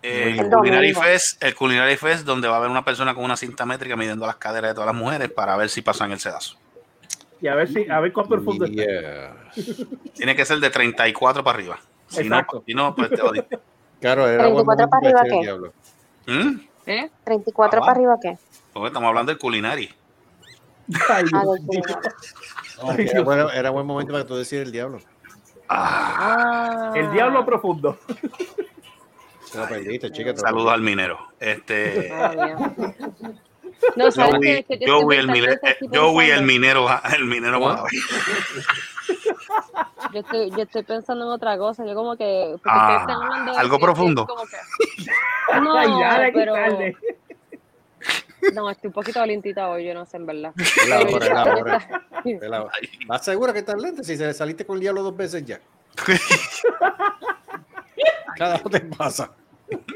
El, El Culinary. Fest, el Culinary Fest, donde va a haber una persona con una cinta métrica midiendo las caderas de todas las mujeres para ver si pasan el sedazo. Y a ver si, a ver cuán profundo está. Yeah. Tiene que ser de 34 para arriba. Si no, Exacto. si no, pues te jodiste. Claro, era buen 34 momento para arriba, ¿qué? diablo. ¿Mm? ¿Eh? 34 Ah, para arriba, ¿qué? Porque estamos hablando del Culinary. Ay, Ah, era, bueno, era buen momento para tú decir el diablo. Ah, Ah. El diablo profundo. Te lo perdiste, chica. saludos al minero. Este. Bien. No, ¿sabes Joey? Que Joey, estoy el, minero, Joey el minero, el minero. Madawi. Yo estoy, yo estoy pensando en otra cosa. Yo como que. Ah, hablando algo que- profundo. como que- <laughs> no, Ay, pero. No, estoy un poquito valentita hoy, yo no sé en verdad. ¿Estás segura que estás lenta? Si se saliste con el diablo dos veces ya. <laughs> Cada vez te pasa.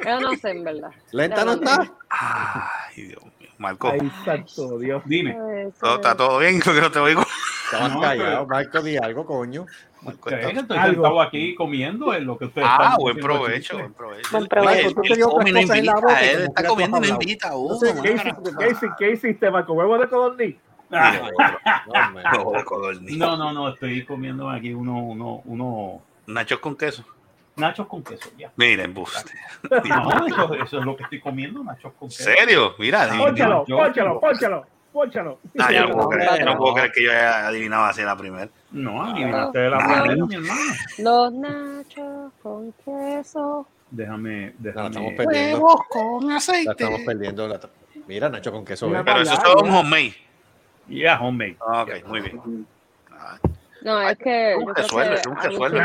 Yo no sé, en verdad. ¿Lenta no está? Ay, Dios mío. Marco, Ay, santo Dios. Dime. ¿todo, ¿está todo bien? Porque no te oigo. Estabas No, callado, Marco, di algo, coño. Marco ¿Qué? está- Que Estoy sentado aquí comiendo en lo que ustedes Ah, están buen provecho, buen provecho. Buen provecho. él, Tú te él dio come y no otras cosas en la invita, boca, él como está que comiendo has invita ¿Qué hiciste, qué hiciste, qué hiciste Marco? ¿Huevo de codorniz? No, man. No, de codorniz. No, no, no, estoy comiendo aquí uno, uno, uno Nachos con queso. Nachos con queso, ya. Mira, embuste. No, eso, eso es lo que estoy comiendo, nachos con queso. ¿Serio? Mira. Pónchalo, yo- pónchalo, pónchalo, pónchalo. Ah, yo no puedo creer, yo no No. puedo creer que yo haya adivinado así la primera. No, adivinaste de la No. primera, mi hermano. Los nachos con queso. Déjame, la déjame. estamos perdiendo. Huevos con La estamos aceite. perdiendo. La- Mira, Nacho, con queso. Mira. Pero eso Ya, son ya. homemade. Yeah, homemade. Ah, Ok, muy bien. Ah, No, es que. Un resuelve, que un resuelve.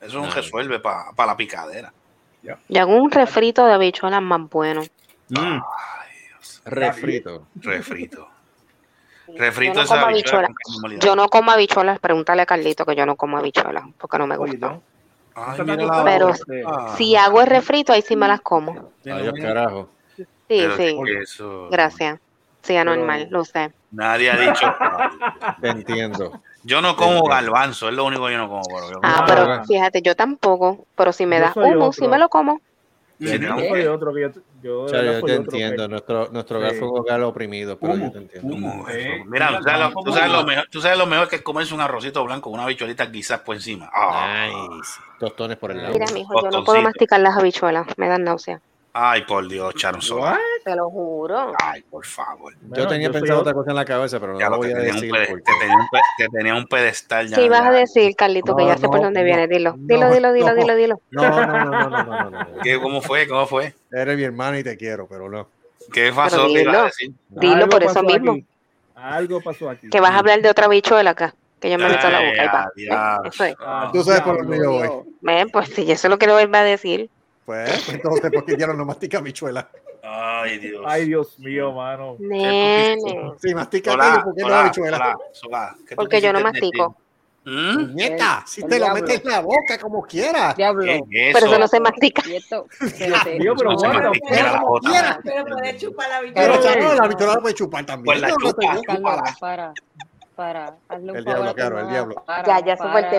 Eso es un resuelve para la picadera. Yo hago un refrito de habichuelas más bueno. Mm. Refrito. Refrito. Yo Refrito no como habichuelas. Yo no como habichuelas. Pregúntale a Carlito que yo no como habichuelas porque no me Oye, gusta. ¿no? Ay, Pero Ah, si hago el refrito, ahí sí me las como. Adiós, carajo. Sí, pero sí. eso- Gracias. Sí, anormal, Pero- lo sé. Nadie ha dicho. Te entiendo. Yo no como garbanzo, es lo único que yo no como. Pero yo Ah, Ah, pero fíjate, yo tampoco. Pero si me Yo das humo, sí me lo como. Sí, Yo no. soy otro que yo. Yo, O sea, yo te otro que- entiendo. Nuestro, nuestro Sí. fue un hogar oprimido, pero Humo, yo te entiendo. humo. ¿Cómo Eh? Mira, tú sabes, lo, vamos tú sabes lo como- mejor, tú sabes lo mejor que es comerse un arrocito blanco, una bichuelita quizás por encima. Ah, Nice. Tostones por el lado. Mira, mijo, yo no puedo masticar las habichuelas. Me dan náusea. Ay, por Dios, Sola. What? Te lo juro. Ay, por favor. Yo Bueno, tenía yo pensado otra cosa en la cabeza, pero no Ya lo voy a decir. porque- te tenía un, pe- te tenía un pedestal ya. Sí, vas a decir, Carlito, que No, ya sé por no, dónde no, viene. Dilo, dilo, no, dilo, dilo, no. dilo, dilo. No, no, no, no, no, no. ¿Qué, ¿Cómo fue? ¿Cómo fue? Eres mi hermano y te quiero, pero no. ¿Qué pasó? ¿Qué ibas a dilo. decir? Dilo por eso mismo. aquí. Algo pasó aquí. Que vas a hablar de otra bichuela acá. Que yo me meto la Ay, boca y va. adiós. Eso es. Ah, Tú sabes por dónde yo voy. Ven, pues si eso es lo que él va a decir. Pues, pues entonces, porque ya no mastica bichuela. Ay, Dios. Ay, Dios mío, mano. Nene. Sí, mastica Solá, aquello, porque no Solá, bichuela. Solá, Solá, ¿qué tú Porque yo no mastico. decir? ¿Mm? Nieta, si El te lo diablo. metes en la boca como quieras. Diablo. ¿Qué es Pero eso no se mastica. Dios, pero No se bueno, pero-. Pero chupar la Pero, bichuela. chavo, la bichuela la puede chupar también. Pues la chupa. chúpala. para, para, hazle un El diablo, claro, el diablo. para, Ya, ya, ese fue el para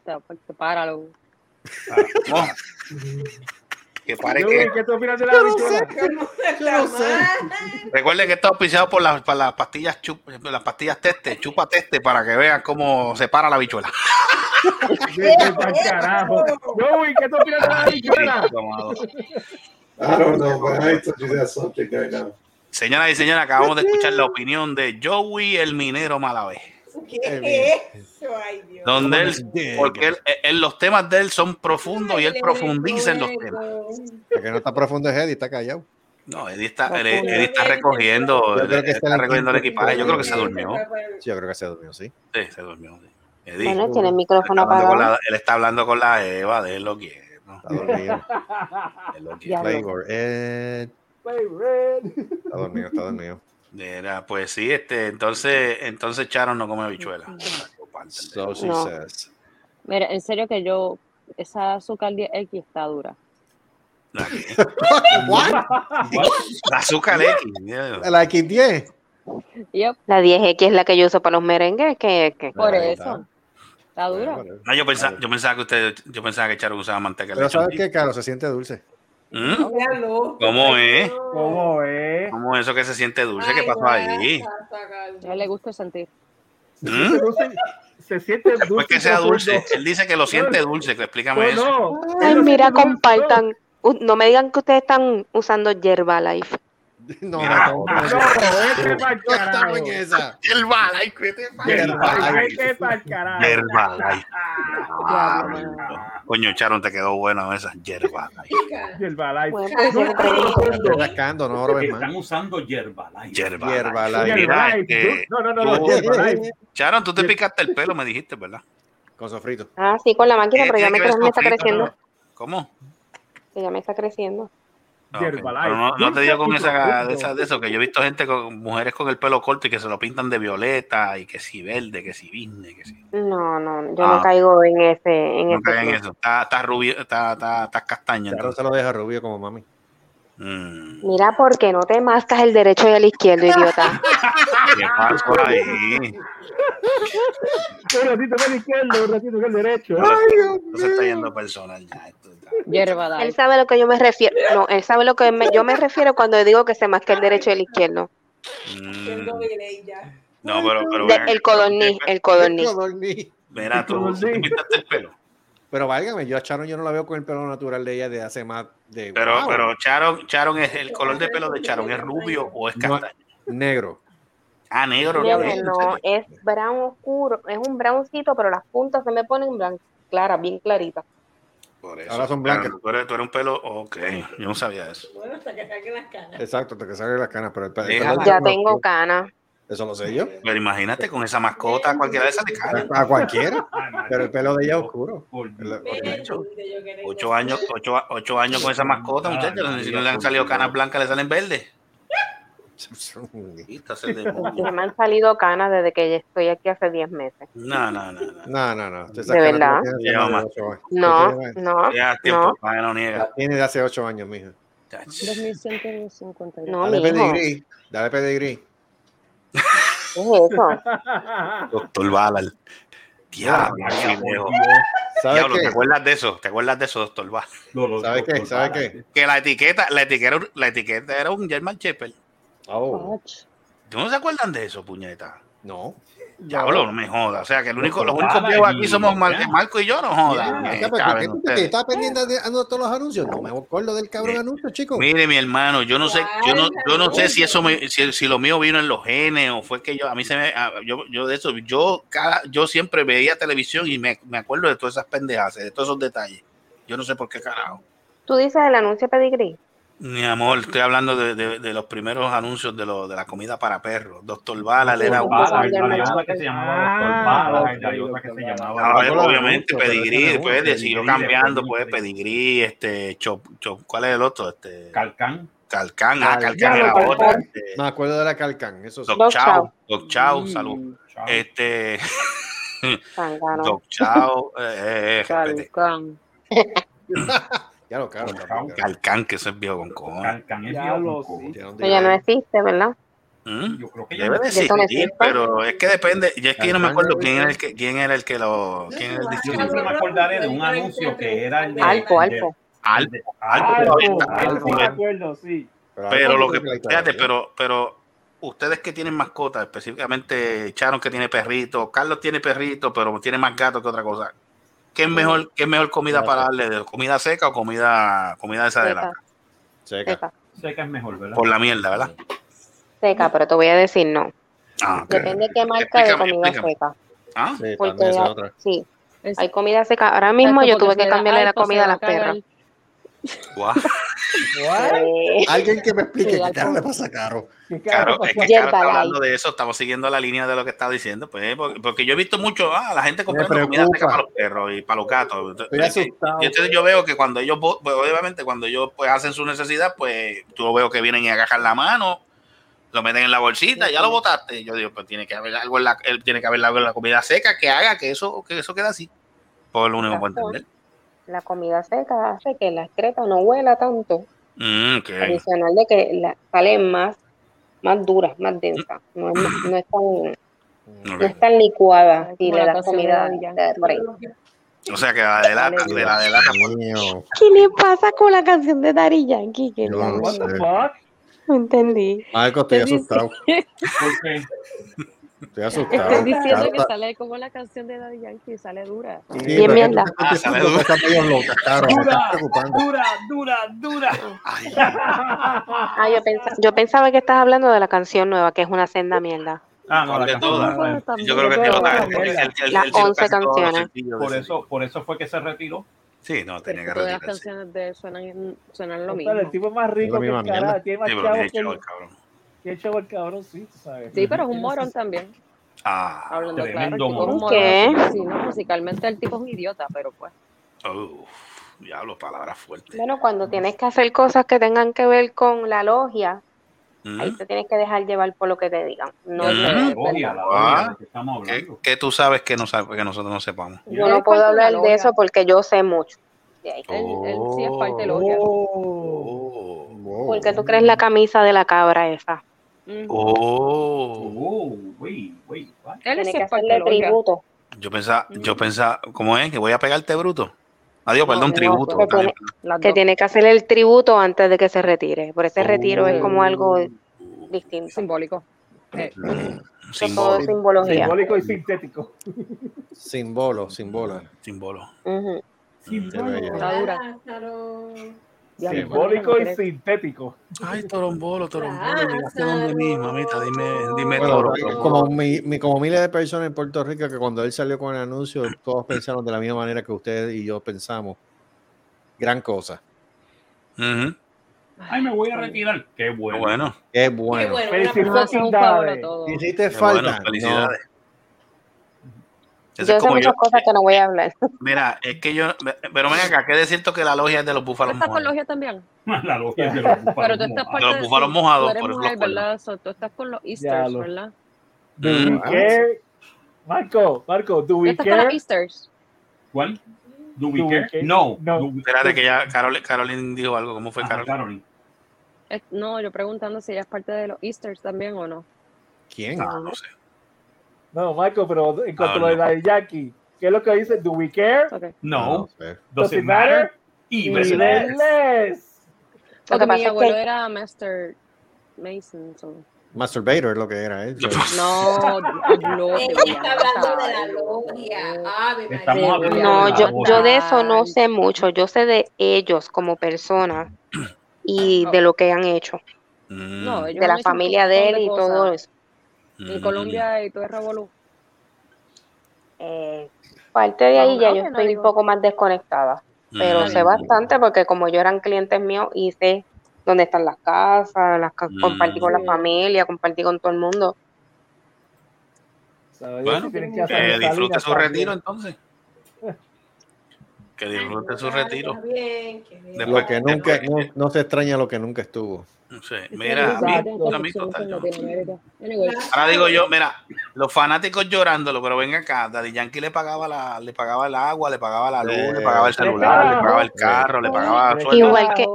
tema, páralo. No. Que pare Luis, que. ¿Qué tú opinas de la está auspiciado por las, por las pastillas chup, las pastillas teste, chupa teste para que vean cómo se para la bichuela. Vete <laughs> pa'l carajo. Luis, ¿qué tú opinas de la bichuela? Amado. I don't know, but I told you that subject right now. Señoras y señores, acabamos de escuchar la opinión de Joey el minero Malavé. ¿Qué es eso? Ay, Dios. Donde él, porque él, él- los temas de él son profundos y él profundiza en los temas. El que no está profundo es Eddie, está callado. No, Eddie está, Eddie- Eddie está recogiendo, Yo creo que está, recogiendo el equipaje. Yo creo que se durmió. Sí, yo creo que se durmió, sí. Sí, se durmió. sí. Eddie, Bueno, tiene el él, micrófono está hablando con apagado. la, él está hablando con la Eva, de él lo quiere. ¿no? Está dormido. Él lo quiere. Favorite. Está dormido, está dormido. Era, pues sí, este, entonces, entonces Charon no come habichuela. So she No. says. Mira, en serio que yo, esa azúcar 10X está dura. La, <laughs> What? la azúcar X. La X10. Yep, La 10X es la que yo uso para los merengues. Que, que- por eso. está. Está dura. No, yo pensaba, yo pensaba que usted, yo pensaba que Charon usaba manteca Pero. ¿sabes qué, Carlos? Se siente dulce. ¿Mm? ¿Cómo es? ¿Cómo es? ¿Cómo es eso que se siente dulce? ¿Qué Ay, pasó ahí? él le gusta sentir. ¿Mm? Se, siente dulce. Pues que sea dulce. Él dice que lo siente dulce. Explícame eso. No, no. Ay, mira, compartan. U- No me digan que ustedes están usando Herbalife. No, Mira, no, No, no, no, vete no estamos carajo. en esa. Vete pa'l Herbalife. Vete carajo. Diablo, Ah, mano. Coño, Charon, te quedó buena esa. Pues yo Estoy pregunto. rascando, no Están usando Herbalife. este, No, no, no. Charon, tú te picaste el pelo, me dijiste, ¿verdad? Con sofrito. Ah, sí, con la máquina, ¿Qué pero ya me, que ver me está creciendo. ¿Cómo? Que ya me está creciendo. Ok, Herbalife. Pero no, no te digo con esa de, esas- de eso, que yo he visto gente con mujeres con el pelo corto y que se lo pintan de violeta y que si verde, que si verde, que si. No, no, yo Ah. no caigo en ese, en No ese caen en eso. Está, está rubio, está, está, está castaño. Claro, se lo deja rubio como mami. Mm, Mira, porque no te mascas el derecho y el izquierdo, idiota. <laughs> ¿Qué pasó ahí? Un ratito con el izquierdo, un ratito con el derecho. No se está yendo personal ya. esto Hierba Él sabe a lo que yo me refiero. No, él sabe a lo que me- yo me refiero cuando digo que se masca el derecho y el izquierdo. Ella. No, pero, pero De- el codorniz, el codorniz. Mira, tú ¿sí te pintaste el pelo. Pero válgame, yo a Sharon yo no la veo con el pelo natural de ella de hace más de. Pero, wow, pero Charon, Charon es el color de pelo de Charon, ¿es rubio o es no, castaño? negro. Ah, negro, negro. no, es brown oscuro, es un browncito, pero las puntas se me ponen blan- claras, bien claritas. Por eso. Ahora son blancas. Tú eres, tú eres un pelo, ok, yo no sabía eso. Bueno, hasta que saquen las canas. Exacto, hasta que salen las canas, pero el, pelo- el Ya tengo canas. Eso lo sé yo. Pero imagínate con esa mascota, cualquiera de esas le cae. A cualquiera. Pero el pelo de ella es oscuro. Ocho años, ocho, ocho años con esa mascota, muchachos. Si no le han salido canas blancas, le salen verdes. Quita ese demonio. Ya me han salido canas desde que estoy aquí hace 10 meses. No, no, no. no. No, no, no. ¿De verdad? no. No, no, Ya tiempo, no. para que no niega. la Tiene de hace ocho años, mija. 2159. No, Dale pedigrí. Dale pedigrí. ¿Qué es eso? <laughs> Doctor Ballard. Diablo. ¿te acuerdas de eso? ¿Te acuerdas de eso, doctor Ballard? Lo- lo- ¿Sabes qué? Que la etiqueta, la etiqueta, la etiqueta era un German Shepherd. Oh, ¿Tú no se acuerdan de eso, puñeta? no. Diablo, no me jodas. O sea, que el único, los únicos viejos aquí somos Mar- ya. Marco y yo, no jodas. Ya, Me pero ¿por caben qué tú te ustedes. estás pendiente de todos los anuncios? No me acuerdo del cabrón Sí. anuncio, chico. Mire, mi hermano, yo no sé, yo no, yo no sé si eso me, si, si lo mío vino en los genes o fue que yo, a mí se me, a- yo, yo de eso, yo cada, yo siempre veía televisión y me, me acuerdo de todas esas pendejas, de todos esos detalles. Yo no sé por qué carajo. Tú dices el anuncio pedigrí. Mi amor, estoy hablando de, de- de los primeros anuncios de, lo, de la comida para perros. Doctor Ballard era un... Había Bala. una que se llamaba Ah, Doctor Bala, ok, y había otra que se llamaba Ah, obviamente, pedigrí, anuncio, siguió cambiando, pues pedigrí, este, chop, chop, ¿cuál es el otro? Este, Calcán. Calcán, ah, Calcán. Era otra. este, Me acuerdo de la Calcán, eso sí. Doc Doc Chao, Chao. Doc Chao, Mm. salud. Este. <laughs> Doc Chao, eh, eh, respete. Calcán. <laughs> Ya lo caro. Calcán, que eso es viejo con cojones. Calcán es Diablo, viejo, Ella no existe, ¿verdad? ¿Mm? Yo creo que ya Debe de existir, pero es que depende. Yo es que yo no me acuerdo quién era el que, quién era el que lo, quién era el Yo siempre me acordaré de un anuncio que era el de... Alpo, Alpo. Alpo, Alpo. me acuerdo, sí. Pero lo que, fíjate, historia. pero, pero ustedes que tienen mascotas, específicamente Charon que tiene perrito, Carlos tiene perrito, pero tiene más gato que otra cosa. ¿Qué es mejor, qué es mejor comida para darle? ¿De ¿Comida seca o comida, comida esa de Seca, lata? Seca. seca, que es mejor, ¿verdad? Por la mierda, ¿verdad? seca, pero te voy a decir no. Ah. Depende de qué marca de comida explícame. seca. Ah, Sí, Porque también esa es hay- otra. sí, hay comida seca. Ahora mismo yo tuve que da cambiarle la comida a las perras. Eh, Alguien que me explique Sí, qué carajo le pasa a Caro. ¿Qué Claro, es que Caro está hablando de eso, estamos siguiendo la línea de lo que está diciendo, pues, porque, porque yo he visto mucho, ah, la gente comprando comida seca para los perros y para los gatos. Estoy Es que- asustado. y entonces yo veo que cuando ellos, pues, obviamente, cuando ellos pues hacen su necesidad, pues tú lo veo que vienen y agarran la mano, lo meten en la bolsita, ya lo botaste. Yo digo, pues tiene que haber algo en la, él tiene que haber algo en la comida seca que haga que eso, que eso quede así. Por lo único que puedo entender. La comida seca hace que la excreta no huela tanto. Mm. Adicional de que la, sale más, más dura, más densa. No es, más- no es tan, Ok. no es tan licuada si le la das de comida de. O sea que la de lata, de la pues. ¿Qué le pasa con la canción de Daddy Yankee? Yo no, no entendí. Marco, estoy asustado. <laughs> Estoy asustado. Estoy diciendo Caro que sale como la canción de Daddy Yankee, sale dura. Sí, Bien mierda. Ah, sale dura. cosas medio locas, Caro. Me estás preocupando. Dura, dura, dura. ay, Ah, yo, pensa- yo pensaba que estás hablando de la canción nueva, que es una senda mierda. Ah, no, ¿Cuál la de todas? no es- yo creo que tiene Las el tipo 11 casi todos los canciones. Por eso, por eso fue que se retiró. Sí, no, tenía que Todas las retirarse. canciones de él suenan, suenan lo Total, el mismo. tipo más rico que el carajo. Tiene más chavos que el cabrón. Chavo el cabrón, sí, tú sabes. Sí, pero es un morón también. Ah, Hablando claro, el Tremendo tipo es un morón. ¿Qué? morón. Sí, no, musicalmente el tipo es un idiota, pero pues. uf. Diablo, palabras fuertes. Bueno, cuando tienes que hacer cosas que tengan que ver con la logia, Mm. ahí te tienes que dejar llevar por lo que te digan. No Mm. es La logia, la logia, Ah, ¿de qué estamos ¿Qué, hablando? qué tú sabes que, no sabe- que nosotros no sepamos? Yo no puedo hablar de eso porque yo sé mucho. de ahí. Él, él sí es parte de logia. Oh. ¿Por qué tú crees la camisa de la cabra esa? Oh. Oh, wait, wait, what? Él que es de hacerle tributo. Yo pensaba, yo pensaba, ¿cómo es? Que voy a pegarte bruto. Adiós, No, perdón, no, tributo. que. Las Que tiene que hacerle el tributo antes de que se retire. Por ese retiro es como algo Oh. distinto. Simbólico. Eh, Símbolo. es simbología. Simbólico y sintético. Símbolo, símbolo. Símbolo. Ujú. Qué bello. Está dura. Simbólico ¿cuánto y sintético. Ay, torombolo, torombolo. Llegaste donde mí, mamita. Dime, dime Bueno, torombolo. como, mi- mi- como miles de personas en Puerto Rico que cuando él salió con el anuncio, todos pensaron de la misma manera que ustedes y yo pensamos. Gran cosa. Ujú. Ay, me voy a retirar. Qué bueno. Bueno, Qué Qué bueno. bueno. Felicidades. Hiciste qué falta. bueno, felicidades. Ese Yo es sé como muchas yo. cosas que no voy a hablar. <laughs> Mira, es que yo. Pero ven acá, ¿qué decir que la logia es de los ¿Tú búfalos estás con mojados? logia también? <laughs> La logia de los búfalos Pero tú estás mojados. parte Los de- búfalos mojados, Tú eres por mujer, tú estás con los Easters, lo- ¿verdad? Do we care? Marco, Marco, do ¿Tú we estás con los care? Easters? ¿Cuál? ¿Do we Do we care? care? No. No. We- Espérate que ya Carol, Caroline dijo algo. ¿Cómo fue Ajá, Carolina? Caroline. No, yo preguntando si ella es parte de los Easters también o no. ¿Quién? Ah, no sé. No, Marco, pero en cuanto Ah, a lo de no. la de Jackie, ¿qué es lo que dice? Do we care? No. sé. Does it matter? Even less. Lo que pasa mi abuelo que- era Master Mason. so- Masturbator es lo que era él. Yo- No, no. Ella está hablando de la logia. Ave María. Estamos hablando No, de la yo, yo de eso no sé mucho. Yo sé de ellos como personas y de lo que han hecho. Mm, No, De la familia de él y todo eso. En mm, Colombia y todo el revolú. Eh, parte de ahí No, ya yo no estoy un poco más desconectada. Pero sé bastante porque como yo eran clientes míos y sé dónde están las casas, las Mm. compartí con la familia, compartí con todo el mundo. Bueno, <laughs> que disfrute su retiro entonces. Que disfrute su retiro. Qué bien, qué bien. Después Lo que nunca, después- no, no se extraña lo que nunca estuvo. Sí, mira, a mí, Exacto. a mí total, yo- Anyway, Ahora digo yo, mira, los fanáticos llorándolo, pero ven acá, Daddy Yankee le pagaba la, le pagaba el agua, le pagaba la luz, Eh, le pagaba el celular, le pagaba el carro, le pagaba sueldo. Igual que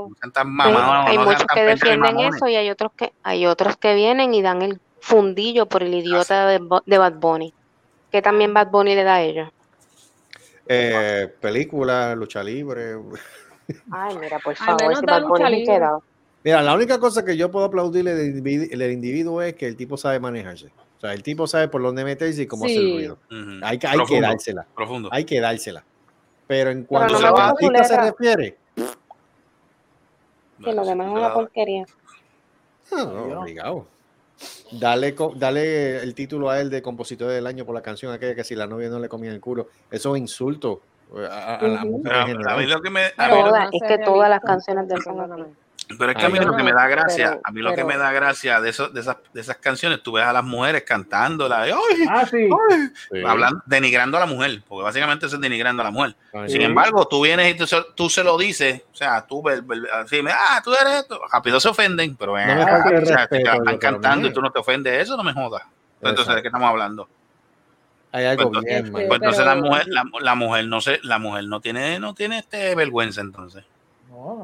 mamados, hay no muchos que defienden eso y hay otros que hay otros que vienen y dan el fundillo por el idiota de, de Bad Bunny. Que también Bad Bunny le da a ellos. Eh, película, lucha libre. Ay, mira, por favor, menos si Bad Bunny queda. Mira, la única cosa que yo puedo aplaudirle del individu- del individuo es que el tipo sabe manejarse. O sea, el tipo sabe por dónde meterse y cómo hacer Sí. ruido. Hay, que- dársela. Profundo. Hay que dársela. Pero en cuanto no a la se refiere, Que lo demás es una porquería. no, no, obligado. Dale, dale el título a él de compositor del año por la canción aquella que si la novia no le comía el culo. Eso es insulto eh, a, a la mujer a mí lo que me, a mí lo- es que todas las canciones del <laughs> son. Pero es que a mí lo no, que me da gracia, pero- a mí lo que me da gracia de, eso, de, esas, de esas canciones, tú ves a las mujeres cantándola, ¡ay! Ah, sí. ¡ay! Sí. Hablando, denigrando a la mujer, porque básicamente eso es denigrando a la mujer. Ay, Sin sí. embargo, tú vienes y tú, se- tú se lo dices, o sea, tú ver- ver- así, ah, tú eres esto, rápido se ofenden, pero ven No o sea, respeto, te están cantando y tú no te ofendes, eso no me jodas. Entonces, Exacto. ¿de qué estamos hablando? Hay algo Pues, bien mal. Pues entonces la mujer, la, la mujer no se, la mujer no tiene, no tiene este vergüenza entonces. No.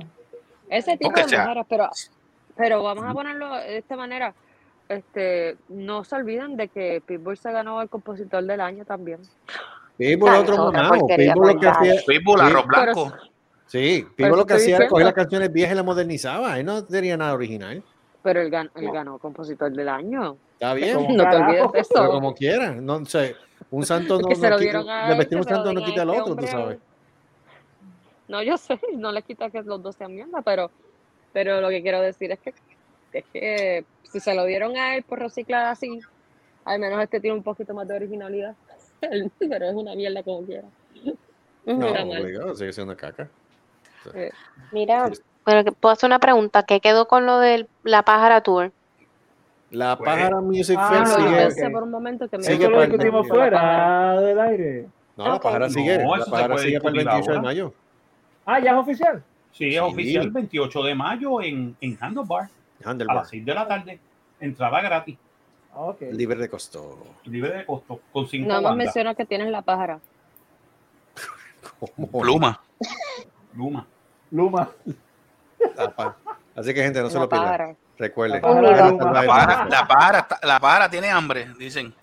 Ese tipo Porque de sea- mujeres, pero, pero vamos a ponerlo de esta manera. Este, no se olviden de que Pitbull se ganó el compositor del año también. Pitbull otro porquería, Pitbull lo que hacía, Pitbull, arroz pero- blanco. sí, Pitbull lo que hacía era coger las canciones viejas y las modernizaba. Él no tenía nada original. Pero él, gan- él ganó compositor del año. Está bien, Como No te olvides de pero eso. como quiera. No sé, un santo <laughs> no, no a vestir un santo quita el este otro, tú hombre. sabes. No, yo sé, <laughs> no le quita que los dos sean mierda, pero, pero lo que quiero decir es que, es que si se lo dieron a él por reciclar así, al menos este tiene un poquito más de originalidad. <laughs> pero es una mierda como quiera. No, obligado, sigue siendo caca. Eh, Mira, pero que- puedo hacer una pregunta. ¿Qué quedó con lo de la pájara tour? La Pues- Pájara Music Ah, Fest sigue. pensé por un momento que me Sigue Eso lo discutimos fuera del aire. No, la pájara No, sigue. La pájara sigue para el discutir 28 de ahora. mayo. Ah, ya es oficial. Sí, es oficial el 28 de mayo en, en Handlebar, a Handlebar. las 6 de la tarde. Entrada gratis, Ok. Libre de costo. libre de costo, con 5 Nada más bandas. menciona que tienes la pájara. Pluma. Luma. Luma. Así que, gente, no se lo pierdan. Recuerden. La pájara la pájara tiene hambre, dicen.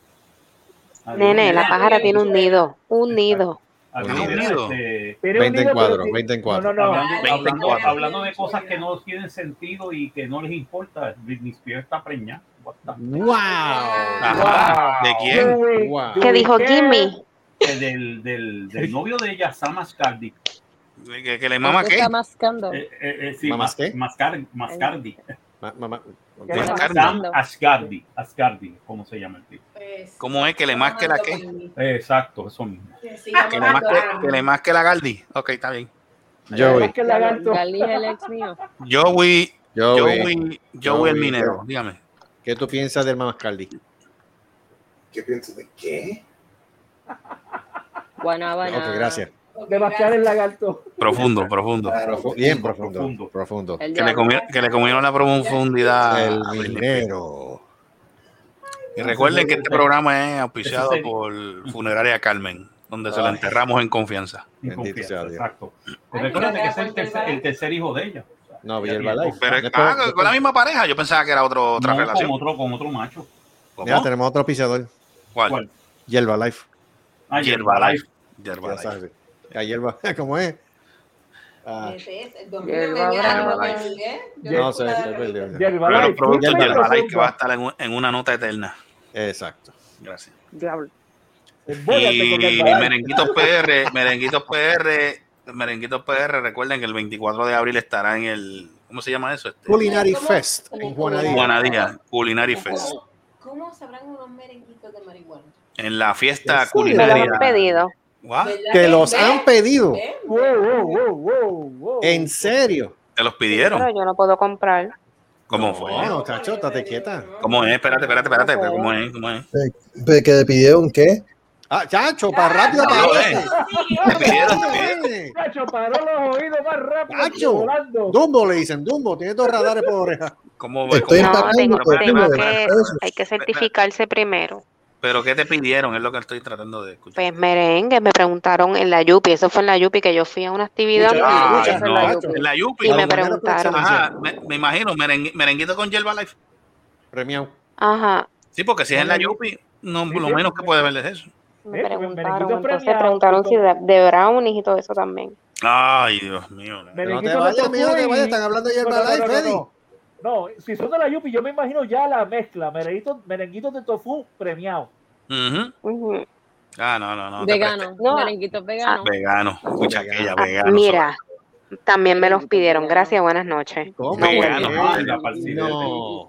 Nene, la pájara tiene un nido, un nido. Aquí, Un mira, nido. este, 20 en pero cuadro, ti- 20 en cuadro. No, no, no. hablando, de cosas que no tienen sentido y que no les importa, Britney Spears está preñada. ¡Wow! Ajá. ¿De quién? Wow. ¿Qué dijo? Eh, Del, del, del novio de ella, Sam Ascardi. ¿Que, que le mama ¿Qué qué? está mascando? Eh, eh, eh, sí, ¿Mamas Mas- qué? Mascar- Mascardi. Ma- mamá. ¿Qué ¿Qué está Mascardi. Sam? Ascardi. Ascardi, ¿cómo se llama el tipo? Pues, ¿Cómo es que le más que la qué? Exacto, eso mismo. que siga Que le más que, que le más que la Galdi. Ok, está bien. Joey. Gali es el ex mío. Joey, Joey. Joey, Joey el Joey. minero, dígame. ¿Qué tú piensas del Mamascardi? ¿Qué piensas de qué? Guanábana. Ok, gracias. De vaciar el lagarto. Profundo, <laughs> profundo. Profu- bien profundo. profundo. Profundo. Que le, diablo. comi- que le comieron la profundidad. El minero. Y recuerden que este programa es auspiciado por Funeraria Carmen, donde se la enterramos en confianza. Bendito confianza. Exacto. Mira, que es el por tercer, el tercer hijo de ella. No, Villalba Life. Pero Después- ah, después- con la misma pareja, yo pensaba que era otra otra No, relación. con otro, con otro macho. ¿Cómo? Ya tenemos otro auspiciador. ¿Cuál? ¿Cuál? Hierba Life. Ah, Hierba Life. Ya Hierba Life. sabes. La hierba, <laughs> ¿cómo es? Ah, Ese es olvidé. Yo no sé, se perdió. Yerba Life. Hierba Life que va a estar en, en una nota eterna. Exacto. Gracias. Diablo. Y. Merenguitos PR, Merenguitos PR, Merenguitos PR, recuerden que el 24 de abril estará en el, ¿cómo se llama eso? Este, Culinary. Fest en Juanadía. Juanadía, Culinary Fest. ¿Cómo sabrán unos merenguitos de marihuana? En la fiesta lo culinaria. han pedido. ¿What? ¿Verdad Que los han pedido. Wow, wow, wow, wow. ¿En serio? ¿Te los pidieron? Pero yo no puedo comprar. ¿Cómo fue? No, chacho, estate quieta. ¿Cómo es? Espérate, espérate, espérate. ¿Cómo es? ¿Cómo es? ¿Pe- ¿Que le pidieron qué? Ah, chacho, para rápido para eh. Te pidieron, te pidieron. Chacho, paró los oídos más rápido. Chacho. Dumbo le dicen, Dumbo, tiene dos radares por oreja. ¿Cómo, Estoy cómo- No, empacando, tengo, tengo que, hay que certificarse primero. ¿Pero qué te pidieron? Es lo que estoy tratando de escuchar. Pues merengue, me preguntaron en la Yupi, eso fue en la Yupi que yo fui a una actividad. Y- Ah, eso en no, la. Yupi. en la Yupi. Y me preguntaron. Ajá, me, me imagino, merengue- merenguito con Yerba Life. Premiado. Ajá, Sí, porque si es en la Yupi, no, lo menos que puede ver es eso. me Eh, preguntaron. merenguito Entonces premiado, preguntaron si de, de brownies y todo eso también. Ay, Dios mío. No Merenguito te vayas, no te vayas. Están hablando de No, no, no, Life, no, Freddy. no. No, si son de la Yupi, yo me imagino ya la mezcla. Merenguitos, merenguitos de tofu premiado. Ujú. Ah, no, no, no. Vegano. No. Merenguitos veganos. prestes. Vegano. Escucha aquella, Ah, vegano. mira, también me los pidieron. Gracias, buenas noches. ¿Cómo? No Vegano. No.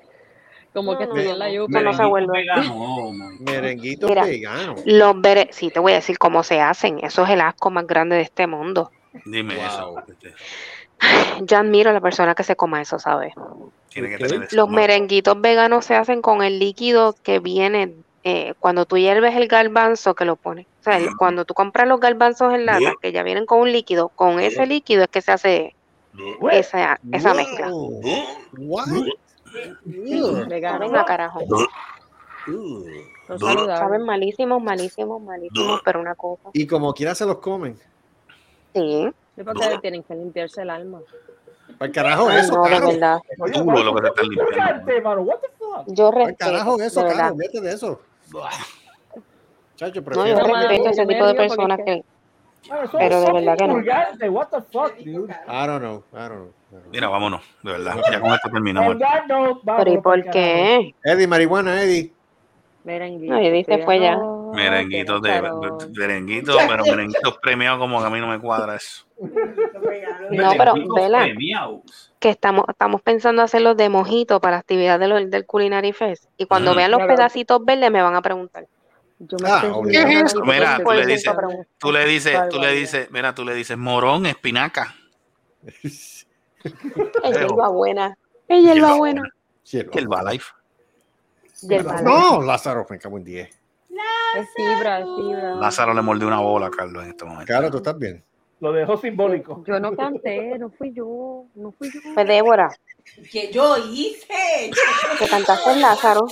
Como que No, estoy en la yuca. No se vuelve. vegano, oh, my. Merenguito Mira. vegano. Los bere- sí, te voy a decir cómo se hacen. Eso es el asco más grande de este mundo. Dime Wow. eso. <laughs> Yo admiro a la persona que se coma eso, ¿sabes? Tiene que Ok. tener Los merenguitos veganos se hacen con el líquido que viene eh, cuando tú hierves el garbanzo que lo pones. O sea, el- cuando tú compras los garbanzos en lata, que ya vienen con un líquido, con ese líquido es que se hace esa, esa mezcla. What? Vegano. Saben a carajo. Saben malísimos, malísimos, malísimos, pero una cosa. Y como quiera se los comen. Sí, Sí, porque tienen que limpiarse el alma. Para el carajo Ay, eso, no, de verdad. Yo Para el respeto, carajo eso, de verdad. Chacho, No, prefiero. yo No, mano, respeto ese yo tipo de personas que... Eso Pero de verdad que no. What the fuck, dude. I don't know. I don't know. I don't know. Mira, vámonos, de verdad. Ya con esto terminamos. Note, Pero ¿y por qué? Eddie, marihuana, Eddie. Merenguito. No, y dice fue ya. Merenguitos de, Pero- merenguitos, pero merenguitos premiados como que a mí no me cuadra eso. <laughs> No, pero Merenguitos vela, premiados. Que estamos, estamos pensando hacerlos de mojito para la actividad de los- del Culinary Fest. Y cuando Mm. vean los Claro. pedacitos verdes me van a preguntar. Yo me Ah, Mira, tú le dices, tú le dices, tú le Barbaridad. dices, mira, tú le dices morón, espinaca. <laughs> Es hierba buena. Es hierba buena. Hierba. Life. No, Lázaro, me cago en 10. Es fibra, es fibra. Lázaro le mordió una bola a Carlos en este momento. Claro, tú estás bien. Lo dejó simbólico. Yo no canté, no fui yo, no fui yo. Fue Débora, Que yo hice. que cantaste en Lázaro.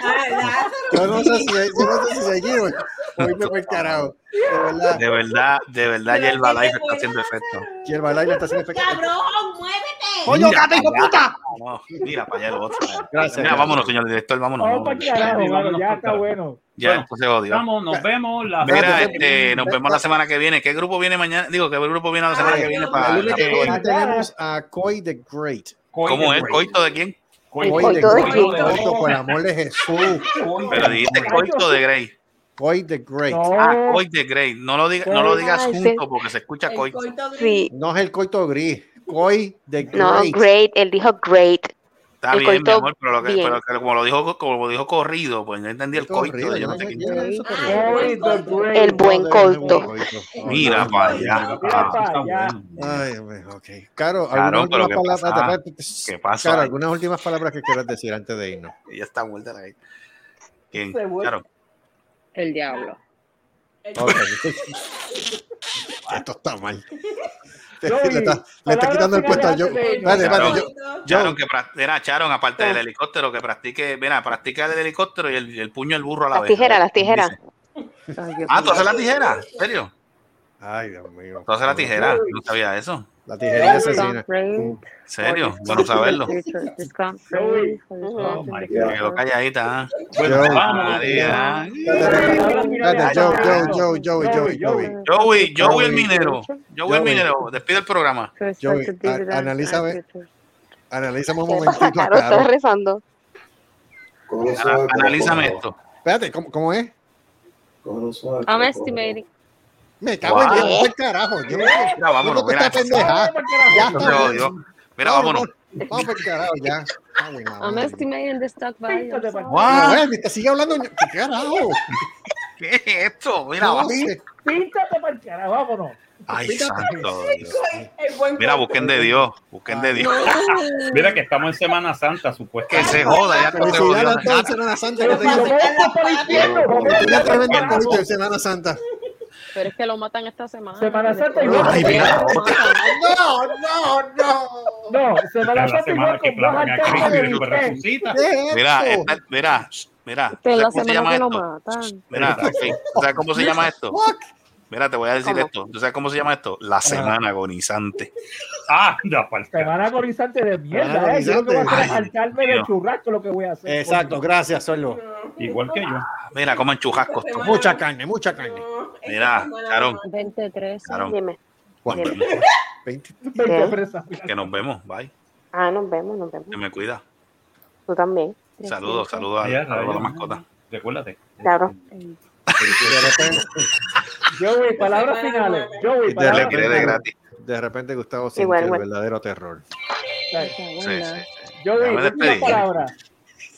Ah, Lázaro. Yo no sé si, yo no sé si seguir hoy. Hoy me fue el carajo. De verdad. De verdad, de verdad, Yerba ¿qué Life te está haciendo efecto. Y el balay está haciendo efecto. Cabrón, muévete. ¡Coño, Mira gato, hijo para allá. puta! No, mira para allá el otro. Gracias, Mira, vámonos, señor director, vámonos. Vamos para carajo, ya está bueno. Ya, Bueno, odió. Vamos, nos vemos. La Mira, este, nos ve- vemos la semana que viene. ¿Qué grupo viene mañana? Digo, ¿qué grupo viene la semana que viene para la- tenemos a Coy the Great. ¿Cómo es? ¿Coito de quién? Coito the de Great. Coito, por el amor de Jesús. Pero dijiste Coito de Grey. Coy the Great. Ah, Coit de Grey. No lo, diga, no lo digas junto porque se escucha Coito. coito gris. Sí, No es el coito gris. Coy the no, Great. great, él dijo great. Está El bien, mi amor, pero, lo que, bien. pero que como lo dijo como lo dijo corrido, pues no entendí el coito. Corrido, yo no yo sé the Great. El buen coito. Mira para allá. Mira para allá. Ay, ok. Caro, Claro, algunas pero últimas ¿qué palabras. pasa? ¿Qué pasa Caro, ahí? algunas últimas palabras que quieras decir antes de irnos. Ella está muerta la ¿Quién? Claro. El diablo. Ok. <laughs> Esto está mal. <laughs> Le está, le está quitando el puesto a espérate, irnos. yo. Charon, que pra- mira, Charon, aparte del helicóptero, que practique, mira, practica el helicóptero y el, el puño del burro a la Las vez. tijeras, las tijeras. Ay, Dios Ah, ¿tú haces la tijera? ¿En serio? Ay, Dios mío. ¿Tú haces la tijera? No sabía eso. La tijerita asesina. ¿En serio? Bueno saberlo. Oh, my Me God. quedó calladita. ¿ah? Bueno. María. Joe, Joe, Joey, Joey, Joey. Joey, Joey el minero. Joey el minero. Despide el programa. Joey, a- analiza, ve. Analízame un momentito. Claro, está Caro. rezando. Analízame esto. Espérate, ¿cómo, cómo es? I'm estimating. Me cago en Wow. Dios, ¿qué carajo? Yo, Mira, vámonos, no mira. esta pendeja. Ya, se odió. Mira, vámonos. Vamos por el carajo, ya. Ay, I'm estimating the stock value. Wow. Te sigue hablando. ¿Qué carajo? ¿Qué es esto? Mira, No va- sé. Píntate para el carajo, vámonos. Ay, santo Dios. El Mira, busquen de Dios. Busquen de Dios. Mira que estamos en Semana Santa, Que supuestamente. se joda, ya no se Felicidades a jodió. todos en Semana Santa. Que el que vamos el en Semana Santa. Pero es que lo matan esta semana. Semana Santa y Ay, mira. No, no, no. No, Semana la Santa igual que con dos clavan a altares Cristo y de después bistec. resucita. ¿Qué es Mira, esta- mira, mira. ¿Sabes la cómo se semana llama que lo esto? matan. Mira. ¿sabes cómo se llama esto? Mira, te voy a decir ¿Cómo? esto. ¿Tú sabes cómo se llama esto? La semana agonizante. Ah, pa'l carajo. Semana agonizante de mierda, Semana eh. Yo lo que voy a hacer es saltarme del churrasco lo que voy a hacer. Exacto, gracias, Solo. Igual que yo. Mira, coman chujascos. tú. Mucha carne, mucha carne. Mira, no. 23. Claro. Dime. Dime. vemos. 20. Veinte ¿Qué? fresas. Que nos vemos. Bye. Ah, nos vemos, nos vemos. Que me cuida. Tú también. Saludos, saludos a, a la mascota. Recuérdate. Claro. Joey, palabras finales. Joey, De Le palabras quedé de finales. gratis. de repente Gustavo siente Igual, el verdadero terror. Sí, sí, sí. Joey, palabras.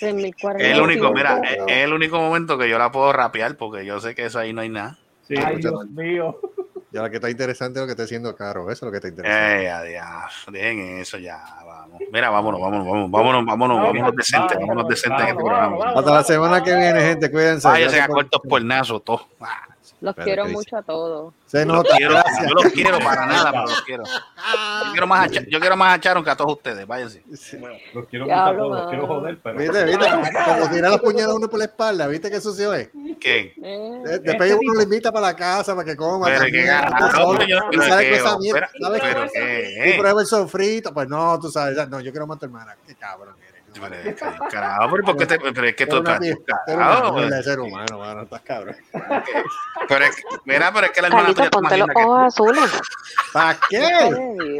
En mi Es el único, mira, es el único momento que yo la puedo rapear porque yo sé que eso ahí no hay nada. Sí, Ay. Dios mío. <laughs> Ya lo que está interesante es lo que está haciendo caro. Eso es lo que está interesante. Eh, adiós. Dejen eso ya, vamos. Mira, vámonos, vámonos, vámonos, vámonos, vámonos, vámonos decentes, vámonos decentes en este programa. Hasta la semana que viene, gente. Cuídense. Váyanse a cortos por nazo, todo. Ah, Los Espérate, quiero ¿qué mucho a todos. Se Yo los nota. quiero, Gracias. yo los quiero para nada, pero los quiero. Yo quiero más a, yo quiero más a Charon que a todos ustedes, váyanse. Los quiero mucho a todos, los quiero joder, pero. ¿Viste? ¿Viste? Como tirar la puñalada a uno por la espalda. ¿Viste qué sucio es? ¿Qué? Eh, De- Después uno lo invita para la casa para que coma. Pero que pero pero esa mierda. pero- ¿Sabes pero qué? que- Y prueba el sofrito. Pues no, tú sabes. No, yo quiero más a tu hermana. Qué cabrón Pero, es que- Carajo, pero ¿por qué te, pero es que tú estás- carajo, ser humano, mano. Estás cabrón. pero es que- mira, pero es que la hermana Carlito, tuya ponte los ojos azules. ¿Para qué?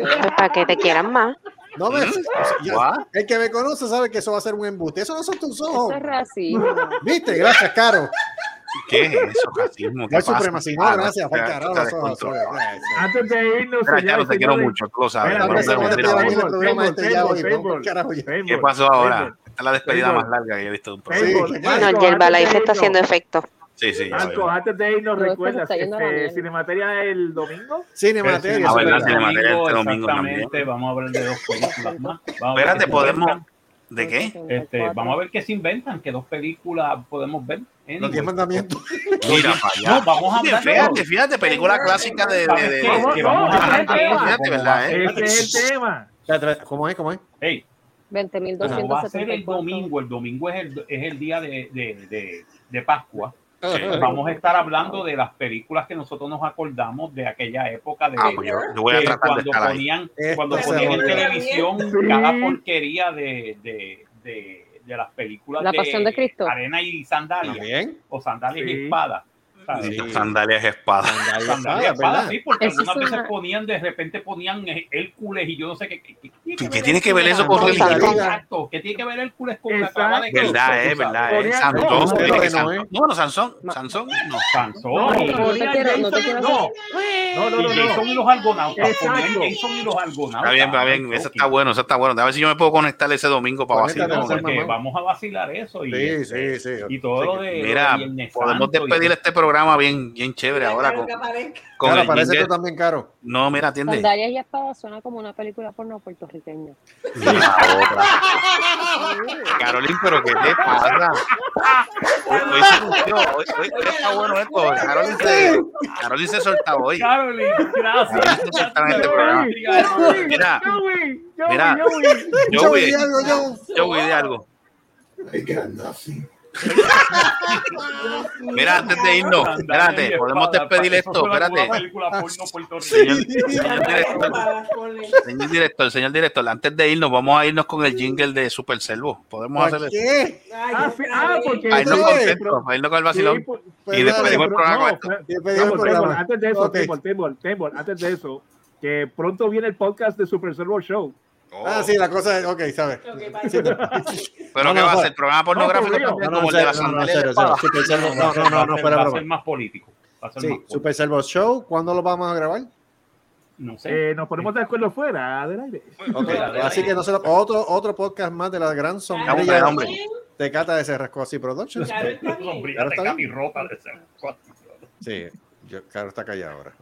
Pues para que te quieran más. No me, ¿Mm? el que me conoce sabe que eso va a ser un embuste. Eso no son tus Eso ojos. es racismo. ¿Viste? Gracias, Caro. ¿Qué es eso, racismo? No ¿Qué hay pasa? supremacía. No, Ah, gracias. Fue carajo. Antes de irnos, señores, te quiero mucho, tú lo sabes. ¿Qué pasó ahora? Esta es la despedida más larga que he visto de un programa. No, antes Yerba de Life está haciendo efecto. Sí, sí. Marco, antes de irnos, recuerdas este. Cinemateria el domingo. Cinemateria. Ah. Cinemateria este domingo Exactamente, también. vamos a hablar de dos películas más. Espérate, podemos. ¿De qué? Este, vamos a ver qué se inventan, qué dos películas podemos ver. Los diez mandamientos. Mira para allá. No, vamos a hablar de fíjate, fíjate, película clásica de. de, de- ¿Sabes qué? de- Fíjate, ¿verdad? eh? Ese es el tema. ¿Cómo es? ¿Cómo es? Hey, como va a ser el 20.274. domingo, el domingo es el, es el día de, de, de, de Pascua. Sí. <laughs> Vamos a estar hablando de las películas que nosotros nos acordamos de aquella época de Ah, pues yo, yo voy a que tratar de cuando ponían, Esto cuando ponían en televisión Sí. cada porquería de, de, de, de las películas La Pasión de Cristo. Arena y Sandalia También. o Sandalias Sí. y Espada. Sandalias espada. Sandalias, Sandalias y ah, Espada, ¿verdad? sí, porque algunas es veces una- ponían, de repente ponían Hércules y yo no sé qué. ¿Qué, qué, ¿Qué tiene que ver eso con religión? Exacto, ¿qué tiene que ver Hércules con la Exacto. cama de Cristo? Verdad, es sabes. verdad. Es Ponía- Sansón. no, no, Sansón. eh. No, no, Sansón. Sansón, no. Sansón. No, no no. No. Jason y los argonautas. Jason y los argonautas. Está bien, está bien. Eso está bueno, eso está bueno. A ver si yo me puedo conectar ese domingo para vacilar. No, Vamos a vacilar eso y, Sí, sí, sí. y todo lo de Mira, de podemos despedir este programa bien, bien chévere ahora con, con Claro, parece jingle. tú también, Caro. No, mira, atiende. Sandalias y espadas suena como una película porno puertorriqueña. <laughs> Carolín, pero ¿qué te pasa? Hoy, hoy se lució, hoy, hoy- hoy está bueno esto. Carolín se, Carolín se solta hoy. Caroline, gracias. Carolín se solta en este programa. Mira, mira, Joey. Joey, di algo, Joe. Joey, di algo. I got nothing. <laughs> Mira, antes de irnos, espérate, podemos despedir esto, espérate. <laughs> Señor, señor director, señor director, señor director, antes de irnos, vamos a irnos con el jingle de Super Servo. Podemos hacer ¿Por eso. qué? Ah, ah, porque. Para irnos con el vacilón. Pues Y dale, despedimos el programa no, con esto. pero- Despedimos el Table, programa. table, antes de eso, Ok. table, table, table, antes de eso, que pronto viene el podcast de Super Servo Show. Ah, sí, la cosa es. Ok, ¿sabes? Sí, Pero No, ¿qué no, va a ser? ¿Programa pornográfico No? No, no, no, no, no, va espera, a ser más político. Va a ser Sí, más. Super Servo Show, ¿cuándo lo vamos a grabar? No sé. Eh, nos ponemos de acuerdo fuera del aire. Ok, Fuera, así que no se lo- otro, otro podcast más de la gran sombrilla hombre. de Cata de Cerrasco así Productions. Sombrilla Claro, está cama bien. y ropa de ser. Sí, yo, claro, está callado ahora.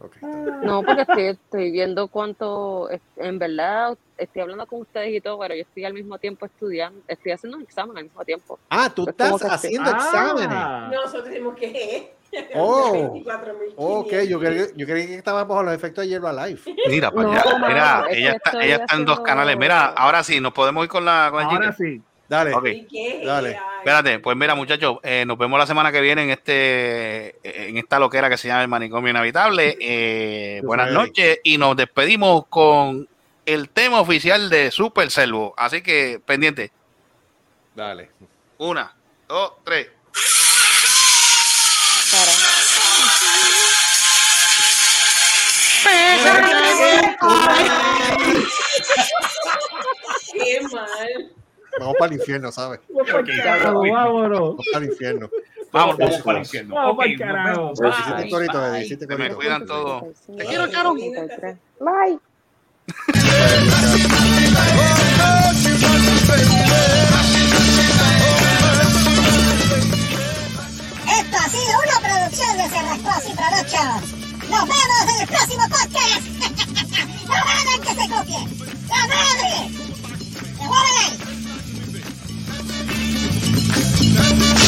No, porque estoy, estoy viendo cuánto, en verdad, estoy hablando con ustedes y todo, pero yo estoy al mismo tiempo estudiando, estoy haciendo un examen al mismo tiempo. Ah, tú estás que haciendo Ah. exámenes. Nosotros decimos que Oh, <laughs> 24.500. ok, yo creí, yo creí que estaba bajo los efectos de Hierba Life. Mira, para No, allá. Mira, es ella está, ella está en dos canales. Mira, ahora sí, nos podemos ir con, la, con Ahora sí. Dale. Ok. ¿Y qué? Dale. Espérate, pues mira, muchachos, eh, nos vemos la semana que viene en este en esta loquera que se llama el manicomio inhabitable. <laughs> Eh, buenas noches y nos despedimos con el tema oficial de Super Servo. Así que pendiente. Dale. Una, dos, tres. Qué mal. Vamos para el infierno, ¿sabes? Vamos pa'l carajo, vámonos. Vamos para el infierno. Vamos, Vamos para el infierno. Vamos pa'l nos carajo. vemos. Pero Bye, hiciste corito, bye. Eddie, hiciste Se me cuidan todos. Te quiero, Charo. Bye. Esto ha sido una producción de Cerrascosi Productions. Nos vemos en el próximo podcast. <laughs> ¡No hagan que se copie! ¡La madre! Thank you.